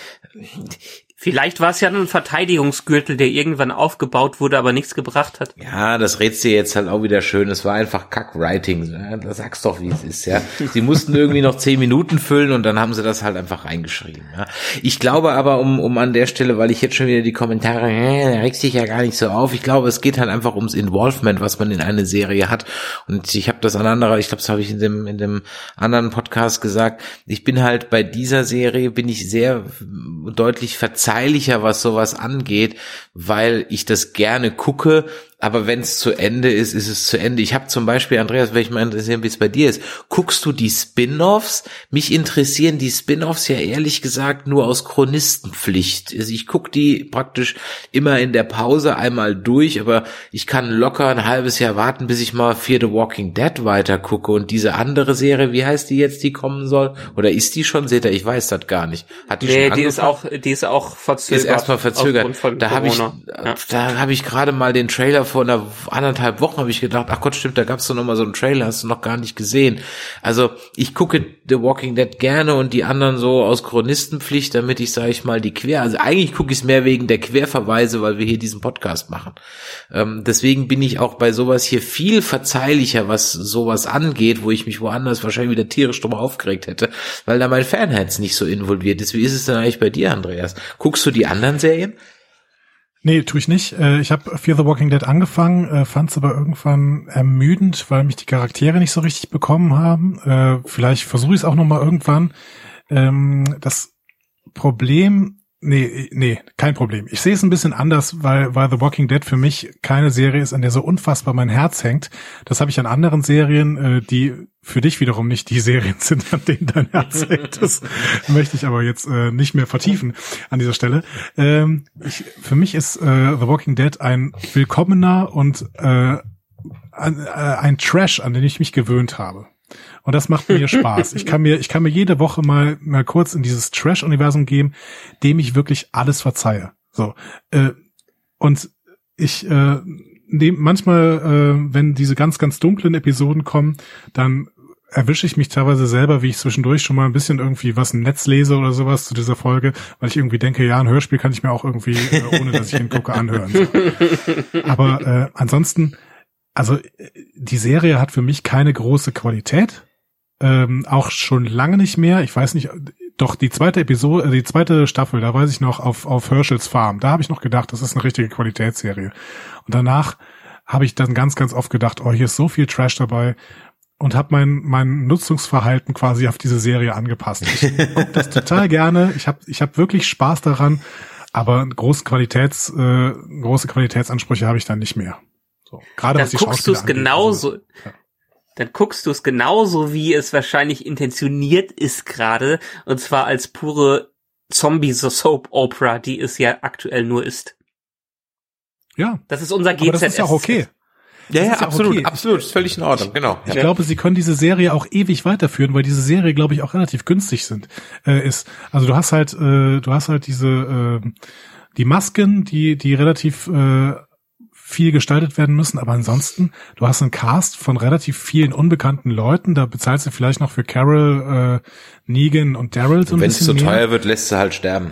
Vielleicht war es ja ein Verteidigungsgürtel, der irgendwann aufgebaut wurde, aber nichts gebracht hat. Ja, das rätst dir jetzt halt auch wieder schön. Es war einfach Kack-Writing. Ja, da sag's doch, wie es ist, ja. Sie mussten irgendwie noch zehn Minuten füllen und dann haben sie das halt einfach reingeschrieben, ja. Ich glaube aber, um, um an der Stelle, weil ich jetzt schon wieder die Kommentare, äh, da regst dich ja gar nicht so auf. Ich glaube, es geht halt einfach ums Involvement, was man in eine Serie hat. Und ich habe das an anderer, ich glaube, das habe ich in dem, in dem anderen Podcast gesagt. Ich bin halt bei dieser Serie, bin ich sehr deutlich verzeihlicher, was sowas angeht, weil ich das gerne gucke, aber wenn es zu Ende ist, ist es zu Ende. Ich habe zum Beispiel, Andreas, wenn ich mal interessieren, wie es bei dir ist, guckst du die Spin-offs? Mich interessieren die Spin-offs ja ehrlich gesagt nur aus Chronistenpflicht. Also ich guck die praktisch immer in der Pause einmal durch, aber ich kann locker ein halbes Jahr warten, bis ich mal Fear the Walking Dead weiter gucke und diese andere Serie, wie heißt die jetzt, die kommen soll? Oder ist die schon? Seht ihr, ich weiß das gar nicht. Hat die Nee, schon die ist angefangen? auch, die ist auch verzögert. ist erstmal verzögert. Da habe ich. Ja. da habe ich gerade mal den Trailer vor einer anderthalb Wochen habe ich gedacht, ach Gott, stimmt, da gab's doch noch mal so einen Trailer, hast du noch gar nicht gesehen. Also ich gucke The Walking Dead gerne und die anderen so aus Chronistenpflicht, damit ich, sage ich mal, die Quer, also eigentlich gucke ich es mehr wegen der Querverweise, weil wir hier diesen Podcast machen. Ähm, deswegen bin ich auch bei sowas hier viel verzeihlicher, was sowas angeht, wo ich mich woanders wahrscheinlich wieder tierisch drum aufgeregt hätte, weil da mein Fanherz nicht so involviert ist. Wie ist es denn eigentlich bei dir, Andreas? Guckst du die anderen Serien? Nee, tue ich nicht. Äh, ich habe Fear the Walking Dead angefangen, äh, fand es aber irgendwann ermüdend, weil mich die Charaktere nicht so richtig bekommen haben. Äh, vielleicht versuche ich es auch noch mal irgendwann. Ähm, das Problem Nee, nee, kein Problem. Ich sehe es ein bisschen anders, weil, weil The Walking Dead für mich keine Serie ist, an der so unfassbar mein Herz hängt. Das habe ich an anderen Serien, äh, die für dich wiederum nicht die Serien sind, an denen dein Herz hängt. Das möchte ich aber jetzt äh, nicht mehr vertiefen an dieser Stelle. Ähm, ich, für mich ist äh, The Walking Dead ein willkommener und äh, ein, äh, ein Trash, an den ich mich gewöhnt habe. Und das macht mir Spaß. Ich kann mir, ich kann mir jede Woche mal, mal kurz in dieses Trash-Universum geben, dem ich wirklich alles verzeihe. So. Äh, und ich, äh, dem, manchmal, äh, wenn diese ganz, ganz dunklen Episoden kommen, dann erwische ich mich teilweise selber, wie ich zwischendurch schon mal ein bisschen irgendwie was im Netz lese oder sowas zu dieser Folge, weil ich irgendwie denke, ja, ein Hörspiel kann ich mir auch irgendwie, äh, ohne dass ich hingucke, anhören. Aber äh, ansonsten, also die Serie hat für mich keine große Qualität ähm, auch schon lange nicht mehr. Ich weiß nicht, doch die zweite Episode, äh, die zweite Staffel, da weiß ich noch auf auf Herschels Farm. Da habe ich noch gedacht, das ist eine richtige Qualitätsserie. Und danach habe ich dann ganz ganz oft gedacht, oh, hier ist so viel Trash dabei und habe mein mein Nutzungsverhalten quasi auf diese Serie angepasst. Ich gucke das total gerne. Ich habe ich habe wirklich Spaß daran, aber große Qualitäts äh, große Qualitätsansprüche habe ich dann nicht mehr. So, gerade was die guckst du es genauso. Also, ja dann guckst du es genauso, wie es wahrscheinlich intentioniert ist gerade, und zwar als pure Zombie-Soap-Opera, die es ja aktuell nur ist. Ja. Das ist unser GZS. Aber das ist ja auch okay. Ja, ja, absolut, okay. absolut, ist völlig in Ordnung, genau. Ich ja. glaube, sie können diese Serie auch ewig weiterführen, weil diese Serie, glaube ich, auch relativ günstig sind, äh, ist. Also du hast halt, äh, du hast halt diese, äh, die Masken, die, die relativ äh, viel gestaltet werden müssen, aber ansonsten, du hast einen Cast von relativ vielen unbekannten Leuten, da bezahlst du vielleicht noch für Carol, äh, Negan und Daryl so ein Wenn es zu teuer wird, lässt du halt sterben.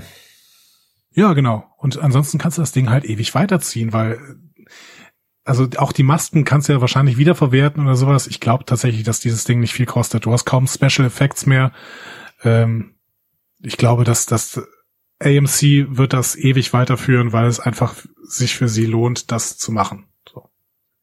Ja, genau. Und ansonsten kannst du das Ding halt ewig weiterziehen, weil also auch die Masken kannst du ja wahrscheinlich wiederverwerten oder sowas. Ich glaube tatsächlich, dass dieses Ding nicht viel kostet. Du hast kaum Special Effects mehr. Ähm, ich glaube, dass das AMC wird das ewig weiterführen, weil es einfach sich für sie lohnt, das zu machen. So.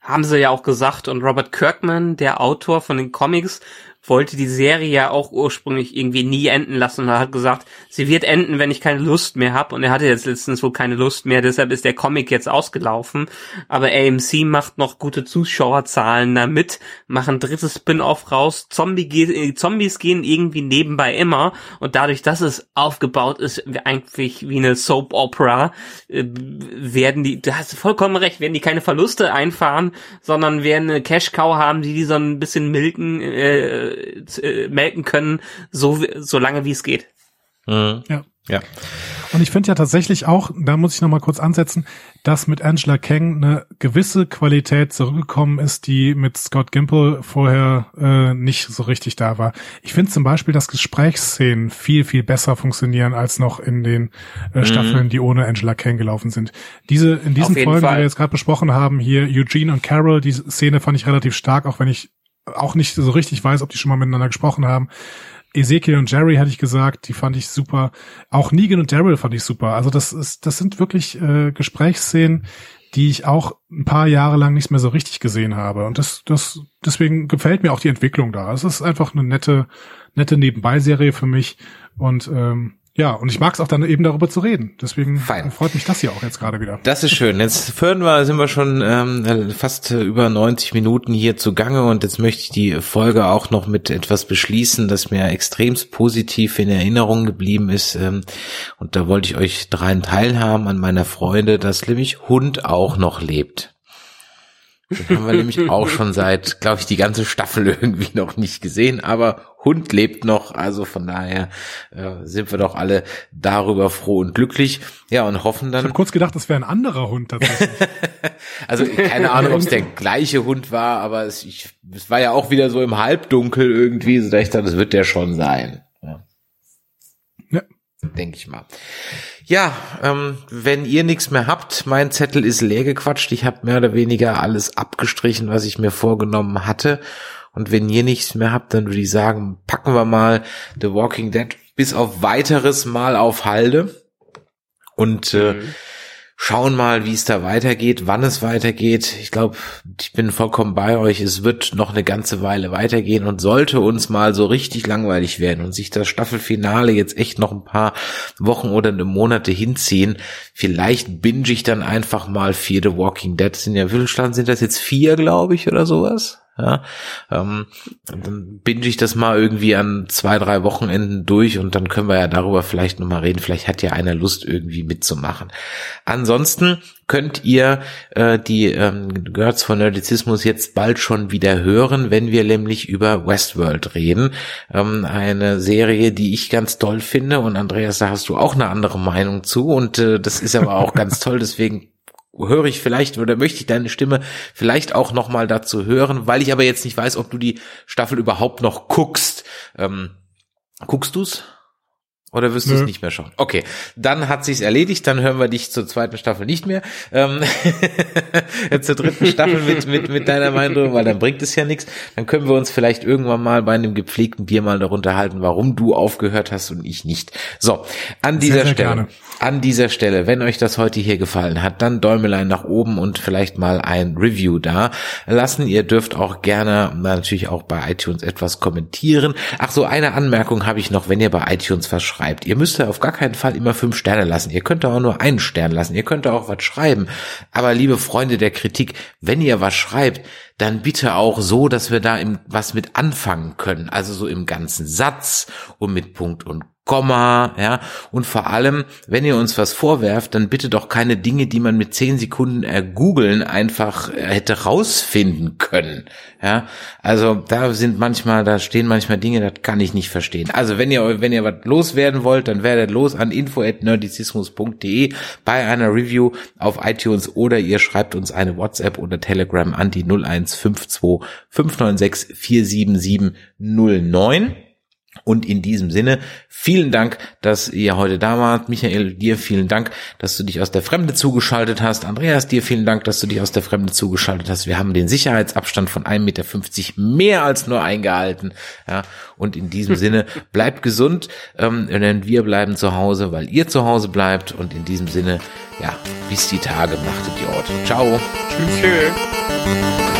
Haben sie ja auch gesagt. Und Robert Kirkman, der Autor von den Comics, wollte die Serie ja auch ursprünglich irgendwie nie enden lassen und er hat gesagt, sie wird enden, wenn ich keine Lust mehr habe und er hatte jetzt letztens wohl keine Lust mehr, deshalb ist der Comic jetzt ausgelaufen, aber AMC macht noch gute Zuschauerzahlen damit, machen drittes Spin-off raus, Zombie ge Zombies gehen irgendwie nebenbei immer. Und dadurch, dass es aufgebaut ist, eigentlich wie eine Soap Opera, äh, werden die, du hast vollkommen recht, werden die keine Verluste einfahren, sondern werden eine Cash Cow haben, die die so ein bisschen milken, äh, äh, melken können, so, so lange wie es geht. Mhm. Ja. Ja. Und ich finde ja tatsächlich auch, da muss ich noch mal kurz ansetzen, dass mit Angela Kang eine gewisse Qualität zurückgekommen ist, die mit Scott Gimple vorher äh, nicht so richtig da war. Ich finde zum Beispiel, dass Gesprächsszenen viel, viel besser funktionieren als noch in den äh, mhm. Staffeln, die ohne Angela Kang gelaufen sind. Diese, in diesen Folgen, Fall. die wir jetzt gerade besprochen haben, hier Eugene und Carol, die Szene fand ich relativ stark, auch wenn ich auch nicht so richtig weiß, ob die schon mal miteinander gesprochen haben. Ezekiel und Jerry hatte ich gesagt, die fand ich super. Auch Negan und Daryl fand ich super. Also das ist, das sind wirklich äh, Gesprächsszenen, die ich auch ein paar Jahre lang nicht mehr so richtig gesehen habe. Und das, das, deswegen gefällt mir auch die Entwicklung da. Es ist einfach eine nette, nette Nebenbei-Serie für mich. Und ähm, ja, und ich mag es auch dann eben darüber zu reden. Deswegen Fein. freut mich das hier auch jetzt gerade wieder. Das ist schön. Jetzt führen wir, sind wir schon ähm, fast über 90 Minuten hier zugange und jetzt möchte ich die Folge auch noch mit etwas beschließen, das mir extremst positiv in Erinnerung geblieben ist. Ähm, und da wollte ich euch dreien teilhaben an meiner Freude, dass nämlich Hund auch noch lebt. Den haben wir nämlich auch schon seit, glaube ich, die ganze Staffel irgendwie noch nicht gesehen, aber Hund lebt noch, also von daher äh, sind wir doch alle darüber froh und glücklich. Ja, und hoffen dann. Ich habe kurz gedacht, das wäre ein anderer Hund tatsächlich. also keine Ahnung, ob es der gleiche Hund war, aber es, ich, es war ja auch wieder so im Halbdunkel irgendwie, so dass ich dachte, das wird der schon sein. Ja. ja. Denke ich mal. Ja, ähm, wenn ihr nichts mehr habt, mein Zettel ist leer gequatscht. Ich habe mehr oder weniger alles abgestrichen, was ich mir vorgenommen hatte. Und wenn ihr nichts mehr habt, dann würde ich sagen, packen wir mal The Walking Dead bis auf weiteres Mal auf Halde. Und äh, mhm schauen mal, wie es da weitergeht, wann es weitergeht. Ich glaube, ich bin vollkommen bei euch. Es wird noch eine ganze Weile weitergehen und sollte uns mal so richtig langweilig werden und sich das Staffelfinale jetzt echt noch ein paar Wochen oder Monate hinziehen, vielleicht binge ich dann einfach mal vier The Walking Dead. Sind ja, wie viele sind das jetzt? Vier, glaube ich, oder sowas? Ja, ähm, dann binge ich das mal irgendwie an zwei, drei Wochenenden durch und dann können wir ja darüber vielleicht nochmal reden. Vielleicht hat ja einer Lust, irgendwie mitzumachen. Ansonsten könnt ihr äh, die ähm, Girls von Nerdizismus jetzt bald schon wieder hören, wenn wir nämlich über Westworld reden. Ähm, eine Serie, die ich ganz toll finde und Andreas, da hast du auch eine andere Meinung zu und äh, das ist aber auch ganz toll, deswegen höre ich vielleicht oder möchte ich deine Stimme vielleicht auch noch mal dazu hören, weil ich aber jetzt nicht weiß, ob du die Staffel überhaupt noch guckst. Ähm, guckst du's? Oder wirst du es nicht mehr schauen? Okay, dann hat sich's erledigt, dann hören wir dich zur zweiten Staffel nicht mehr. Ähm, zur dritten Staffel mit, mit, mit deiner Meinung, weil dann bringt es ja nichts. Dann können wir uns vielleicht irgendwann mal bei einem gepflegten Bier mal darunter halten, warum du aufgehört hast und ich nicht. So, an dieser sehr, sehr Stelle. Gerne. An dieser Stelle, wenn euch das heute hier gefallen hat, dann Däumelein nach oben und vielleicht mal ein Review da lassen. Ihr dürft auch gerne natürlich auch bei iTunes etwas kommentieren. Ach so, eine Anmerkung habe ich noch, wenn ihr bei iTunes was schreibt. Ihr müsst ja auf gar keinen Fall immer fünf Sterne lassen. Ihr könnt auch nur einen Stern lassen. Ihr könnt auch was schreiben. Aber liebe Freunde der Kritik, wenn ihr was schreibt, dann bitte auch so, dass wir da im, was mit anfangen können. Also so im ganzen Satz und mit Punkt und Komma, ja, und vor allem, wenn ihr uns was vorwerft, dann bitte doch keine Dinge, die man mit zehn Sekunden ergoogeln einfach äh, hätte rausfinden können, ja, also da sind manchmal, da stehen manchmal Dinge, das kann ich nicht verstehen. Also wenn ihr, wenn ihr was loswerden wollt, dann werdet los an info@nerdizismus.de bei einer Review auf iTunes oder ihr schreibt uns eine WhatsApp oder Telegram an die 0152 596 47709. Und in diesem Sinne, vielen Dank, dass ihr heute da wart. Michael, dir vielen Dank, dass du dich aus der Fremde zugeschaltet hast. Andreas, dir vielen Dank, dass du dich aus der Fremde zugeschaltet hast. Wir haben den Sicherheitsabstand von 1,50 Meter mehr als nur eingehalten. Ja, und in diesem Sinne, bleibt gesund, ähm, denn wir bleiben zu Hause, weil ihr zu Hause bleibt. Und in diesem Sinne, ja, bis die Tage, machtet die Orte. Ciao. Tschüss.